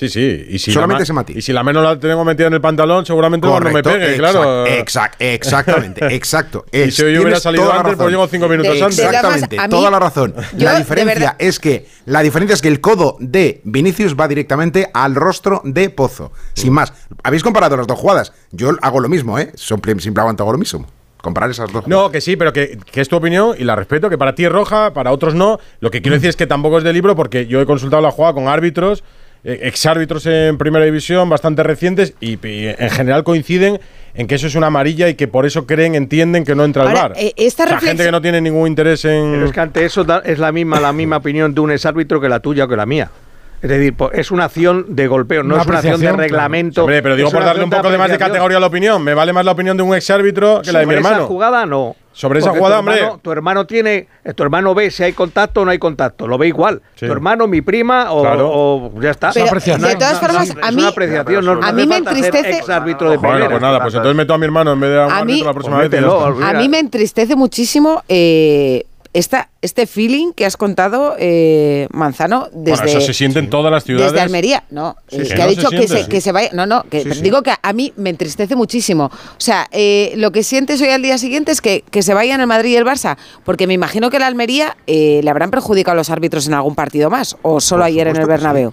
Sí, sí. Y si Solamente ese matiz. Y si la menos la tengo metida en el pantalón, seguramente cuando me pegue, exact- claro. exact- <laughs> exactamente, exacto. Y si hoy hubiera salido antes, pues llego cinco minutos De- antes. Exactamente, mí- toda la razón. yo, la diferencia es que la diferencia es que el codo de Vinicius va directamente al rostro de Pozo. Sin más, habéis comparado las dos jugadas. Yo hago lo mismo, ¿eh? Siempre, siempre aguanto hago lo mismo. Comparar esas dos. No, que sí, pero que, que es tu opinión y la respeto, que para ti es roja, para otros no. Lo que quiero decir es que tampoco es de libro porque yo he consultado la jugada con árbitros, exárbitros en primera división, bastante recientes, y, y en general coinciden en que eso es una amarilla y que por eso creen, entienden que no entra al bar. eh, esta O sea, reflexión- gente que no tiene ningún interés en. Pero es que ante eso da- es la misma, la misma opinión de un exárbitro que la tuya o que la mía. Es decir, es una acción de golpeo, no Una es una acción de reglamento. Hombre, pero digo por darle un poco de más de categoría a la opinión. Me vale más la opinión de un exárbitro que la de mi Sobre hermano. esa jugada no. Sobre esa Porque jugada, tu hermano, hombre. Tu hermano tiene, eh, tu hermano ve si hay contacto o no hay contacto, lo ve igual. Sí. Tu hermano, mi prima o, Claro. o ya está. Pero, de todas formas, a una mí, apreciación. No, no a mí me entristece- exárbitro de Bueno, primera. pues nada, pues entonces meto a mi hermano en vez de a un A mí- árbitro la próxima Pues vez. A mí me entristece muchísimo eh, esta, este feeling que has contado, eh, Manzano, desde, Bueno, eso se siente en todas las ciudades. desde Almería. No, sí. que Que ha se dicho que, se, que se vaya. No, no, que Sí, sí. digo que a mí me entristece muchísimo. O sea, eh, lo que sientes hoy al día siguiente es que, que se vayan el Madrid y el Barça, porque me imagino que la Almería eh, le habrán perjudicado a los árbitros en algún partido más, o solo Por ayer en el. Bernabéu.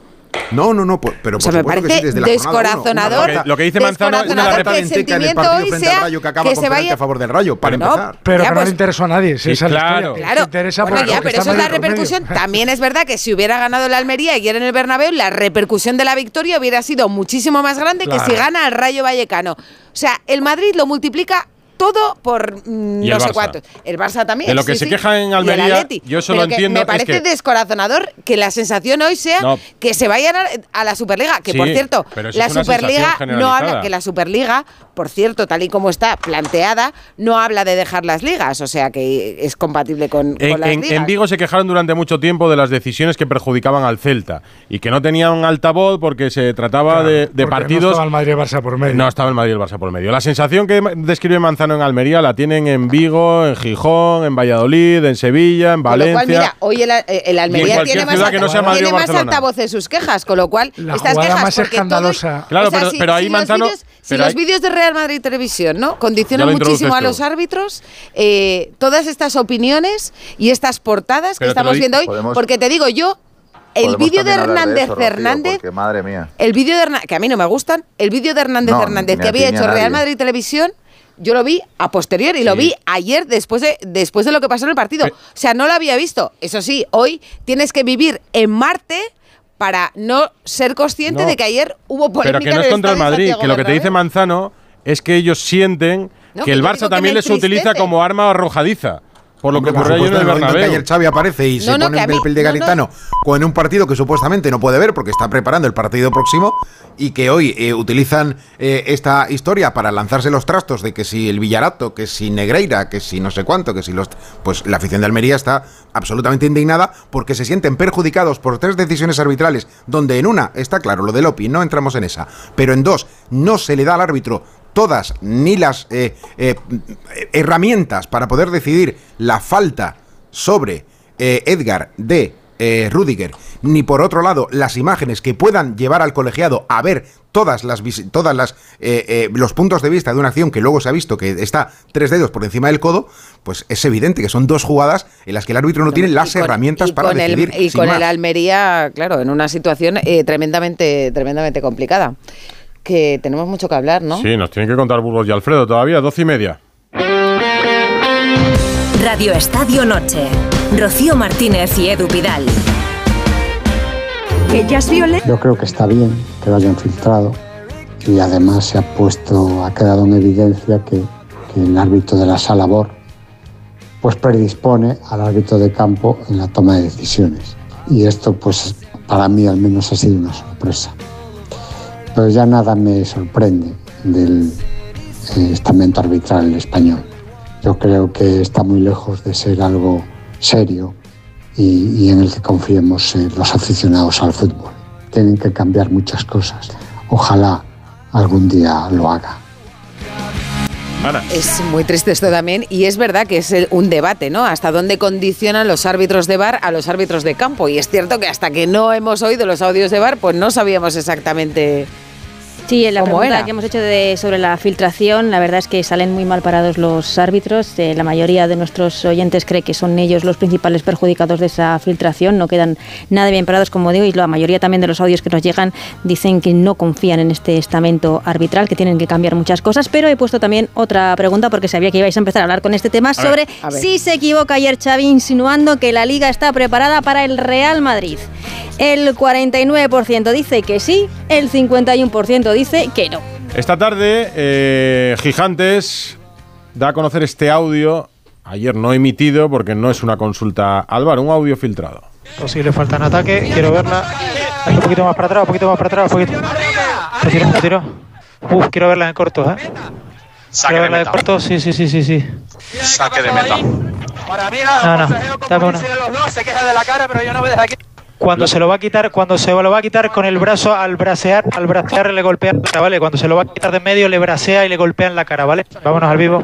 No, no, no, por- pero O sea, por me supuesto que parece sí, desde uno. Descorazonador. falta- Lo que- lo que dice Manzano es una que el lenteca en el sentimiento partido hoy frente al sea Rayo que acaba que con se penalti vaya a favor del Rayo, para No, empezar. Pero Ya, que no pues- le interesa a nadie. si Sí, esa es la claro. Claro, interesa bueno, por ya, lo que pero eso es la por repercusión. <laughs> También es verdad que si hubiera ganado la Almería ayer en el Bernabéu, la repercusión de la victoria hubiera sido muchísimo más grande que si gana el Rayo Vallecano. O sea, el Madrid lo multiplica todo por mm, no el sé Barça. cuántos. El Barça también. De lo que sí, se sí. quejan en Almería, yo eso lo Pero que entiendo, Me es parece que- descorazonador que la sensación hoy sea No. que se vayan a, a la Superliga. Que Sí, por cierto, la Superliga no habla que la Superliga, por cierto, tal y como está planteada, no habla de dejar las ligas. O sea que es compatible con, con En, las en- ligas. en Vigo se quejaron durante mucho tiempo de las decisiones que perjudicaban al Celta y que no tenían altavoz porque se trataba Claro, de, de porque No partidos. estaba el Madrid y el Barça por medio. No estaba el Madrid y el Barça por medio. La sensación que describe En Almería la tienen en Vigo, en Gijón, en Valladolid, en Sevilla, en Con Valencia. lo cual, mira, hoy el, el Almería tiene más, que no sea Madrid tiene más en sus quejas, con lo cual La estas quejas más escandalosa. Claro, o sea, pero- si- pero ahí si los Manzano- vídeos- si pero los vídeos de Real Madrid Televisión, ¿no? Condicionan muchísimo a los árbitros eh, todas estas opiniones y estas portadas que Pero estamos viendo hoy, Podemos- porque te digo yo, el vídeo de Hernández eso, Hernández porque, madre mía. el vídeo de Hernández, que a mí no me gustan, el vídeo de Hernández No, Hernández que había hecho Real. Madrid Televisión, yo lo vi a posteriori, lo Sí. vi ayer después de, después de lo que pasó en el partido. Pe- o sea, no lo había visto. Eso sí, hoy tienes que vivir en Marte para no ser consciente No. de que ayer hubo polémica Pero que no es contra el Madrid, Santiago que lo que te dice. Manzano es que ellos sienten No, que que el Barça también les utiliza como arma arrojadiza. Por lo que ocurrió ayer en supuesto, el en el momento que Bernabéu. ayer Xavi aparece y se No, pone el papel de no, no. Garitano con un partido que supuestamente no puede ver porque está preparando el partido próximo y que hoy eh, utilizan eh, esta historia para lanzarse los trastos de que si el Villarato, que si Negreira, que si no sé cuánto, que si los... Pues la afición de Almería está absolutamente indignada porque se sienten perjudicados por tres decisiones arbitrales donde en una está claro lo de Lopi, no entramos en esa, pero en dos no se le da al árbitro todas ni las eh, eh, herramientas para poder decidir la falta sobre eh, Edgar de eh, Rudiger, ni por otro lado las imágenes que puedan llevar al colegiado a ver todas las todas las eh, los puntos de vista de una acción que luego se ha visto que está tres dedos por encima del codo, pues es evidente que son dos jugadas en las que el árbitro no tiene las con- herramientas para con el- decidir. y con más. el Almería, claro, en una situación eh, tremendamente, tremendamente complicada. Que tenemos mucho que hablar, ¿no? Sí, nos tienen que contar Burgos y Alfredo todavía, doce y media. Radio Estadio Noche. Rocío Martínez y Edu Pidal. Ellas violen. Yo creo que está bien que lo hayan filtrado y además se ha puesto, ha quedado en evidencia que, que el árbitro de la sala BOR pues predispone al árbitro de campo en la toma de decisiones. Y esto pues para mí al menos ha sido una sorpresa. Pero ya nada me sorprende del eh, estamento arbitral español. yo creo que está muy lejos de ser algo serio y, y en el que confiemos eh, los aficionados al fútbol. Tienen que cambiar muchas cosas. Ojalá algún día lo haga. Es muy triste esto también y es verdad que es un debate, ¿no? Hasta dónde condicionan los árbitros de bar a los árbitros de campo. Y es cierto que hasta que no hemos oído los audios de bar, pues no sabíamos exactamente Sí, en la ¿Cómo pregunta era? que hemos hecho de- sobre la filtración, la verdad es que salen muy mal parados los árbitros. Eh, la mayoría de nuestros oyentes cree que son ellos los principales perjudicados de esa filtración. No quedan nada bien parados, como digo, y la mayoría también de los audios que nos llegan dicen que no confían en este estamento arbitral, que tienen que cambiar muchas cosas. Pero he puesto también otra pregunta porque sabía que ibais a empezar a hablar con este tema A sobre ver. si se equivoca ayer Xavi insinuando que la liga está preparada para el Real Madrid. El 49% dice que sí, el 51% dice que no. Esta tarde, eh, Gigantes da a conocer este audio, ayer no emitido porque no es una consulta al VAR, un audio filtrado. Posible falta en ataque, quiero verla. Un poquito más para atrás, un poquito más para atrás, un poquito. Retiro, retiro. Uf, quiero verla en corto, ¿eh? quiero verla en corto, sí, sí, sí, sí, sí. Saque de meta. No, no, dame una. Cuando se lo va a quitar, cuando se lo va a quitar con el brazo al bracear, al bracear le golpea la cara, ¿vale? Cuando se lo va a quitar de en medio le bracea y le golpea en la cara, ¿vale? Vámonos al vivo.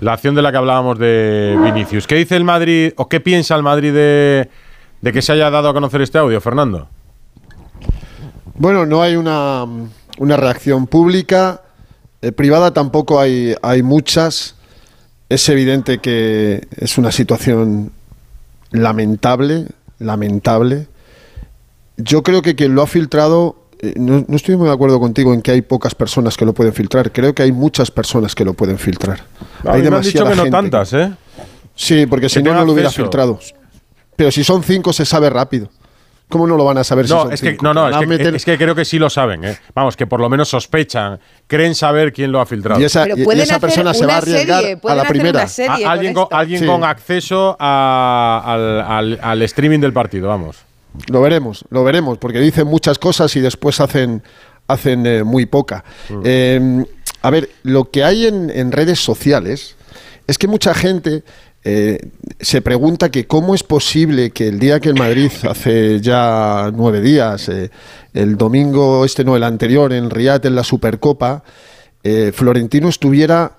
La acción de la que hablábamos de Vinicius. ¿Qué dice el Madrid o qué piensa el Madrid de, de que se haya dado a conocer este audio, Fernando? Bueno, no hay una, una reacción pública. Eh, privada tampoco hay, hay muchas. Es evidente que es una situación lamentable, lamentable. Yo creo que quien lo ha filtrado, eh, no, no estoy muy de acuerdo contigo en que hay pocas personas que lo pueden filtrar. Creo que hay muchas personas que lo pueden filtrar. A hay mí me han dicho demasiada que no gente tantas, ¿eh? Sí, porque si no, no lo hubiera acceso. filtrado. Pero si son cinco, se sabe rápido. ¿Cómo no lo van a saber si No, son es que, cinco? no, no, es que, meter- es que creo que sí lo saben, ¿eh? Vamos, que por lo menos sospechan, creen saber quién lo ha filtrado. Y esa- y- esa persona se va a arriesgar serie, a la primera. alguien con con, alguien Sí. con acceso a- al, al- al streaming del partido, vamos. Lo veremos, lo veremos, porque dicen muchas cosas y después hacen, hacen eh, muy poca. Mm. Eh, a ver, lo que hay en, en redes sociales es que mucha gente eh, se pregunta que cómo es posible que el día que el Madrid, hace ya nueve días, eh, el domingo este no, el anterior, en Riyadh, en la Supercopa, Florentino estuviera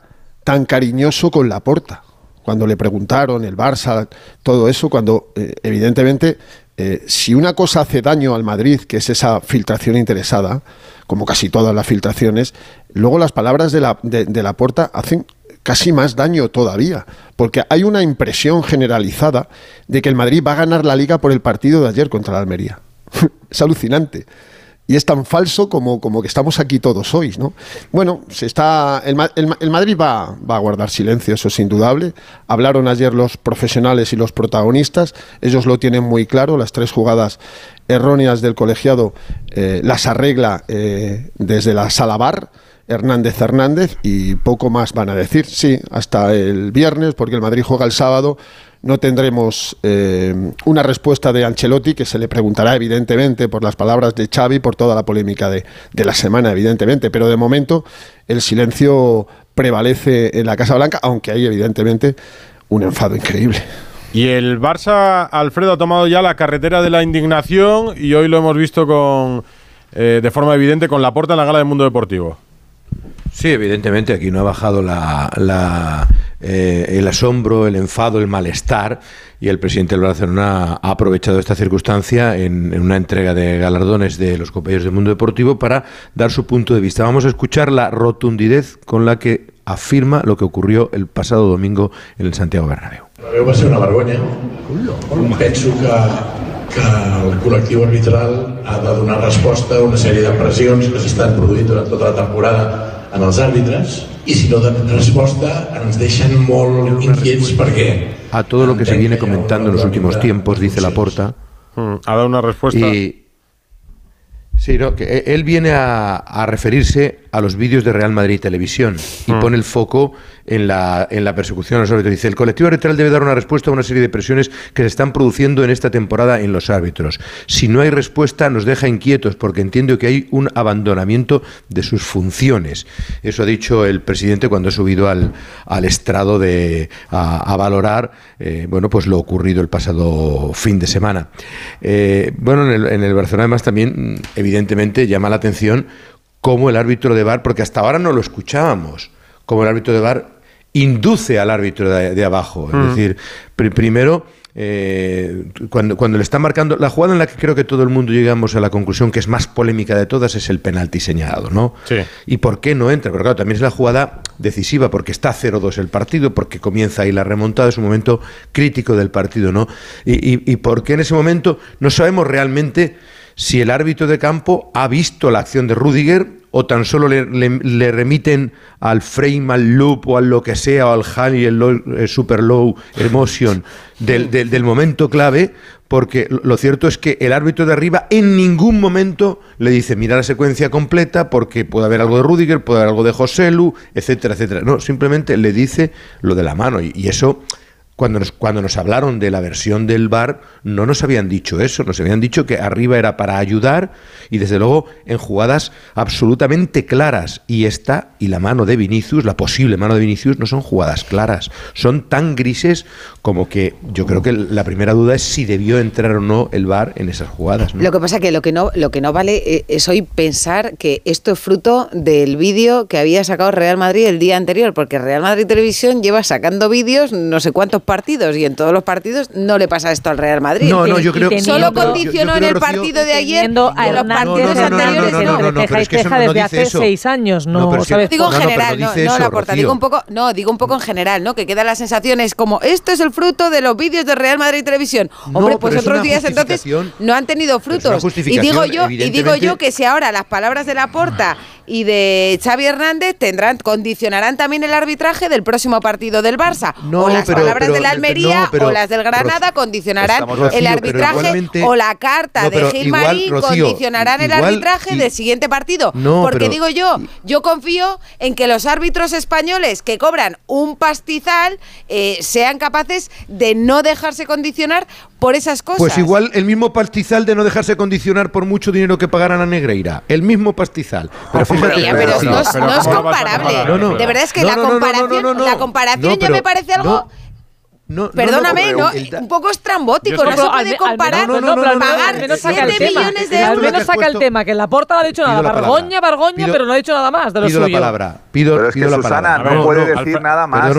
tan cariñoso con la porta. Cuando le preguntaron el Barça, todo eso, cuando eh, evidentemente eh, si una cosa hace daño al Madrid, que es esa filtración interesada, como casi todas las filtraciones, luego las palabras de la, de, la porta hacen casi más daño todavía, porque hay una impresión generalizada de que el Madrid va a ganar la liga por el partido de ayer contra la Almería. <laughs> es alucinante. Y es tan falso como, como que estamos aquí todos hoy, ¿no? Bueno, se está, el, el el Madrid va, va a guardar silencio, eso es indudable. Hablaron ayer los profesionales y los protagonistas, ellos lo tienen muy claro, las tres jugadas erróneas del colegiado eh, las arregla eh, desde la sala bar. Hernández Hernández y poco más van a decir. Sí, hasta el viernes, porque el Madrid juega el sábado, no tendremos eh, una respuesta de Ancelotti, que se le preguntará evidentemente por las palabras de Xavi, por toda la polémica de, de la semana, evidentemente, pero de momento el silencio prevalece en la Casa Blanca, aunque hay evidentemente un enfado increíble. Y el Barça, Alfredo, ha tomado ya la carretera de la indignación y hoy lo hemos visto con eh, de forma evidente con la porta en la gala del mundo deportivo. Sí, evidentemente aquí no ha bajado la, la, eh, el asombro, el enfado, el malestar y el presidente del Barcelona ha aprovechado esta circunstancia en, en una entrega de galardones de los compañeros del mundo deportivo para dar su punto de vista. Vamos a escuchar la rotundidez con la que afirma lo que ocurrió el pasado domingo en el Santiago Bernabéu. La veu va ser una vergonya. Penso que, que el col·lectiu arbitral ha de donar resposta a una sèrie de pressions que s'estan produint durant tota la temporada en els àrbitres i si no donen resposta ens deixen molt inquiets perquè A todo lo que se viene comentando en los últimos tiempos, dice Laporta. Ha dado una respuesta. Y Sí, no, que e- él viene a, a referirse a los vídeos de Real Madrid Televisión y Mm. pone el foco en la, en la persecución a los árbitros. Dice, el colectivo arbitral debe dar una respuesta a una serie de presiones que se están produciendo en esta temporada en los árbitros. Si no hay respuesta, nos deja inquietos porque entiendo que hay un abandonamiento de sus funciones. Eso ha dicho el presidente cuando ha subido al, al estrado de, a, a valorar eh, bueno, pues lo ocurrido el pasado fin de semana. Eh, bueno, en el, en el Barcelona además también, mm, evidentemente, llama la atención cómo el árbitro de VAR, porque hasta ahora no lo escuchábamos, cómo el árbitro de VAR induce al árbitro de, de abajo. Es Mm. decir, pri- primero, eh, cuando, cuando le está marcando, la jugada en la que creo que todo el mundo llegamos a la conclusión que es más polémica de todas es el penalti señalado, ¿no? Sí. ¿Y por qué no entra? Porque claro, también es la jugada decisiva, porque está 0-2 el partido, porque comienza ahí la remontada, es un momento crítico del partido, ¿no? Y, y, y por qué en ese momento no sabemos realmente si el árbitro de campo ha visto la acción de Rudiger o tan solo le, remiten al frame, al loop o al lo que sea, o al high, el eh, super low emotion del, momento clave, porque lo- cierto es que el árbitro de arriba en ningún momento le dice mira la secuencia completa porque puede haber algo de Rudiger, puede haber algo de Joselu, etcétera, etcétera. No, simplemente le dice lo de la mano y eso cuando nos, cuando nos hablaron de la versión del bar, no nos habían dicho eso, nos habían dicho que arriba era para ayudar y desde luego en jugadas absolutamente claras. Y esta y la mano de Vinicius, la posible mano de Vinicius, no son jugadas claras, son tan grises como que yo creo que la primera duda es si debió entrar o no el bar en esas jugadas. Lo que pasa que lo que no lo que no vale eh, es hoy pensar que esto es fruto del vídeo que había sacado Real Madrid el día anterior, porque Real Madrid Televisión lleva sacando vídeos no sé cuántos partidos y en todos los partidos no le pasa esto al Real Madrid. No, no, yo creo- solo yo creo- condicionó yo- yo en el partido de ayer a los partidos anteriores no, no, pero es que eso dice hace eso. seis años, No, que-. Digo en No, no, pero general, no, la porta, digo un poco, no, digo un poco en general, ¿no? Que queda la sensación es como esto es el fruto de los vídeos de Real Madrid Televisión. Hombre, pues otros días entonces no han tenido frutos. Y digo yo, y digo yo que si ahora las palabras de Laporta y de Xavi Hernández tendrán condicionarán también el arbitraje del próximo partido del Barça. No, o las pero- palabras pero- de la Almería no, pero- o las del Granada condicionarán el arbitraje o la carta No, de Gil igual, Marín Rocío, condicionarán el arbitraje y- del siguiente partido. No, Porque digo yo, yo confío en que los árbitros españoles que cobran un pastizal eh, sean capaces de no dejarse condicionar por esas cosas. Pues igual el mismo pastizal de no dejarse condicionar por mucho dinero que pagaran a Negreira. El mismo pastizal. Pero pero no es, no es ¿cómo lo vas a comparable. No, no. De verdad es que No, la no, no, no, no, comparación, la comparación No, ya me parece algo. no. Perdóname, no, ¿no? un poco estrambótico, no se que- puede al- comparar al menos- no, no, no, no, pagar al menos saca el 7 tema. millones de Al euros. menos saca el tema, que la porta no ha dicho nada. La. Bargoña, Bargoña, pero no ha dicho nada más de lo Pido la suyo. palabra. Pido, Pero es que pido la Susana palabra. no puede decir nada más.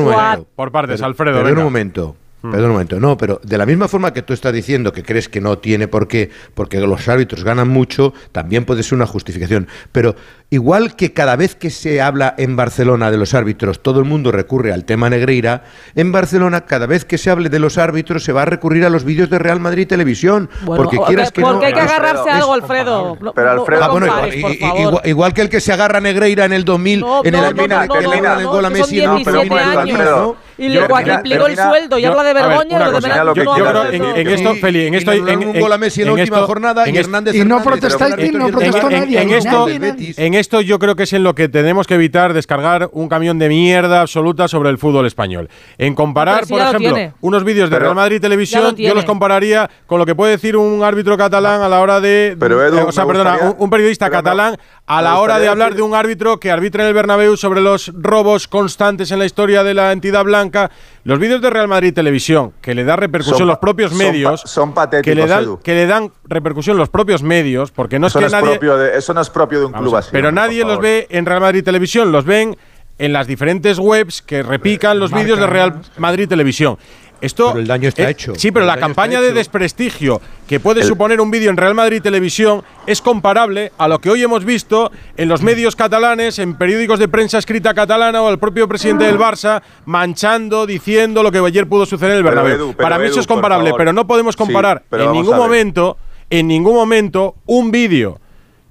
Por partes, Alfredo, Perdón un momento. Perdón un momento. No, pero de la misma forma que tú estás diciendo que crees que no tiene por qué, porque los árbitros ganan mucho, también puede ser una justificación. Pero igual que cada vez que se habla en Barcelona de los árbitros, todo el mundo recurre al tema Negreira, en Barcelona cada vez que se hable de los árbitros se va a recurrir a los vídeos de Real Madrid Televisión. Bueno, porque o- quieras que no. porque hay que agarrarse a algo, Alfredo. No- Pero, no- Alfredo, no Ah, bueno, compares, igual, por favor. igual- igual que el que se agarra a Negreira en el 2000, No, en el no, no, no, no, no, el no, gol a Messi, no, pero 17 bueno, años. Alfredo, Y le cuadriplicó termina- el sueldo y yo- habla de a ver, Bergoña, una lo de cosa. Mira lo Yo que no Yo quiero hablo creo de en, esto, Feli, en esto, un gol a Messi en la última esto- jornada en y Hernández Y no protestáis, no protestó nadie, en, esto, en esto yo creo que es en lo que tenemos que evitar descargar un camión de mierda absoluta sobre el fútbol español. En comparar, si por ejemplo, unos vídeos de Pero- Real Madrid Televisión, lo yo los compararía con lo que puede decir un árbitro catalán a la hora de. Pero, Edu, eh, o sea, perdona, gustaría- un, un periodista me- catalán a la hora de hablar decir- de un árbitro que arbitra en el Bernabéu sobre los robos constantes en la historia de la entidad blanca. Los vídeos de Real Madrid Televisión, que le da repercusión Son los pa- propios son pa- medios. son patéticos, que le, dan, Edu. que le dan repercusión los propios medios, porque no Eso es no que es nadie. propio de- eso no es propio de un Vamos club así. Pero nadie los ve en Real Madrid Televisión, los ven en las diferentes webs que repican los vídeos de Real Madrid Televisión. Esto Pero el daño está eh, hecho. Sí, pero El la campaña de desprestigio que puede suponer un vídeo en Real Madrid Televisión es comparable a lo que hoy hemos visto en los medios catalanes, en periódicos de prensa escrita catalana o el propio presidente del Barça manchando, diciendo lo que ayer pudo suceder en el Pero, Bernabéu. Edu, pero, Para mí eso es comparable, pero no podemos comparar en ningún momento, en ningún momento, un vídeo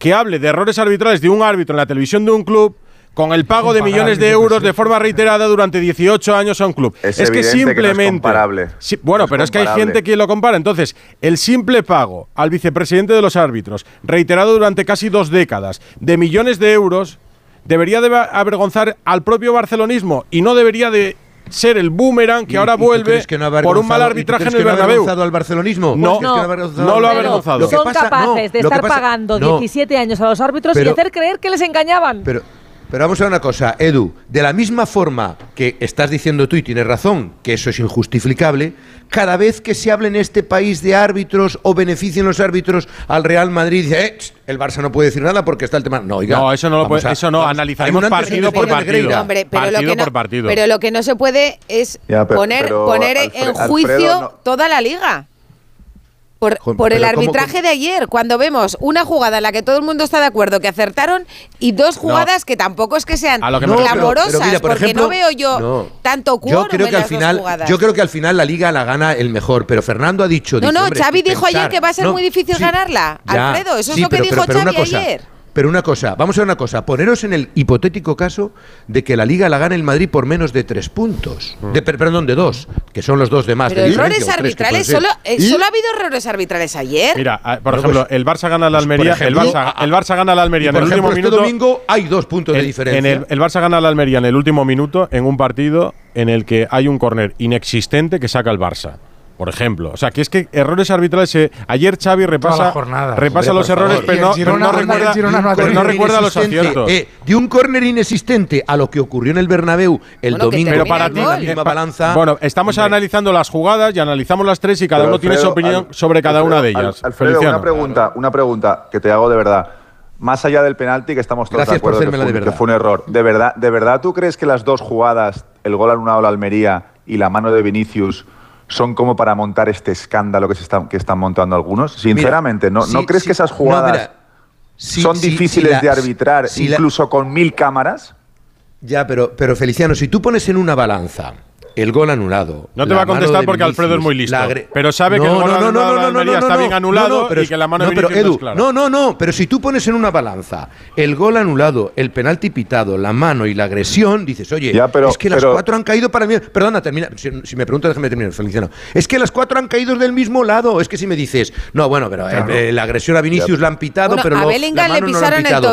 que hable de errores arbitrales de un árbitro en la televisión de un club con el pago de millones de euros de forma reiterada durante 18 años a un club. Es que evidente que no es simplemente. comparable. Sí, bueno, No es pero es que hay gente que lo compara. Entonces, el simple pago al vicepresidente de los árbitros, reiterado durante casi dos décadas, de millones de euros, debería de avergonzar al propio barcelonismo y no debería de ser el boomerang que ¿Y- ahora vuelve que no por un mal arbitraje en el no Bernabéu. avergonzado al barcelonismo? No, Pues no, no, no ha avergonzado no lo ha avergonzado. Lo que Son pasa- capaces no, de estar pasa- pagando no. 17 años a los árbitros y hacer creer que les engañaban. Pero, pero vamos a ver una cosa, Edu. De la misma forma que estás diciendo tú y tienes razón, que eso es injustificable, cada vez que se hable en este país de árbitros o beneficien los árbitros al Real Madrid, dice, eh, el Barça no puede decir nada porque está el tema. No, oiga. No, eso no lo puede- a- eso no, vamos, analizaremos partido por partido. Hombre, pero lo, que no, por partido. pero lo que no se puede es Ya, pero- poner, pero, poner en Alfredo, juicio no- toda la liga. Por, por el pero ¿cómo- arbitraje cómo? de ayer, cuando vemos una jugada en la que todo el mundo está de acuerdo que acertaron y dos jugadas que tampoco es que sean que refiero. clamorosas, Pero mira, por porque ejemplo, no veo yo no. tanto Yo quórum creo en que al final, jugadas. yo creo que al final la liga la gana el mejor, pero Fernando ha dicho. no, dice, no, hombre, Xavi dijo ayer que va a ser No, muy difícil sí, ganarla. ya, Alfredo, eso es lo que pero- dijo pero- pero Xavi cosa, ayer. Pero una cosa, vamos a ver una cosa, poneros en el hipotético caso de que la liga la gane el Madrid por menos de tres puntos, de, per- perdón, de dos, que son los dos de más. Pero de errores arbitrales, solo, eh, solo ha habido errores arbitrales ayer. Mira, ah, por Bueno, ejemplo, pues- el Barça gana al pues, Almería, ejemplo, el, Barça, a- el Barça gana al Almería en el ejemplo, último este minuto. domingo hay dos puntos de En- diferencia. En el, el Barça gana al Almería en el último minuto en un partido en el que hay un córner inexistente que saca el Barça. Por ejemplo, o sea, que es que errores arbitrales. eh, ayer Xavi repasa, jornada. repasa Hombre, los errores, pero no, Girona- pero no el recuerda, Girona no ha pero no tenido recuerda los aciertos. eh, de un córner inexistente a lo que ocurrió en el Bernabéu el Bueno, domingo. pero para el ti, gol. la misma eh, balanza. bueno, estamos Hombre. analizando las jugadas y analizamos las tres y cada Pero, uno tiene su opinión Al- sobre cada una de ellas. Al- Alfredo, una pregunta, una pregunta que te hago de verdad. Más allá del penalti, que estamos todos Gracias de por acuerdo que fue, de que verdad. fue un error. ¿De verdad, ¿De verdad tú crees que las dos jugadas, el gol anulado a la Almería y la mano de Vinicius, son como para montar este escándalo que, se está- que están montando algunos? Sinceramente, ¿no, sí, ¿no crees sí, que esas no, jugadas mira, sí, son difíciles la- de arbitrar, sí, la- incluso con mil cámaras? Ya, pero, pero Feliciano, si tú pones en una balanza el gol anulado. No te va a contestar porque Alfredo es muy listo. Pero sabe que el gol anulado está bien anulado pero y es- que la mano de no, pero Vinicius no Edu, es clara. No, no, no, pero si tú pones en una balanza el gol anulado, el penalti pitado, la mano y la agresión, dices, oye, Ya, pero- es que las cuatro han caído para mí. Perdona, termina. Si, si me preguntas, déjame terminar, Feliciano. Es que las cuatro han caído del mismo lado. Es que si me dices, no, bueno, pero eh, Claro. eh, la agresión a Vinicius la han pitado, Bueno, pero a lo- Bellingham la le mano no la han pisaron el pitado.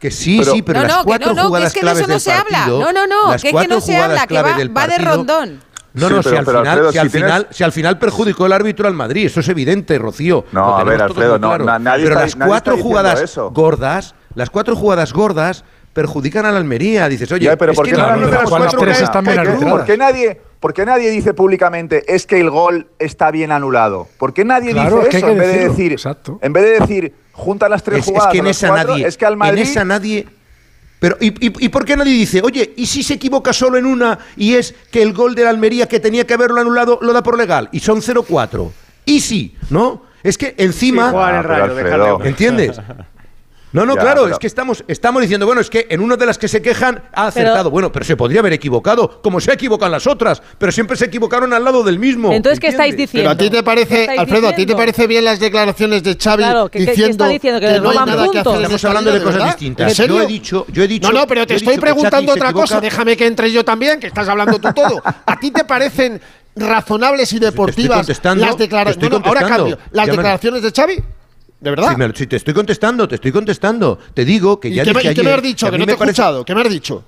Que sí, Pero- sí, pero no, las no, cuatro no, no, que jugadas es que de claves eso no del se habla. partido, No, no, no, las que es que no se habla, jugadas que va, de rondón. No, Sí, no, pero- si, al final, Alfredo, si, al si tienes- final, si al final perjudicó el árbitro al Madrid, eso es evidente, Rocío. No, Lo a tenemos ver, todos Alfredo, muy no, claro. na- nadie Pero está- las nadie cuatro jugadas eso. gordas, las cuatro jugadas gordas perjudican a la Almería. Dices, oye, Ya, pero es ¿por qué no no hablamos de las las cuales cuatro tres que- están bien que- arbitradas? ¿Por qué nadie, por qué nadie dice públicamente es que el gol está bien anulado? ¿Por qué nadie Claro, es dice que hay eso que en vez de decir, exacto. en vez de decir junta las tres Es, es jugadas que en esa cuatro, nadie, es que al Madrid en esa nadie. Pero ¿y, y, y por qué nadie dice, oye, y si se equivoca solo en una y es que el gol de la Almería que tenía que haberlo anulado lo da por legal y son 0-4? Y sí, ¿no? Es que encima Sí, Ah, Alfredo. ¿Entiendes? <laughs> No, no, Ya, claro, pero- es que estamos, estamos diciendo, bueno, es que en una de las que se quejan ha acertado. bueno, pero se podría haber equivocado, como se equivocan las otras, pero siempre se equivocaron al lado del mismo. Entonces, ¿qué estáis diciendo? Pero a ti te ¿Qué parece, Alfredo, ¿a ti te diciendo? parece bien las declaraciones de Xavi Claro, que- que- que diciendo, está diciendo que no hay nada que hacer Estamos esta hablando de cosas verdad? distintas. ¿En serio? Yo he dicho, yo he dicho. No, no, pero te estoy preguntando otra cosa. Déjame que entre yo también, que estás hablando tú todo. ¿A ti te parecen razonables y deportivas las declaraciones? estoy ahora cambio. ¿Las declaraciones de Xavi? ¿De verdad? Sí, me- sí, te estoy contestando, te estoy contestando. Te digo que ¿Y ya qué, me, dije y qué me has dicho? a Que mí no te me he parece- escuchado. ¿Qué me has dicho?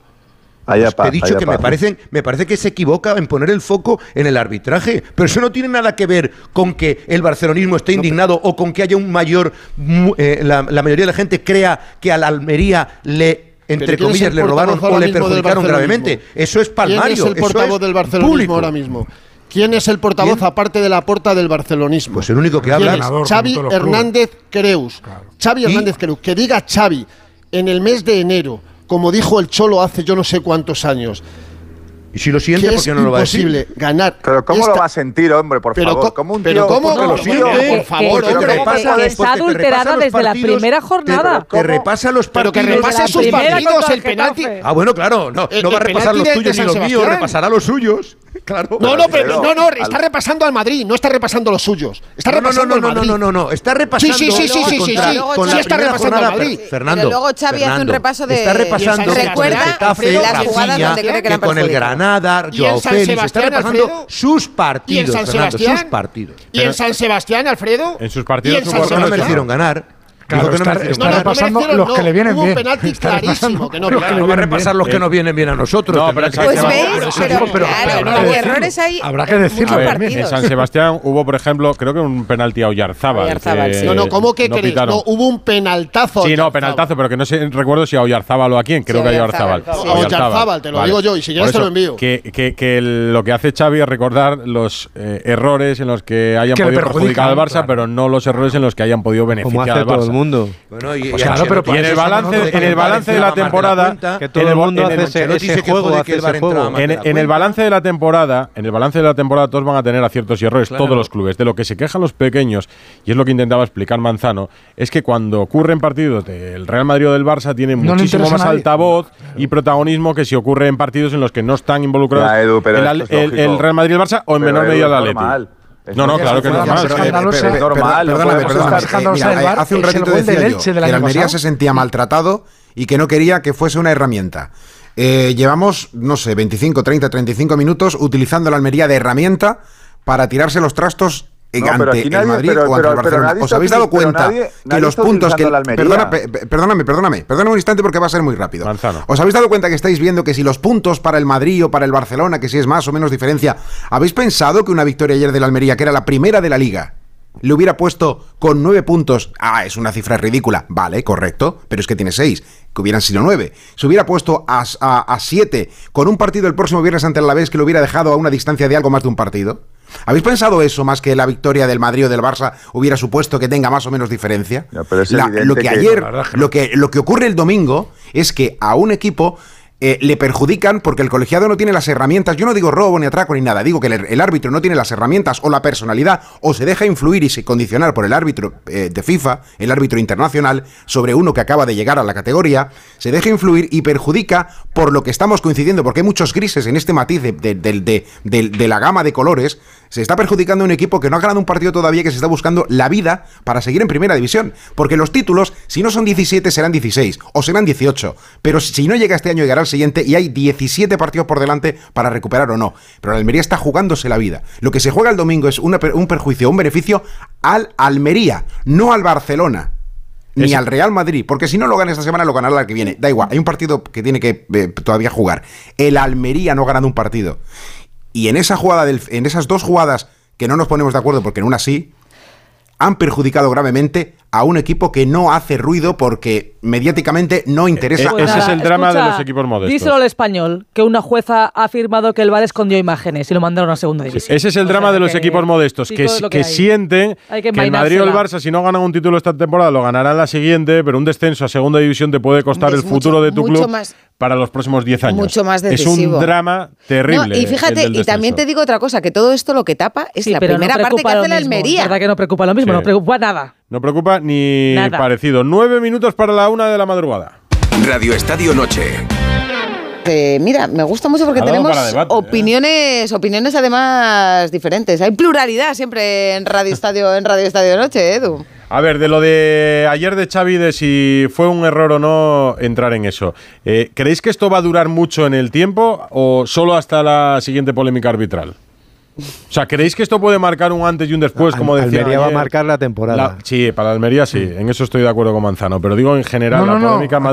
Haya Pues te paz, he dicho que me, parecen, me parece que se equivoca en poner el foco en el arbitraje. Pero eso no tiene nada que ver con que el barcelonismo esté indignado o con que haya un mayor. mu- eh, la, la mayoría de la gente crea que a la Almería le. Entre ¿quién es comillas, el le robaron portavoz o ahora le mismo del perjudicaron barcelonismo? gravemente. Eso es palmario. ¿Quién es el eso portavoz es del barcelonismo público. ahora mismo? ¿Quién es el portavoz ¿Quién? aparte de la porta del barcelonismo? Pues el único que ¿Quién habla es? Xavi. Hernández Creus. Xavi ¿Y? Hernández Creus. Que diga Xavi en el mes de enero, como dijo el Cholo hace yo no sé cuántos años, Y si lo siente, que ¿por es qué no lo va a decir? imposible ganar. Pero ¿cómo esta- lo va a sentir, hombre, por Pero favor? ¿Cómo un pero tío- ¿cómo porque lo siente? Por favor, Porque hombre, repasa- que- que está adulterada repasa desde la partidos, primera jornada. Te, repasa los Pero que partidos. la sus partidos, el penalti. Ah, bueno, claro, no, El- no va a repasar los tuyos ni los míos, repasará los suyos. <laughs> Claro. No, no, pero no, no, está repasando al Madrid, no está repasando los suyos. Está No, no, no, repasando no, no, al no, Madrid. no, no, no, está repasando Sí, sí, sí, sí, sí, sí, con sí la está repasando al Madrid. Fer- Fernando, Pero luego Xavi hace un repaso de- está repasando el San con el Sebastián, Getafe, Alfredo, las jugadas Rafinha, donde cree que le han que con el perjudicado. Granada, Joao San Félix, está Sebastián, repasando Alfredo. sus partidos, San Fernando, Sebastián. sus partidos. Y el San Sebastián, Alfredo. En sus partidos no Sebastián. merecieron ganar. Claro, que no está, merecieron está No, repasando los que le vienen Hubo un bien. penalti Está clarísimo que no los vio. que le No va a vienen repasar bien. los que nos vienen bien a nosotros. No, pero Pues veis, pero- pero, pero- claro, pero- hay errores ahí. Habrá que decirlo en San Sebastián hubo, por ejemplo, creo que un penalti a Oyarzábal. Oyarzábal, sí. No, no, ¿cómo que pitaron. No, hubo un penaltazo. Sí, no, penaltazo, pero que no sé, recuerdo si a Oyarzábal o a quién, creo que a Oyarzábal. A Oyarzábal, te lo digo yo, y si quieres te lo envío. Que, lo que hace Xavi es recordar los eh, errores en los que hayan podido perjudicar al Barça, claro. pero no los errores en los que hayan podido beneficiar al Barça. Mundo. Bueno, y, Pues y claro, pero en el balance, en el balance de la temporada, Que todo el- mundo hace ese, Ancelotti ese se juego, quejó de hace que el ese juego. En, el balance de la temporada, en el balance de la temporada todos van a tener aciertos y errores, Claro. todos los clubes. De lo que se quejan los pequeños, y es lo que intentaba explicar Manzano, es que cuando ocurren partidos del Real Madrid o del Barça tienen No muchísimo más altavoz y protagonismo que si ocurre en partidos en los que no están involucrados Ya, Edu, pero el, esto es el- lógico. el Real Madrid y el Barça o en Pero, menor medida el Atleti. Es No, no, claro que no es normal. per- Normal, hace un es el ratito decía yo que la Almería se sentía maltratado y que no quería que fuese una herramienta. Eh, llevamos, no sé, 25, 30, 35 minutos utilizando la Almería de herramienta para tirarse los trastos pero ante el Madrid pero- o ante pero- el pero Barcelona. nadie ¿Os habéis dado cuenta nadie- que los puntos que... Perdona, perdóname, perdóname, perdóname un instante porque va a ser muy rápido. Manzano. ¿Os habéis dado cuenta que estáis viendo que si los puntos para el Madrid o para el Barcelona, que si es más o menos diferencia, ¿habéis pensado que una victoria ayer de la Almería, que era la primera de la liga, le hubiera puesto con nueve puntos? Ah, es una cifra ridícula. Vale, correcto, pero es que tiene seis, que hubieran sido nueve. Se hubiera puesto a, a, con un partido el próximo viernes ante el Alavés que lo hubiera dejado a una distancia de algo más de un partido. ¿Habéis pensado eso más que la victoria del Madrid o del Barça hubiera supuesto que tenga más o menos diferencia? pero es La- evidente lo que que- ayer, que, lo que ocurre el domingo es que a un equipo eh, le perjudican porque el colegiado no tiene las herramientas. Yo no digo robo ni atraco ni nada, digo que el, árbitro no tiene las herramientas o la personalidad o se deja influir y se condicionar por el árbitro eh, de FIFA, el árbitro internacional, sobre uno que acaba de llegar a la categoría, se deja influir y perjudica por lo que estamos coincidiendo, porque hay muchos grises en este matiz de- de la gama de colores, se está perjudicando a un equipo que no ha ganado un partido todavía, que se está buscando la vida para seguir en primera división. Porque los títulos, si no son 17, serán 16 o serán 18. Pero si no llega este año, llegará el siguiente y hay 17 partidos por delante para recuperar o no. Pero la Almería está jugándose la vida. Lo que se juega el domingo es una un perjuicio, un beneficio al Almería, no al Barcelona. Ni al Real Madrid, porque si no lo gana esta semana, lo ganará la que viene. Da igual, hay un partido que tiene que eh, todavía jugar. El Almería no ha ganado un partido. Y en esa jugada, del, en esas dos jugadas que no nos ponemos de acuerdo, porque en una sí, han perjudicado gravemente a un equipo que no hace ruido porque mediáticamente no interesa. Pues ese es el drama de Escucha, los equipos modestos. Díselo al español, que una jueza ha afirmado que el VAR escondió imágenes y lo mandaron a segunda división. Ese es el O drama de los que- equipos modestos, sí, que, que hay. sienten que, que el Madrid o el. Barça, si no ganan un título esta temporada, lo ganarán la siguiente, pero un descenso a segunda división te puede costar Es el futuro mucho- de tu mucho club más- para los próximos 10 años. Mucho más Es decisivo. un drama terrible. No, y fíjate, y también te digo otra cosa, que todo esto lo que tapa es Sí, la pero no primera parte que hace la Almería. ¿Verdad que no preocupa lo mismo? Sí. No preocupa nada. No preocupa ni Nada. parecido. Nueve minutos para la una de la madrugada. Radio Estadio Noche. Eh, mira, me gusta mucho porque tenemos ¿eh? opiniones, opiniones además diferentes. Hay pluralidad siempre en Radio Estadio, en Radio Estadio Noche, Edu. A ver, de lo de ayer de Xavi, de si fue un error o no entrar en eso. Eh, ¿Creéis que esto va a durar mucho en el tiempo o solo hasta la siguiente polémica arbitral? O sea, ¿creéis que esto puede marcar un antes y un después, como decía Almería va a marcar la temporada. La- sí, para Almería sí, en eso estoy de acuerdo con Manzano, pero digo en general, No, no, la no,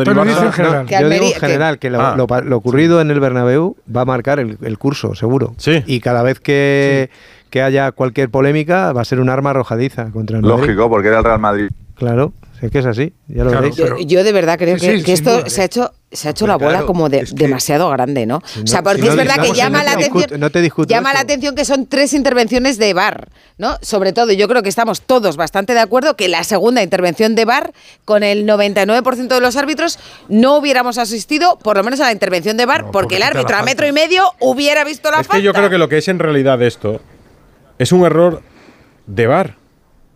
polémica en general. Que Yo digo en general que, lo, Ah. lo ocurrido en el Bernabéu va a marcar el, el curso, seguro. Sí. Y cada vez que, que haya cualquier polémica va a ser un arma arrojadiza contra el Madrid. Lógico, porque era el Real Madrid. Claro, es que es así, ya lo claro, veréis. Yo, de verdad creo que, esto se ha hecho se ha hecho la bola como de, demasiado grande, ¿no? O sea, porque es verdad que llama la atención llama la atención que son tres intervenciones de VAR, ¿no? Sobre todo, yo creo que estamos todos bastante de acuerdo que la segunda intervención de VAR con el 99% de los árbitros no hubiéramos asistido por lo menos a la intervención de VAR porque, el árbitro a metro y medio hubiera visto la falta. Es que yo creo que lo que es en realidad esto es un error de VAR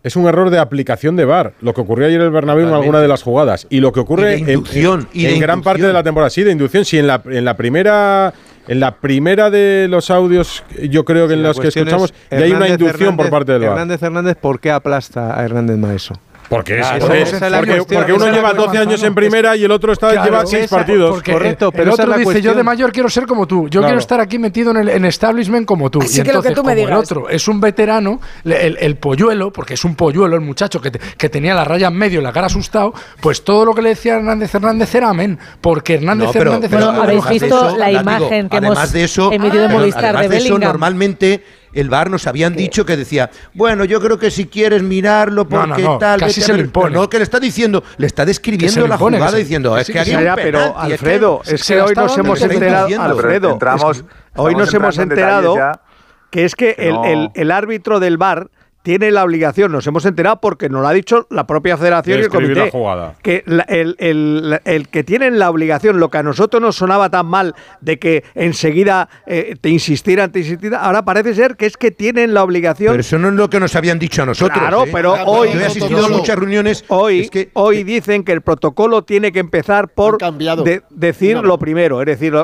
es un error de aplicación de VAR, lo que ocurrió ayer en el Bernabéu en alguna de las jugadas. Y lo que ocurre en, gran parte de la temporada, sí, de inducción, sí en la, en la primera en la primera de los audios, yo creo que en los que escuchamos, ya hay una inducción por parte del VAR. Hernández Hernández, ¿por qué aplasta a Hernández Maeso? Porque, claro, es, porque, porque, uno lleva 12 años en primera y el otro está, lleva 6 partidos. Correcto, pero el otro dice, yo de mayor quiero ser como tú, yo quiero estar aquí metido en el establishment como tú. Ah, Así que entonces, lo que tú me digas. el otro es un veterano, el, polluelo, porque es un polluelo el muchacho que, te, que tenía la raya en medio y la cara asustado, pues todo lo que le decía Hernández Hernández era amén, porque Hernández no, pero, Hernández pero, pero, Hernández habéis visto la imagen que hemos emitido ah, en Movistar de, de Bellingham. Normalmente el bar nos habían dicho que decía, bueno, yo creo que si quieres mirarlo porque tal, casi no, que le está diciendo, le está describiendo la impone, jugada diciendo, es que, hay pero Alfredo, es que, hoy nos hemos enterado, Alfredo, hoy nos hemos enterado que es que el, el, el árbitro del bar tiene la obligación, nos hemos enterado porque nos lo ha dicho la propia federación y el comité, la jugada. que la, el, el, el, que tienen la obligación, lo que a nosotros nos sonaba tan mal de que enseguida eh, te insistieran, te insistieran, ahora parece ser que es que tienen la obligación... Pero eso no es lo que nos habían dicho a nosotros. Claro, ¿eh? pero hoy... Yo he asistido a muchas reuniones... Hoy, eh, dicen que el protocolo tiene que empezar por decir lo primero, es decir,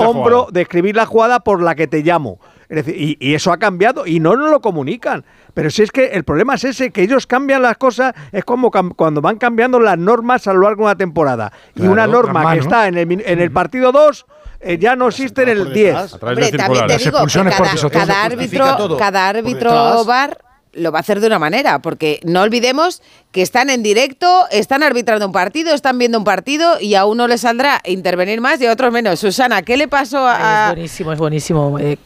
hombro, describir la jugada por la que te llamo. Y, y, eso ha cambiado y no nos lo comunican. Pero si es que el problema es ese, que ellos cambian las cosas, es como cuando van cambiando las normas a lo largo de una temporada. Y una norma que está en el, en el partido 2 eh, ya no existe en el 10. Hombre, cada, árbitro, cada árbitro, cada árbitro VAR lo va a hacer de una manera, porque no olvidemos que están en directo, están arbitrando un partido, están viendo un partido y a uno le saldrá intervenir más y a otro menos. Susana, ¿qué le pasó a...? Es buenísimo, es buenísimo. Eh,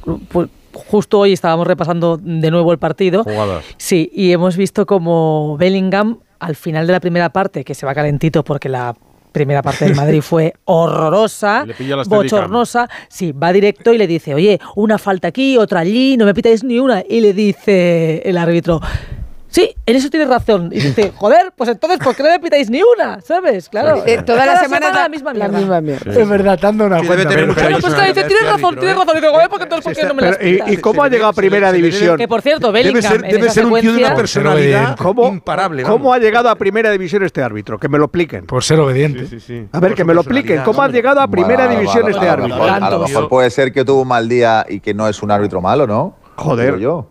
justo hoy estábamos repasando de nuevo el partido. Sí, y hemos visto como Bellingham al final de la primera parte, que se va calentito porque la primera parte del Madrid fue <laughs> horrorosa, bochornosa. Sí, va directo y le dice, oye, una falta aquí, otra allí, no me pitáis ni una. Y le dice el árbitro, Sí, en eso tiene razón. Y dice, <laughs> joder, pues entonces, ¿por qué no me pitáis ni una? ¿Sabes? Claro. Eh, toda Cada la semana, semana la, la misma mierda. La misma mierda. Sí. Es verdad, dando una sí, cuenta. Debe tener pero, pues claro, dice, tienes razón, tienes razón. Y digo, ¿por qué entonces por qué no me las pitas? ¿Y, cómo ha llegado a primera división? Que por cierto, Bellingham Debe ser, debe ser un tío de una personalidad ¿Cómo, imparable. ¿Cómo ha llegado a primera división este árbitro? Que me lo expliquen. Por ser obediente. Sí, sí, a ver, que me lo expliquen. ¿Cómo ha llegado a primera división este árbitro? A lo mejor este puede ser que tuvo un mal día y que no es un árbitro malo, ¿no? Joder. Yo.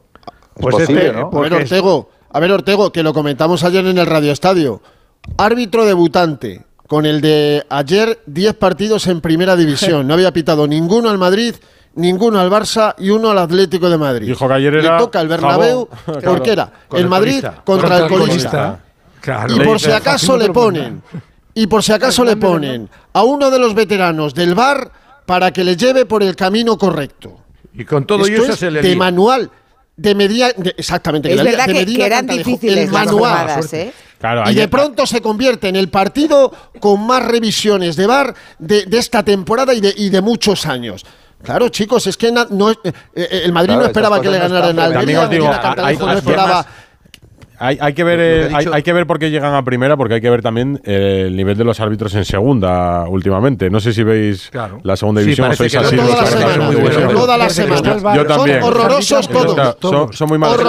Pues posible, ¿no? Ortego a ver, Ortego, que lo comentamos ayer en el Radio Estadio. Árbitro debutante, con el de ayer 10 partidos en primera división. <laughs> No había pitado ninguno al Madrid, ninguno al Barça y uno al Atlético de Madrid. Dijo que ayer era Le toca el Bernabéu <laughs> claro, porque era el, Madrid contra, el colista. Y por si acaso le ponen, y por si acaso le ponen a uno de los veteranos del bar para que le lleve por el camino correcto. Y con todo y eso es se le de manual de medida. De, exactamente, que eran difíciles el manual. ¿eh? Y de pronto se convierte en el partido con más revisiones de bar de, esta temporada y de, y de muchos años. Claro, chicos, es que eh, eh, el Madrid no esperaba que le ganaran al Almería, digo, hay, no esperaba hay, hay, que ver, hay, que ver por qué llegan a primera, porque hay que ver también el nivel de los árbitros en segunda últimamente. No sé si veis la segunda división, sí, sois así toda los la semana, muy bueno. Toda la. Yo también. Son horrorosos todos. Son, muy malos.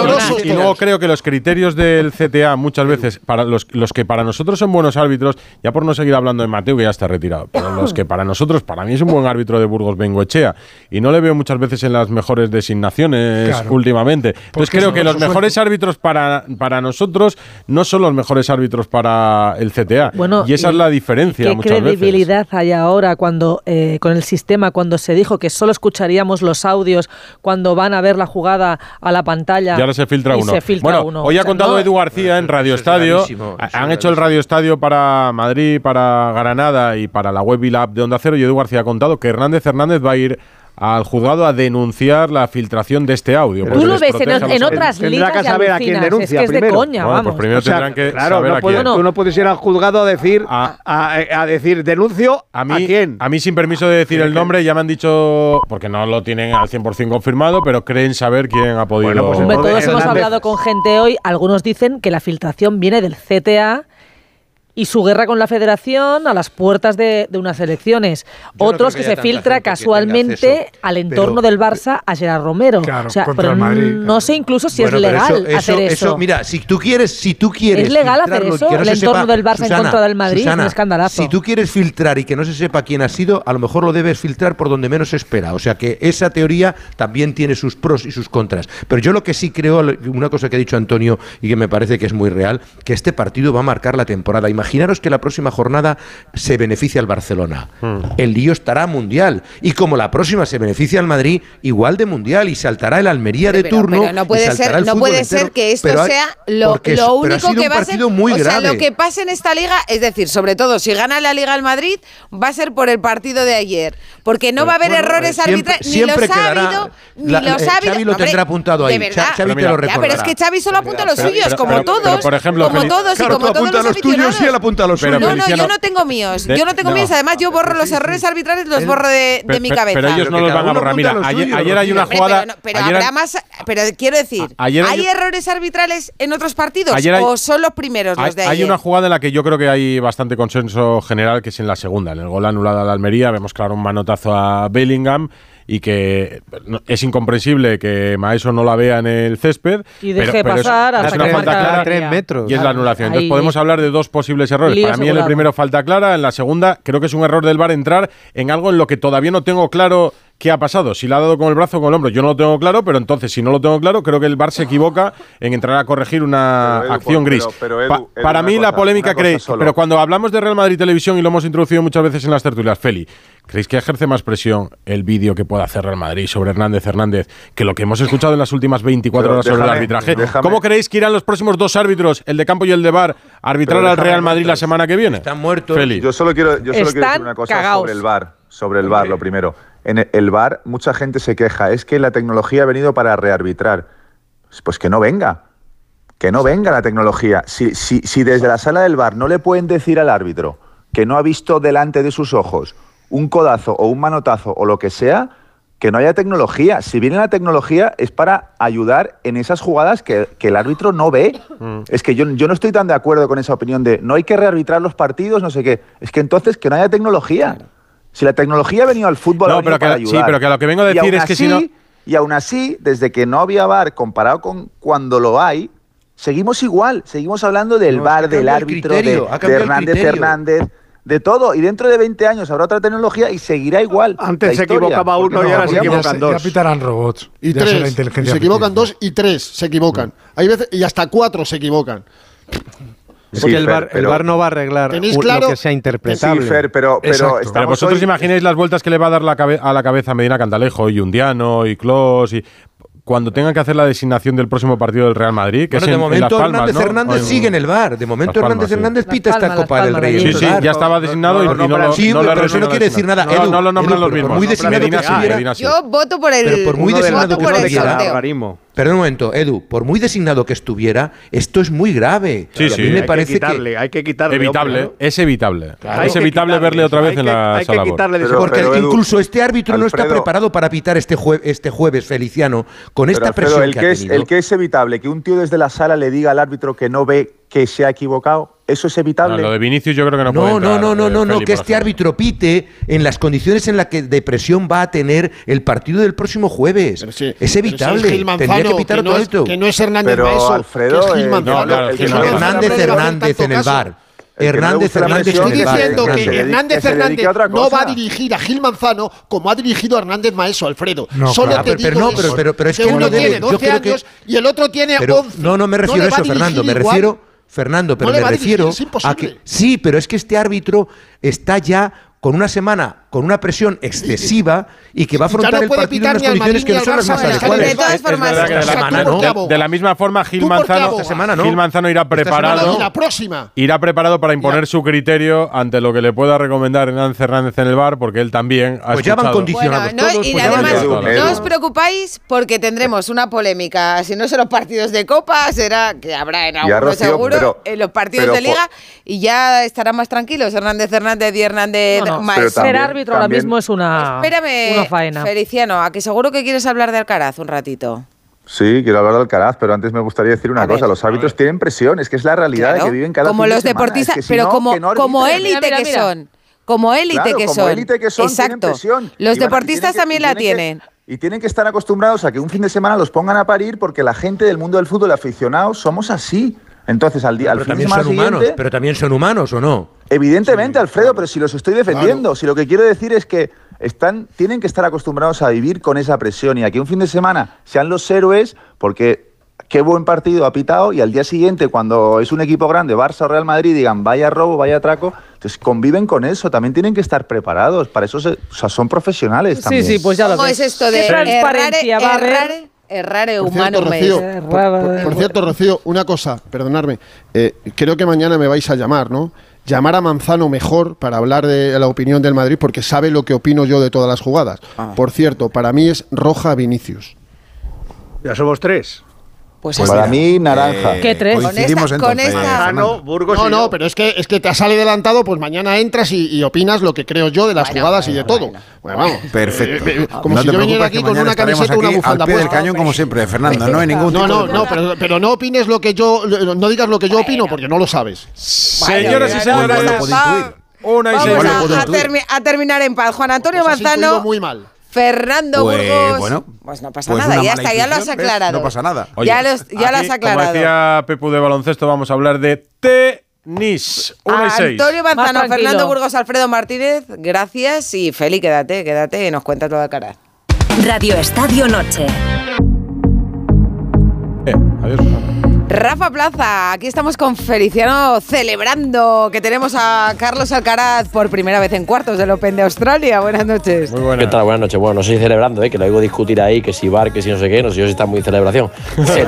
Y, luego creo que los criterios del CTA muchas veces, para los, que para nosotros son buenos árbitros, ya por no seguir hablando de Mateo, que ya está retirado, pero los que para nosotros, para mí es un buen árbitro de Burgos Bengoechea, y no le veo muchas veces en las mejores designaciones últimamente. Entonces creo que los mejores árbitros para, para nosotros no son los mejores árbitros para el CTA. Bueno, y esa es la diferencia. ¿Qué credibilidad hay ahora cuando eh, con el sistema, cuando se dijo que solo escucharíamos los audios cuando van a ver la jugada a la pantalla? Y ahora se filtra uno. Bueno, hoy ha contado no, Edu García en Radio Estadio. Han hecho el Radio Estadio para Madrid, para Granada y para la web y la app de Onda Cero. Y Edu García ha contado que Hernández Hernández va a ir al juzgado a denunciar la filtración de este audio. Tú lo ves en, en otras ligas Tendrá que saber a quién denuncia bueno, pues primero tendrán que claro, no a quién. Tú no puedes ir al juzgado a decir, a, decir denuncio a, mí, quién. A mí sin permiso de decir el nombre ya me han dicho, porque no lo tienen al 100% confirmado, pero creen saber quién ha podido. Bueno, pues, todos hemos hablado con gente hoy, algunos dicen que la filtración viene del CTA y su guerra con la federación a las puertas de, unas elecciones. Otros que, se filtra casualmente al entorno del Barça a Gerard Romero. Claro, no sé incluso si es legal hacer eso, Mira, si tú quieres, si tú quieres. Es legal hacer eso, el entorno del Barça en contra del Madrid, es un escandalazo. Si tú quieres filtrar y que no se sepa quién ha sido, a lo mejor lo debes filtrar por donde menos se espera. O sea que esa teoría también tiene sus pros y sus contras. Pero yo lo que sí creo, una cosa que ha dicho Antonio y que me parece que es muy real, que este partido va a marcar la temporada. Imaginaros que la próxima jornada se beneficia al Barcelona. El lío estará mundial. Y como la próxima se beneficia al Madrid, igual de mundial. Y saltará el Almería de turno. No puede, ser, no puede ser que esto sea lo, único que va a ser. O sea, lo que pase en esta liga, es decir, sobre todo si gana la Liga al Madrid, va a ser por el partido de ayer. Porque no va a haber errores eh, arbitrales. Ni los ha eh, habido. Ni los ha. Xavi lo tendrá apuntado ahí. Xavi te lo recordará. Pero es que Xavi solo apunta los suyos, como todos. Como todos y como todos los aficionados le apunta a los suyos. No, no, yo no tengo míos. Yo no tengo míos. Además, yo borro los errores arbitrales, los borro de, mi cabeza. Pero ellos no los van a borrar. Mira, ayer, ayer hay una jugada. Pero, habrá más. Pero quiero decir, ¿hay errores arbitrales en otros partidos? ¿O son los primeros los de ayer? Hay una jugada en la que yo creo que hay bastante consenso general, que es en la segunda. En el gol anulado a la Almería, vemos claro un manotazo a Bellingham y que es incomprensible que Maeso no la vea en el césped. Y deje pasar hasta es una que falta clara tres metros. Y es la anulación. Entonces podemos hablar de dos posibles errores. Para mí en el primero falta clara, en la segunda creo que es un error del VAR entrar en algo en lo que todavía no tengo claro ¿Qué ha pasado? Si le ha dado con el brazo o con el hombro, yo no lo tengo claro, pero entonces, si no lo tengo claro, creo que el VAR se equivoca en entrar a corregir una acción gris. Para mí la polémica creéis, pero cuando hablamos de Real Madrid Televisión y lo hemos introducido muchas veces en las tertulias, Feli, ¿creéis que ejerce más presión el vídeo que pueda hacer Real Madrid sobre Hernández Hernández que lo que hemos escuchado en las últimas 24 horas sobre el arbitraje? ¿Cómo creéis que irán los próximos dos árbitros, el de campo y el de VAR, a arbitrar al Real Madrid la semana que viene? Están muertos. Feli. Yo solo quiero, yo solo quiero decir una cosa sobre el VAR, sobre el VAR, okay. lo primero en el VAR mucha gente se queja, es que la tecnología ha venido para rearbitrar. Pues, que no venga, que no venga la tecnología. Si, si, si desde la sala del VAR no le pueden decir al árbitro que no ha visto delante de sus ojos un codazo o un manotazo o lo que sea, que no haya tecnología. Si viene la tecnología es para ayudar en esas jugadas que, que el árbitro no ve. Mm. Es que yo, yo, no estoy tan de acuerdo con esa opinión de no hay que rearbitrar los partidos, no sé qué. Es que entonces que no haya tecnología. Si la tecnología ha venido al fútbol, no, ha pero. Sí, pero que lo que vengo a decir es que si no... Y aún así, desde que no había VAR comparado con cuando lo hay, seguimos igual. Seguimos hablando del no, VAR, del árbitro, de, Hernández Hernández de todo. Y dentro de 20 años habrá otra tecnología y seguirá igual. Antes se equivocaba uno y ahora se equivocan dos. Ya pitarán robots. Y tres. Se equivocan dos y tres se equivocan. Hay veces, y hasta cuatro se equivocan. Porque el, bar, el bar no va a arreglar claro? lo que sea interpretable. Sí, Fer, pero, pero, pero vosotros hoy... imagináis las vueltas que le va a dar la cabe a la cabeza Medina Cantalejo y Undiano y Clos y cuando tengan que hacer la designación del próximo partido del Real Madrid, que bueno, es en, de momento en las Palmas, Hernández. Hernández en... sigue en el bar. De momento Hernández sí. Hernández pita esta Copa del Rey. Sí, sí, ya estaba designado no, y no, lo Sí, no quiere decir nada. No, no lo nombran los mismos. Yo voto por el Pero por muy designado que. Perdón un momento, Edu, por muy designado que estuviera, esto es muy grave. Sí. A mí me hay que, quitarle, hay que quitarle. Evitable, es evitable. Es evitable verle otra vez en que, la hay sala. Que quitarle pero, porque incluso este árbitro no está preparado para pitar este, jue, este jueves, Feliciano, con esta presión que. El que es evitable, que un tío desde la sala le diga al árbitro que no ve que se ha equivocado. Eso es evitable. No, lo de Vinicius yo creo que no, no puede entrar, No, no, eh, no, no, Felipe, que este árbitro pite en las condiciones en las que de presión va a tener el partido del próximo jueves. Si, es evitable. Si es Manzano, Tendría que pitar que no es, que no es Hernández pero Maeso, Alfredo, que es Gil no, claro, Gil Hernández Hernández en el bar. Hernández Hernández. Estoy diciendo que Hernández Hernández no va a dirigir a Gil Manzano como ha dirigido a Hernández Maeso, Alfredo. No, Solo claro, te pero, digo pero, pero, pero, es que, uno tiene 12 años y el otro tiene 11. No, no me refiero a eso, Fernando. Me refiero Fernando, pero me refiero a que sí, pero es que este árbitro está ya con una semana con una presión excesiva y que va a afrontar no el partido en condiciones que no son las más adecuadas. De todas formas, es que semana, ¿no? de, de, la misma forma, Gil Manzano, esta semana, ¿no? Gil Manzano irá preparado. La próxima. Irá preparado para imponer su criterio ante lo que le pueda recomendar Hernán Fernández en el bar, porque él también ha Pues ya van condicionados bueno, no, y pues además, no os preocupáis porque tendremos una polémica, si no son los partidos de Copa, será que habrá en algunos seguro, en los partidos pero, de Liga, y ya estará más tranquilos Hernández Fernández Hernández y Hernández No, no, Maestro. Ser también- árbitro ahora también- mismo es una, Espérame, una faena. Feliciano, a que seguro que quieres hablar de Alcaraz un ratito. Sí, quiero hablar de Alcaraz, pero antes me gustaría decir una A cosa. ver. Los árbitros tienen presión, es que es la realidad Claro, que viven cada como fin de los semana. deportistas, Es que si pero no, como, que no como élite Mira, que mira, son. Como élite Claro, que como son. élite que son, tienen Exacto. presión. Los deportistas que- también y la tienen que- tienen. Y tienen que estar acostumbrados a que un fin de semana los pongan a parir porque la gente del mundo del fútbol, aficionados, somos así. Entonces, al, día, al Pero fin de también semana son humanos, siguiente, pero también son humanos o no. Evidentemente, Alfredo, pero si los estoy defendiendo, si lo que quiero decir es que están, tienen que estar acostumbrados a vivir con esa presión y aquí un fin de semana sean los héroes porque qué buen partido ha pitado y al día siguiente cuando es un equipo grande, Barça o Real Madrid, digan vaya robo, vaya atraco, entonces conviven con eso, también tienen que estar preparados, para eso se- o sea, son profesionales Sí, también. sí, pues ya lo ¿Cómo ves. es esto de ¿Qué transparencia errare, va a haber? Errare, Por humano cierto, Rocío, por, por- por cierto, Rocío, una cosa, perdonadme. eh, creo que mañana me vais a llamar, ¿no? Llamar a Manzano mejor para hablar de la opinión del Madrid porque sabe lo que opino yo de todas las jugadas. Por cierto, para mí es roja Vinicius. Ya somos tres. Pues Para así. mí, naranja. ¿Qué tres? Con esta, con esta- Burgos No, y no, yo. pero es que, es que te sale adelantado, pues mañana entras y, y opinas lo que creo yo de las jugadas y de todo. Bueno, vamos. Perfecto. Eh, eh, como No si te yo viniera aquí con una camiseta una bufanda al pie del cañón como siempre, Fernando. No hay ningún No, tipo no, de no, pero, pero no opines lo que yo. No digas lo que yo opino porque no lo sabes. Señoras y Bueno, señores, bueno, una y Vamos seis a, minutos. a termi- a terminar en paz. Juan Antonio Pues Manzano, muy mal. Fernando Pues, Burgos. bueno, pues no pasa pues nada, ya está, ya lo has aclarado. No pasa nada. Oye, ya los- ya lo has aclarado. Como decía Pepu de baloncesto, vamos a hablar de tenis. Una y seis. Antonio Más Manzano. Fernando Burgos, Alfredo Martínez, gracias. Y Feli, quédate, quédate y nos cuentas lo de cara. Radio Estadio Noche. Eh, adiós, Susana. Rafa Plaza, aquí estamos con Feliciano celebrando que tenemos a Carlos Alcaraz por primera vez en cuartos del Open de Australia. Buenas noches. Muy buena. ¿Qué tal? Buenas noches. Bueno, no sé si celebrando, ¿eh? que lo oigo discutir ahí, que si bar, que si no sé qué, no sé yo si está muy <laughs> en celebración. En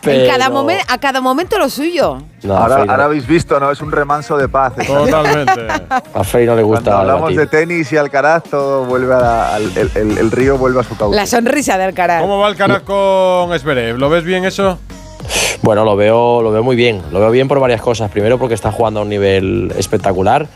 Pero- cada momen- a cada momento lo suyo. No, ahora, no- habéis visto, ¿no? Es un remanso de paz. <laughs> Totalmente. a Fey no le gusta Cuando hablamos debatir. de tenis y Alcaraz, todo vuelve a la- al, el, el- el río vuelve a su cauce. La sonrisa de Alcaraz. ¿Cómo va el Caraz con Esberev? ¿Lo ves bien eso? Bueno, lo veo, lo veo muy bien. Lo veo bien por varias cosas. Primero porque está jugando a un nivel espectacular.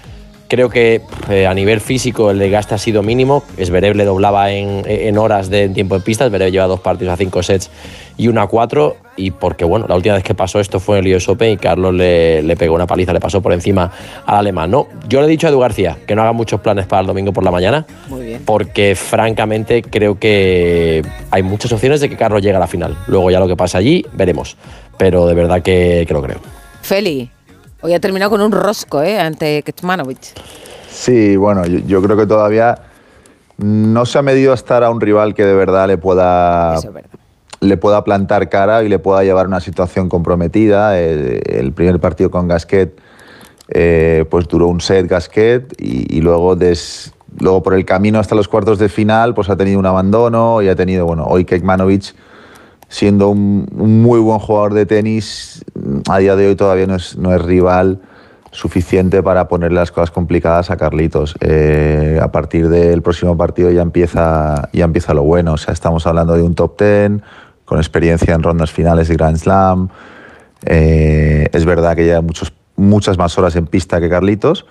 Creo que eh, a nivel físico el desgaste ha sido mínimo. Esberev le doblaba en, en horas de tiempo en pista. Esberev lleva dos partidos a cinco sets y una a cuatro. Y porque, bueno, la última vez que pasó esto fue en el US Open y Carlos le, le pegó una paliza, le pasó por encima al alemán. No, yo le he dicho a Edu García que no haga muchos planes para el domingo por la mañana. Muy bien. Porque francamente creo que hay muchas opciones de que Carlos llegue a la final. Luego ya lo que pasa allí, veremos. Pero de verdad que, que lo creo. Feli, hoy ha terminado con un rosco ¿eh? ante Kecmanovic. Sí, bueno, yo, yo creo que todavía no se ha medido a estar a un rival que de verdad le pueda, Eso es verdad. le pueda plantar cara y le pueda llevar a una situación comprometida. El primer partido con Gasquet eh, pues duró un set Gasquet y, y luego, des- luego por el camino hasta los cuartos de final pues ha tenido un abandono y ha tenido, bueno, hoy Kekmanovic siendo un, muy buen jugador de tenis, a día de hoy todavía no es, no es rival suficiente para ponerle las cosas complicadas a Carlitos. Eh, a partir del próximo partido ya empieza, ya empieza lo bueno. O sea, estamos hablando de un top ten, con experiencia en rondas finales de Grand Slam. Eh, es verdad que lleva muchos, muchas más horas en pista que Carlitos,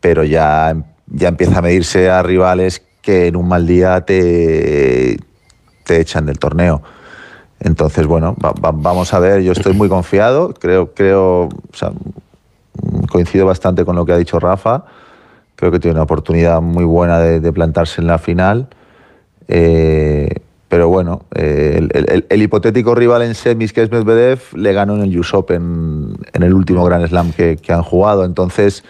pero ya, ya empieza a medirse a rivales que en un mal día te, te echan del torneo. Entonces, bueno, va- va- vamos a ver, yo estoy muy confiado, creo, creo, o sea, coincido bastante con lo que ha dicho Rafa, creo que tiene una oportunidad muy buena de, plantarse en la final, Eh, pero bueno, eh, el hipotético rival en semis que es Medvedev le ganó en el US Open en el último Grand Slam que, que han jugado, entonces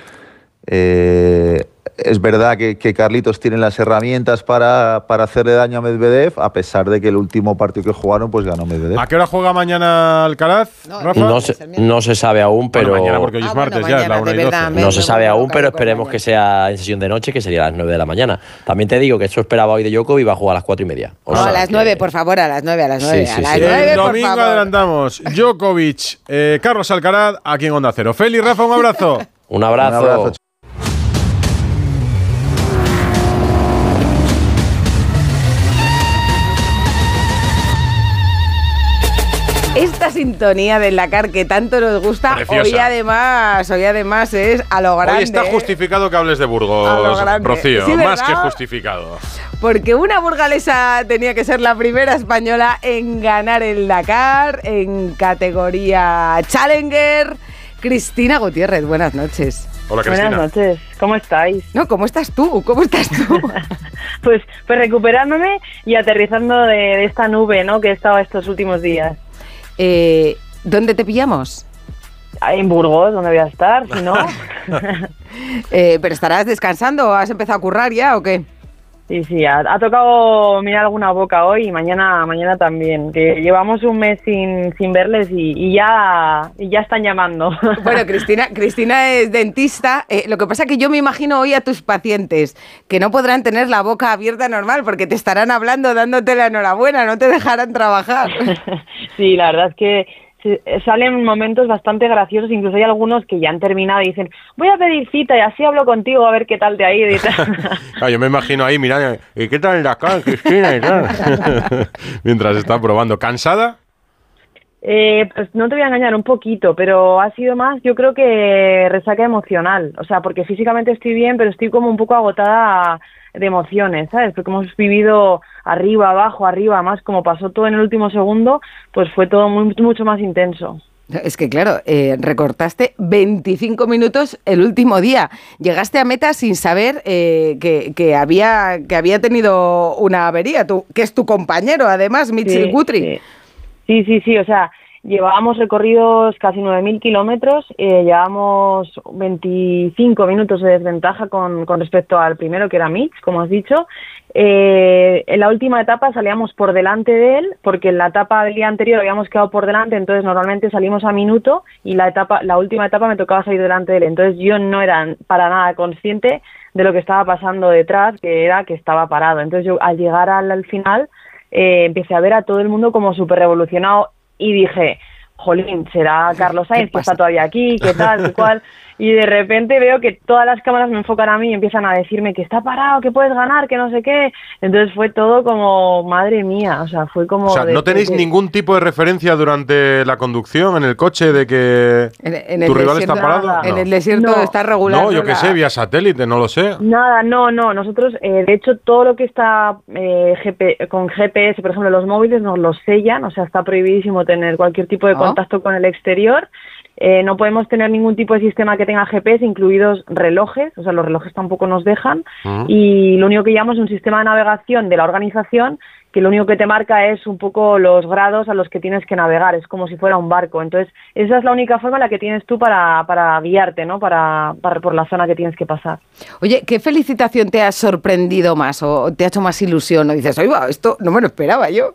eh, es verdad que, que Carlitos tiene las herramientas para, para hacerle daño a Medvedev, a pesar de que el último partido que jugaron, pues ganó Medvedev. ¿A qué hora juega mañana Alcaraz, Rafa? No se, no se sabe aún, pero. Bueno, mañana porque hoy es martes ya, es la 1 y 12. No se sabe aún, pero esperemos que sea en sesión de noche, que sería a las 9 de la mañana. También te digo que eso esperaba hoy de Yoko y va a jugar a las 4 y media. O No, sea a las que- 9, por favor, a las 9, a las 9. Sí, a sí, las sí. 9, El por domingo favor. adelantamos. Djokovic, eh, Carlos Alcaraz, aquí en Onda Cero. Feli, Rafa, un abrazo. Un abrazo. Un abrazo, Esta sintonía del Dakar que tanto nos gusta, Preciosa. hoy además, hoy además es a lo grande. Hoy está justificado que hables de A lo Burgos. Rocío. Sí, más que justificado. Porque una burgalesa tenía que ser la primera española en ganar el Dakar en categoría Challenger. Cristina Gutiérrez, buenas noches. Hola, Buenas noches, ¿cómo estáis? No, ¿cómo estás tú? ¿Cómo estás tú? <laughs> Pues, pues recuperándome y aterrizando de, de esta nube ¿no? que he estado estos últimos días. Eh, ¿Dónde te pillamos? En Burgos, donde voy a estar, si no. <laughs> Eh, ¿Pero estarás descansando? ¿Has empezado a currar ya o qué? Sí, sí, ha, ha tocado mirar alguna boca hoy y mañana mañana también. Que llevamos un mes sin, sin verles y, y ya y ya están llamando. <laughs> Bueno, Cristina, Cristina es dentista. Eh, lo que pasa es que yo me imagino hoy a tus pacientes que no podrán tener la boca abierta normal porque te estarán hablando dándote la enhorabuena, no te dejarán trabajar. <laughs> Sí, la verdad es que salen momentos bastante graciosos, incluso hay algunos que ya han terminado y dicen, voy a pedir cita y así hablo contigo a ver qué tal te ha ido y tal. <laughs> Ah, yo me imagino ahí mirando, ¿y qué tal el Dakar, Cristina? Y tal? <laughs> Mientras está probando. ¿Cansada? Eh, pues no te voy a engañar un poquito, pero ha sido más, yo creo que resaca emocional. O sea, porque físicamente estoy bien, pero estoy como un poco agotada de emociones, ¿sabes? Porque hemos vivido arriba, abajo, arriba, más como pasó todo en el último segundo, pues fue todo muy, mucho más intenso. Es que claro, eh, recortaste 25 minutos el último día. Llegaste a meta sin saber eh, que, que había, que había tenido una avería, tú, que es tu compañero, además, Mitchell Sí, Guthrie. sí. Sí, sí, sí, o sea, llevábamos recorridos casi 9.000 kilómetros, eh, llevábamos 25 minutos de desventaja con, con respecto al primero, que era Mitch, como has dicho. Eh, en la última etapa salíamos por delante de él, porque en la etapa del día anterior habíamos quedado por delante, entonces normalmente salimos a minuto y la etapa, la última etapa me tocaba salir delante de él. Entonces yo no era para nada consciente de lo que estaba pasando detrás, que era que estaba parado. Entonces yo al llegar al, al final eh, empecé a ver a todo el mundo como súper revolucionado y dije, jolín, será <laughs> Carlos Sainz que está todavía aquí, qué tal, qué cual. <laughs> Y de repente veo que todas las cámaras me enfocan a mí y empiezan a decirme que está parado, que puedes ganar, que no sé qué. Entonces fue todo como, madre mía, o sea, fue como... O sea, ¿no tenéis ningún tipo de referencia durante la conducción en el coche de que En, en el tu rival desierto, está parado? En No. el desierto No. está regular. No, yo qué sé, vía satélite, no lo sé. Nada, no, no. Nosotros, eh, de hecho, todo lo que está eh, GP con GPS, por ejemplo, los móviles nos los sellan, o sea, está prohibidísimo tener cualquier tipo de Ah. contacto con el exterior. Eh, no podemos tener ningún tipo de sistema que tenga GPS, incluidos relojes, o sea, los relojes tampoco nos dejan. Mm. Y lo único que llamamos es un sistema de navegación de la organización que lo único que te marca es un poco los grados a los que tienes que navegar, es como si fuera un barco. Entonces, esa es la única forma en la que tienes tú para, para guiarte, ¿no? Para, para, por la zona que tienes que pasar. Oye, ¿qué felicitación te ha sorprendido más o te ha hecho más ilusión? O dices, oiga, esto no me lo esperaba yo.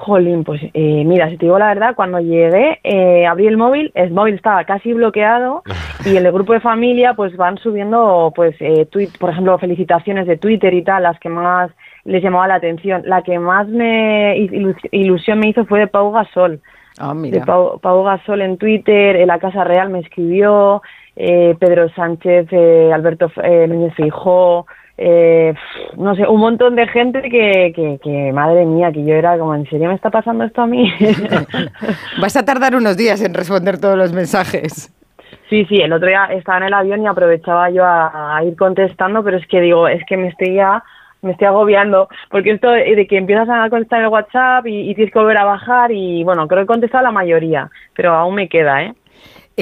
Jolín, pues eh, mira, si te digo la verdad, cuando llegué, eh, abrí el móvil, el móvil estaba casi bloqueado <laughs> y en el grupo de familia pues van subiendo, pues, eh, tweet, por ejemplo, felicitaciones de Twitter y tal, las que más les llamaba la atención. La que más me ilus- ilusión me hizo fue de Pau Gasol. Ah, De Pau, Pau Gasol en Twitter, en la Casa Real me escribió, eh, Pedro Sánchez, eh, Alberto eh, Núñez Feijóo, eh, no sé, un montón de gente que, que, que, madre mía, que yo era como, ¿en serio me está pasando esto a mí? <laughs> Vas a tardar unos días en responder todos los mensajes. Sí, sí, el otro día estaba en el avión y aprovechaba yo a, a ir contestando, pero es que digo, es que me estoy ya, me estoy agobiando, porque esto de que empiezas a contestar en el WhatsApp y, y tienes que volver a bajar y bueno, creo que he contestado la mayoría, pero aún me queda, ¿eh?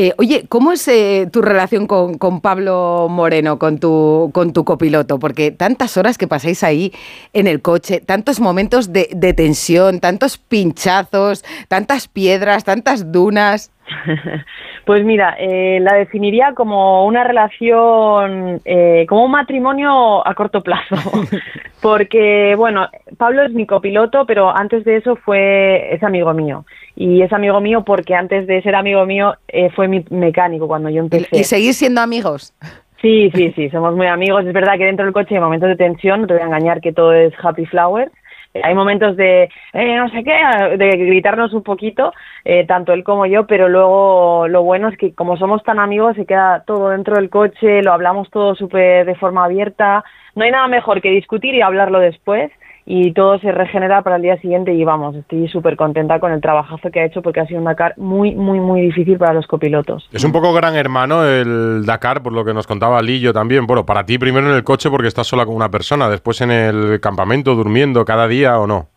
Eh, oye, ¿cómo es eh, tu relación con, con Pablo Moreno, con tu, con tu copiloto? Porque tantas horas que pasáis ahí en el coche, tantos momentos de, de tensión, tantos pinchazos, tantas piedras, tantas dunas. <laughs> Pues mira, eh, la definiría como una relación, eh, como un matrimonio a corto plazo. <laughs> Porque, bueno, Pablo es mi copiloto, pero antes de eso fue, es amigo mío. Y es amigo mío porque antes de ser amigo mío eh, fue mi mecánico cuando yo empecé. ¿Y seguís siendo amigos? Sí, sí, sí, somos muy amigos. Es verdad que dentro del coche hay momentos de tensión, no te voy a engañar que todo es happy flower. Eh, Hay momentos de eh, no sé qué, de gritarnos un poquito, eh, tanto él como yo, pero luego lo bueno es que como somos tan amigos se queda todo dentro del coche, lo hablamos todo súper de forma abierta. No hay nada mejor que discutir y hablarlo después y todo se regenera para el día siguiente y vamos, estoy súper contenta con el trabajazo que ha hecho porque ha sido un Dakar muy, muy, muy difícil para los copilotos. Es un poco gran hermano el Dakar, por lo que nos contaba Lillo también. Bueno, para ti primero en el coche porque estás sola con una persona, después en el campamento durmiendo cada día o no.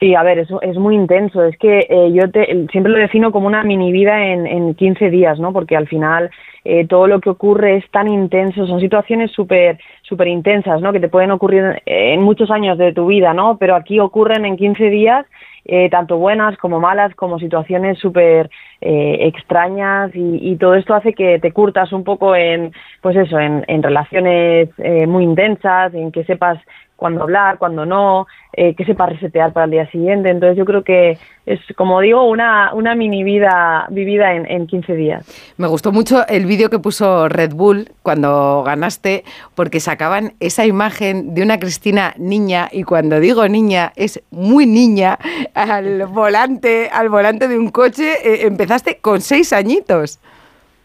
Sí, a ver, es, es muy intenso. Es que eh, yo te, siempre lo defino como una mini vida en, en 15 días, ¿no? Porque al final eh, todo lo que ocurre es tan intenso, son situaciones súper súper intensas, ¿no? Que te pueden ocurrir en muchos años de tu vida, ¿no? Pero aquí ocurren en 15 días, eh, tanto buenas como malas, como situaciones súper eh, extrañas y, y todo esto hace que te curtas un poco en, pues eso, en, en relaciones eh, muy intensas, en que sepas cuándo hablar, cuándo no, eh, que sepas resetear para el día siguiente. Entonces yo creo que es, como digo, una, una mini vida vivida en, en 15 días. Me gustó mucho el vídeo que puso Red Bull cuando ganaste, porque sacaban esa imagen de una Cristina niña, y cuando digo niña, es muy niña, al volante, al volante de un coche. Eh, empezaste con seis añitos.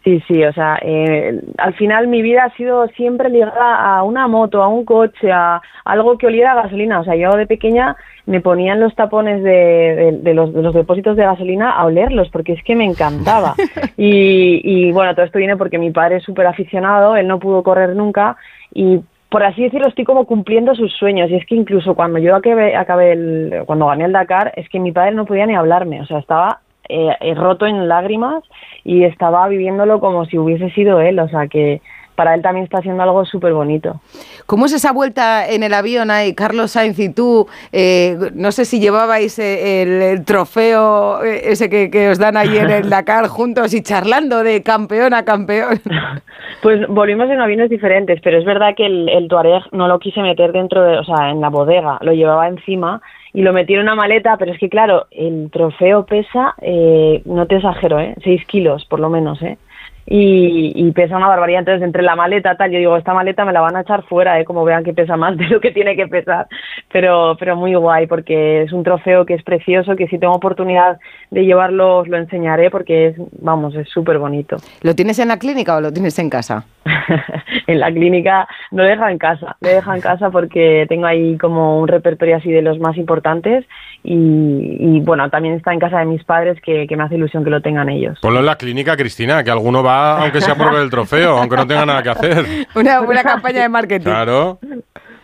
Sí, sí, o sea, eh, al final mi vida ha sido siempre ligada a una moto, a un coche, a algo que oliera a gasolina. O sea, yo de pequeña me ponía en los tapones de, de- de los, de los depósitos de gasolina a olerlos, porque es que me encantaba. <laughs> Y, y bueno, todo esto viene porque mi padre es súper aficionado, él no pudo correr nunca y por así decirlo, estoy como cumpliendo sus sueños. Y es que incluso cuando yo acabé, acabé el, cuando gané el Dakar, es que mi padre no podía ni hablarme. O sea, estaba eh, eh, roto en lágrimas y estaba viviéndolo como si hubiese sido él. O sea, que para él también está haciendo algo súper bonito. ¿Cómo es esa vuelta en el avión ahí, Carlos Sainz y tú? Eh, no sé si llevabais eh, el, el trofeo eh, ese que, que os dan ahí en el <laughs> Dakar juntos y charlando de campeón a campeón. <laughs> Pues volvimos en aviones diferentes, pero es verdad que el, el Tuareg no lo quise meter dentro de, o sea, en la bodega, lo llevaba encima y lo metí en una maleta, pero es que claro, el trofeo pesa, eh, no te exagero, ¿eh? 6 kilos por lo menos, ¿eh? Y, y pesa una barbaridad, entonces entre la maleta tal, yo digo, esta maleta me la van a echar fuera, ¿eh? Como vean que pesa más de lo que tiene que pesar, pero, pero muy guay, porque es un trofeo que es precioso, que si tengo oportunidad de llevarlo os lo enseñaré, porque es, vamos, es súper bonito. ¿Lo tienes en la clínica o lo tienes en casa? <laughs> en la clínica no lo deja en casa, lo deja en casa porque tengo ahí como un repertorio así de los más importantes y, y, bueno, también está en casa de mis padres que, que me hace ilusión que lo tengan ellos. Ponlo en la clínica, Cristina, que alguno va, aunque sea por ver el trofeo, aunque no tenga nada que hacer. <laughs> Una buena campaña de marketing. Claro.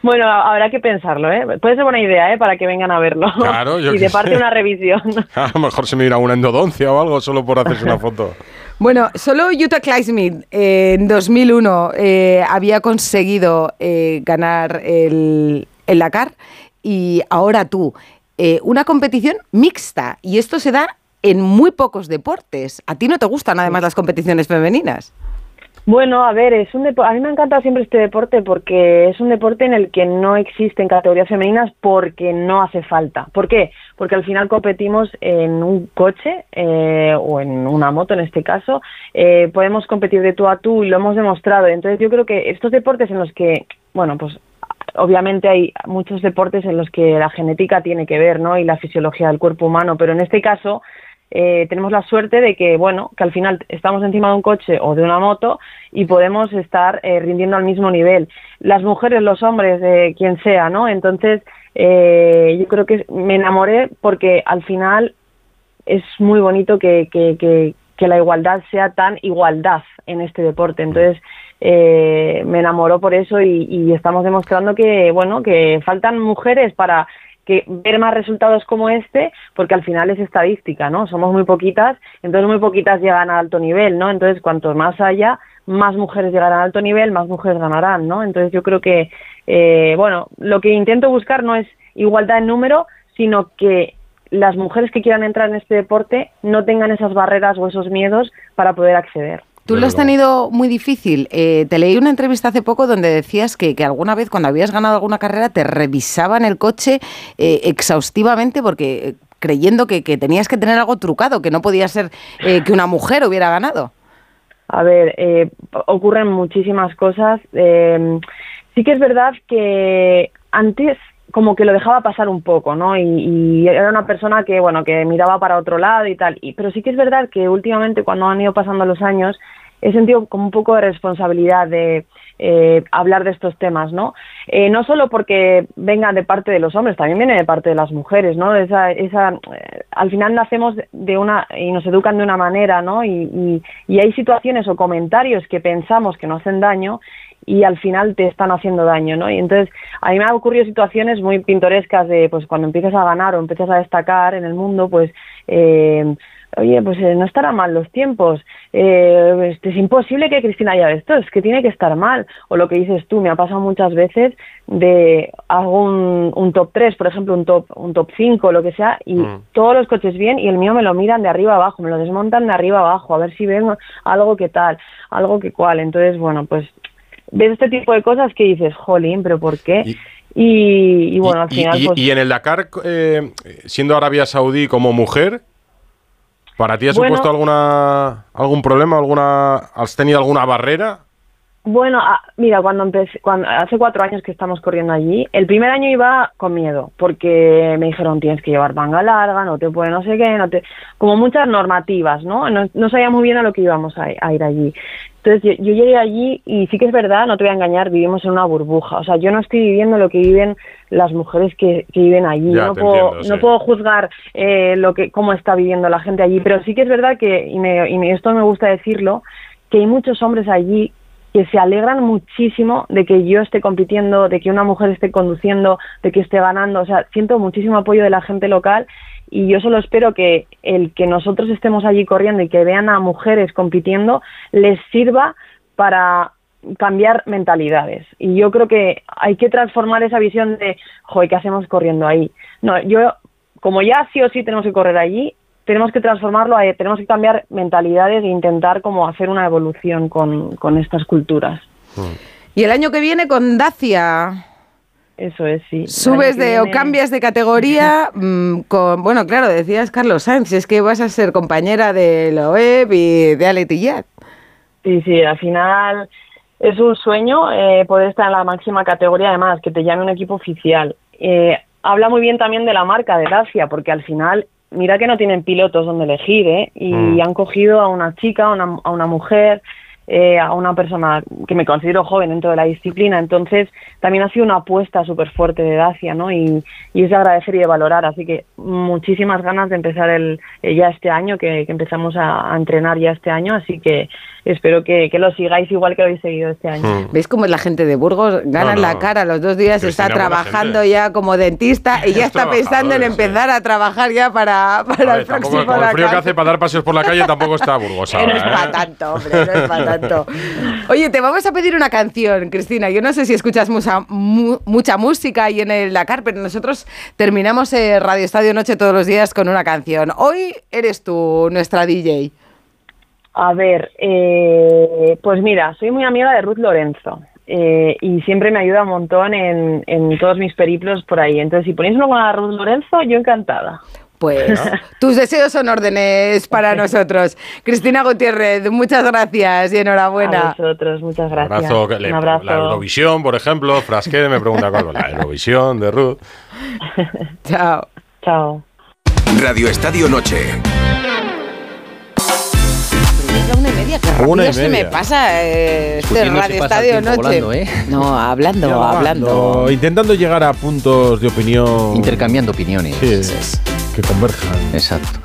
Bueno, habrá que pensarlo, ¿eh? Puede ser buena idea, ¿eh? Para que vengan a verlo. Claro, yo <laughs> y de parte sé. una revisión. A lo mejor se me irá una endodoncia o algo solo por hacerse una foto. Bueno, solo Utah Clydesmith eh, en 2001 eh, había conseguido eh, ganar el, el Dakar y ahora tú. Eh, una competición mixta y esto se da en muy pocos deportes. ¿A ti no te gustan además las competiciones femeninas? Bueno, a ver, es un a mí me encanta siempre este deporte porque es un deporte en el que no existen categorías femeninas porque no hace falta. ¿Por qué? Porque al final competimos en un coche eh, o en una moto en este caso, eh, podemos competir de tú a tú y lo hemos demostrado. Entonces yo creo que estos deportes en los que, bueno, pues obviamente hay muchos deportes en los que la genética tiene que ver, ¿no? Y la fisiología del cuerpo humano, pero en este caso eh, tenemos la suerte de que, bueno, que al final estamos encima de un coche o de una moto y podemos estar eh, rindiendo al mismo nivel. Las mujeres, los hombres, eh, quien sea, ¿no? Entonces, eh, yo creo que me enamoré porque al final es muy bonito que, que, que, que la igualdad sea tan igualdad en este deporte. Entonces, eh, me enamoró por eso y, y estamos demostrando que, bueno, que faltan mujeres para que ver más resultados como este, porque al final es estadística, ¿no? Somos muy poquitas, entonces muy poquitas llegan a alto nivel, ¿no? Entonces, cuanto más haya, más mujeres llegarán a alto nivel, más mujeres ganarán, ¿no? Entonces, yo creo que, eh, bueno, lo que intento buscar no es igualdad en número, sino que las mujeres que quieran entrar en este deporte no tengan esas barreras o esos miedos para poder acceder. Tú lo has tenido muy difícil. Eh, te leí una entrevista hace poco donde decías que, que alguna vez cuando habías ganado alguna carrera te revisaban el coche eh, exhaustivamente porque eh, creyendo que, que tenías que tener algo trucado, que no podía ser eh, que una mujer hubiera ganado. A ver, eh, ocurren muchísimas cosas. Eh, sí que es verdad que antes como que lo dejaba pasar un poco, ¿no? Y, y era una persona que, bueno, que miraba para otro lado y tal. Y, pero sí que es verdad que últimamente, cuando han ido pasando los años, he sentido como un poco de responsabilidad de eh, hablar de estos temas, ¿no? Eh, no solo porque vengan de parte de los hombres, también viene de parte de las mujeres, ¿no? Esa, esa, eh, al final nacemos de una y nos educan de una manera, ¿no? Y, y, y hay situaciones o comentarios que pensamos que nos hacen daño y al final te están haciendo daño, ¿no? Y entonces a mí me han ocurrido situaciones muy pintorescas de, pues cuando empiezas a ganar o empiezas a destacar en el mundo, pues, eh, oye, pues eh, no estará mal los tiempos, eh, este, es imposible que Cristina haya esto, es que tiene que estar mal, o lo que dices tú, me ha pasado muchas veces de hago un, un top 3, por ejemplo, un top, un top 5, lo que sea, y Mm. todos los coches bien y el mío me lo miran de arriba abajo, me lo desmontan de arriba abajo, a ver si ven algo que tal, algo que cual, entonces, bueno, pues ves este tipo de cosas que dices, jolín, pero ¿por qué? Y, y, bueno, al final, y- pues, y en el Dakar, eh, siendo Arabia Saudí como mujer, ¿para ti ha Bueno. supuesto alguna algún problema? alguna ¿Has tenido alguna barrera? Bueno, ah, mira, cuando empecé, cuando, hace cuatro años que estamos corriendo allí, el primer año iba con miedo, porque me dijeron tienes que llevar manga larga, no te puede no sé qué, no te, como muchas normativas, ¿no? No, no sabía muy bien a lo que íbamos a, a ir allí. Entonces yo, yo llegué allí y sí que es verdad, no te voy a engañar, vivimos en una burbuja. O sea, yo no estoy viviendo lo que viven las mujeres que, que viven allí. Ya, no, puedo, entiendo, no puedo juzgar eh, lo que cómo está viviendo la gente allí, pero sí que es verdad que, y, me, y me- esto me gusta decirlo, que hay muchos hombres allí que se alegran muchísimo de que yo esté compitiendo, de que una mujer esté conduciendo, de que esté ganando. O sea, siento muchísimo apoyo de la gente local y yo solo espero que el que nosotros estemos allí corriendo y que vean a mujeres compitiendo les sirva para cambiar mentalidades. Y yo creo que hay que transformar esa visión de, joder, ¿qué hacemos corriendo ahí? No, yo, como ya sí o sí tenemos que correr allí, tenemos que transformarlo, a- tenemos que cambiar mentalidades e intentar como hacer una evolución con, con estas culturas. Y el año que viene con Dacia. Eso es, sí. Subes de o cambias de categoría <laughs> mm, con, bueno, claro, decías Carlos Sainz, es que vas a ser compañera de Loeb y de Ale Tillat. Sí, sí, al final es un sueño eh, poder estar en la máxima categoría, además, que te llame un equipo oficial. Eh, habla muy bien también de la marca de Dacia, porque al final, mira que no tienen pilotos donde elegir, ¿eh? Y Mm. han cogido a una chica, a una, a una mujer, eh, a una persona que me considero joven dentro de la disciplina, entonces también ha sido una apuesta súper fuerte de Dacia, ¿no? Y, y es de agradecer y de valorar, así que muchísimas ganas de empezar el, eh, ya este año, que, que empezamos a, a entrenar ya este año, así que espero que, que lo sigáis igual que lo habéis seguido este año. ¿Veis cómo es la gente de Burgos? Ganan no. la cara los dos días, Cristina, está trabajando ya como dentista y ya Es está <laughs> pensando en empezar a trabajar ya para, para A ver, el tampoco, próximo con el frío que hace para dar paseos por la calle tampoco está Burgos <laughs> No es ¿eh? para tanto, hombre, no es para <laughs> tanto. Oye, te vamos a pedir una canción, Cristina. Yo no sé si escuchas mucha, mu- mucha música ahí en el Dakar, pero nosotros terminamos eh, Radio Estadio Noche todos los días con una canción. Hoy eres tú nuestra DJ. A ver, eh, pues mira, soy muy amiga de Ruth Lorenzo eh, y siempre me ayuda un montón en, en todos mis periplos por ahí. Entonces, si ponéis con la Ruth Lorenzo, yo encantada. Pues tus deseos son órdenes para <laughs> nosotros. Cristina Gutiérrez, muchas gracias y enhorabuena. A vosotros, muchas gracias. Abrazo, que Un abrazo. La Eurovisión, por ejemplo, Frasquet me pregunta cuál es la <laughs> Eurovisión de Ruth. <laughs> Chao. Chao. Radio Estadio Noche. Es una y media, Una y se me pasa eh, este Radio Estadio Noche. volando, ¿eh? No, hablando, hablando. Intentando llegar a puntos de opinión. Intercambiando opiniones. Sí, que converjan. Exacto.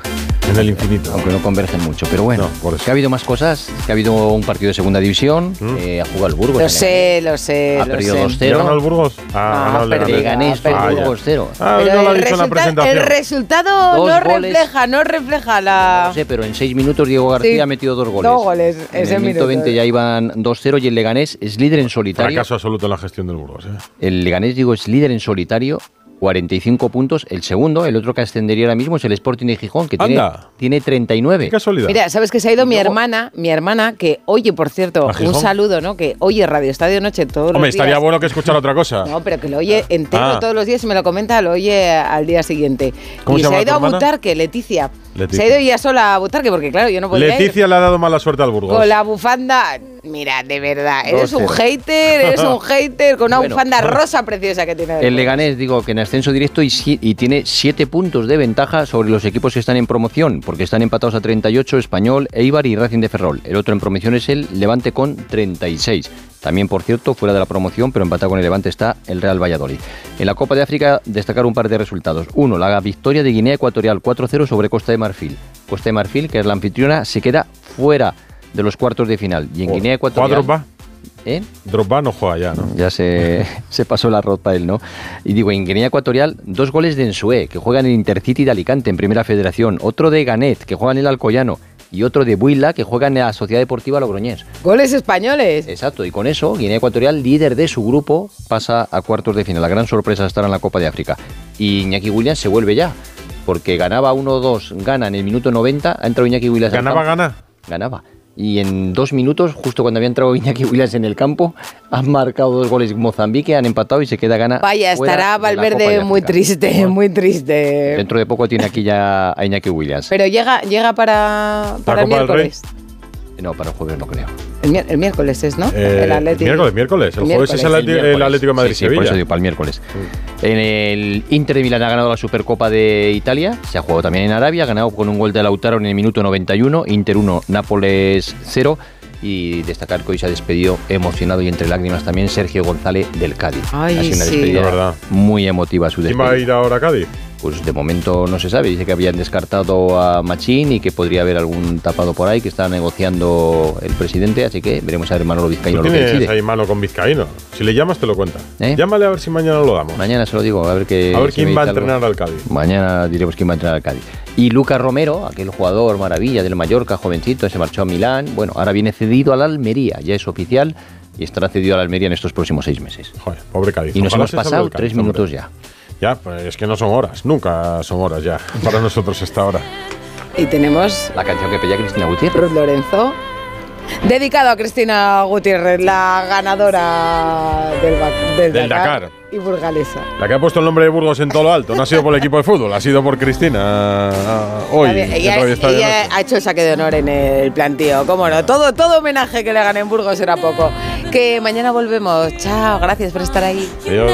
En el infinito. Aunque no convergen mucho, pero bueno. que ha habido más cosas, que ha habido un partido de segunda división, eh, ha jugado el Burgos. Lo sé, lo sé. Ha lo perdido sé. 2-0. ¿Le ganó el Burgos? Ah, Ah, ganó el perdió, Leganés, ah, perdió. Burgos 0. Ah, Pero no lo ha el, dicho en la resulta- presentación. el resultado Dos no goles. refleja, no refleja la. No sé, pero en seis minutos Diego García Sí. ha metido dos goles. Dos goles, En ese el minuto minuto. 20 ya iban 2-0 y el Leganés es líder en solitario. Fracaso absoluto en la gestión del Burgos. ¿eh? El Leganés, digo, es líder en solitario 45 puntos. El segundo, el otro que ascendería ahora mismo es el Sporting de Gijón, que tiene, Anda. tiene 39. Mira, ¿sabes que se ha ido mi hermana? Mi hermana, que oye, por cierto, un saludo, ¿no? Que oye Radio Estadio Noche todos Hombre, los días. estaría bueno que escuchara otra cosa. No, pero que lo oye entero Ah. todos los días y me lo comenta, lo oye al día siguiente. ¿Cómo y se se, llama ha ido a? Butarque, Leticia. Leticia. Se ha ido ella sola a Butarque porque, claro, yo no podía ir. Leticia le ha dado mala suerte al Burgos. Con la bufanda, mira, de verdad, eres un 2-0. hater, eres un <laughs> hater con una Bueno. bufanda rosa preciosa que tiene. El Leganés, digo, que en ascenso directo y, si- y tiene 7 puntos de ventaja sobre los equipos que están en promoción, porque están empatados a 38, Español, Eibar y Racing de Ferrol. El otro en promoción es el Levante con 36. También, por cierto, fuera de la promoción, pero empatado con el Levante está el Real Valladolid. En la Copa de África, destacar un par de resultados. Uno, la victoria de Guinea Ecuatorial 4-0 sobre Costa de Marfil. Costa de Marfil, que es la anfitriona, se queda fuera de los cuartos de final. Y en Guinea Ecuatorial... ¿Eh? Drogba no juega ya, ¿no? Ya se, <laughs> se pasó la rota él, ¿no? Y digo, en Guinea Ecuatorial, dos goles de Ensue, que juegan en Intercity de Alicante, en Primera Federación. Otro de Ganet, que juega en el Alcoyano. Y otro de Buila, que juega en la Sociedad Deportiva Logroñés. Goles españoles. Exacto, y con eso, Guinea Ecuatorial, líder de su grupo, pasa a cuartos de final. La gran sorpresa es estar en la Copa de África. Y Iñaki Williams se vuelve ya, porque ganaba 1-2, gana en el minuto 90, ha entrado Iñaki Williams. ¿Ganaba, gana? Ganaba. Y en dos minutos, justo cuando había entrado Iñaki Williams en el campo, han marcado dos goles Mozambique, han empatado y se queda gana. Vaya, estará Valverde de muy triste, muy triste. Dentro de poco tiene aquí ya a Iñaki Williams. Pero llega, llega para, para el Copa del Rey? No, para el jueves no creo. El, el miércoles es, ¿no? Eh, el Atlético. miércoles, miércoles. El, El jueves es el, el Atlético de Madrid Sí, sí, por eso digo, para el miércoles. En el Inter de Milán ha ganado la Supercopa de Italia, se ha jugado también en Arabia, ha ganado con un gol de Lautaro en el minuto 91, Inter 1, Nápoles 0. Y destacar que hoy se ha despedido emocionado y entre lágrimas también Sergio González del Cádiz. Ay, ha sido una sí. despedida De verdad. muy emotiva su ¿Quién despedida. va a ir ahora a Cádiz? Pues de momento no se sabe. Dice que habían descartado a Machín y que podría haber algún tapado por ahí que está negociando el presidente. Así que veremos a ver Manolo Vizcaíno Tú lo que decide. ahí mano con Vizcaíno. Si le llamas, te lo cuenta. ¿Eh? Llámale a ver si mañana lo damos. Mañana se lo digo, a ver qué. A ver quién va a algo. entrenar al Cádiz. Mañana diremos quién va a entrenar al Cádiz. Y Lucas Romero, aquel jugador maravilla del Mallorca, jovencito, se marchó a Milán. Bueno, ahora viene cedido al Almería, ya es oficial y estará cedido al Almería en estos próximos seis meses. Joder, pobre Cádiz. Y nos Ojalá hemos pasado tres hombre. minutos ya. Ya, pues es que no son horas. Nunca son horas ya. Para nosotros esta hora. Y tenemos La canción que pedía Cristina Gutiérrez. Ruth Lorenzo. Dedicado a Cristina Gutiérrez, la ganadora del, del Del Dakar, Dakar. y burgalesa. La que ha puesto el nombre de Burgos en todo lo alto no ha sido por el equipo de fútbol, ha sido por Cristina ah, hoy. Bien, ella ha hecho el saque de honor en el plantío, cómo no. Todo, todo homenaje que le hagan en Burgos será poco que mañana volvemos. Chao, gracias por estar ahí. Adiós.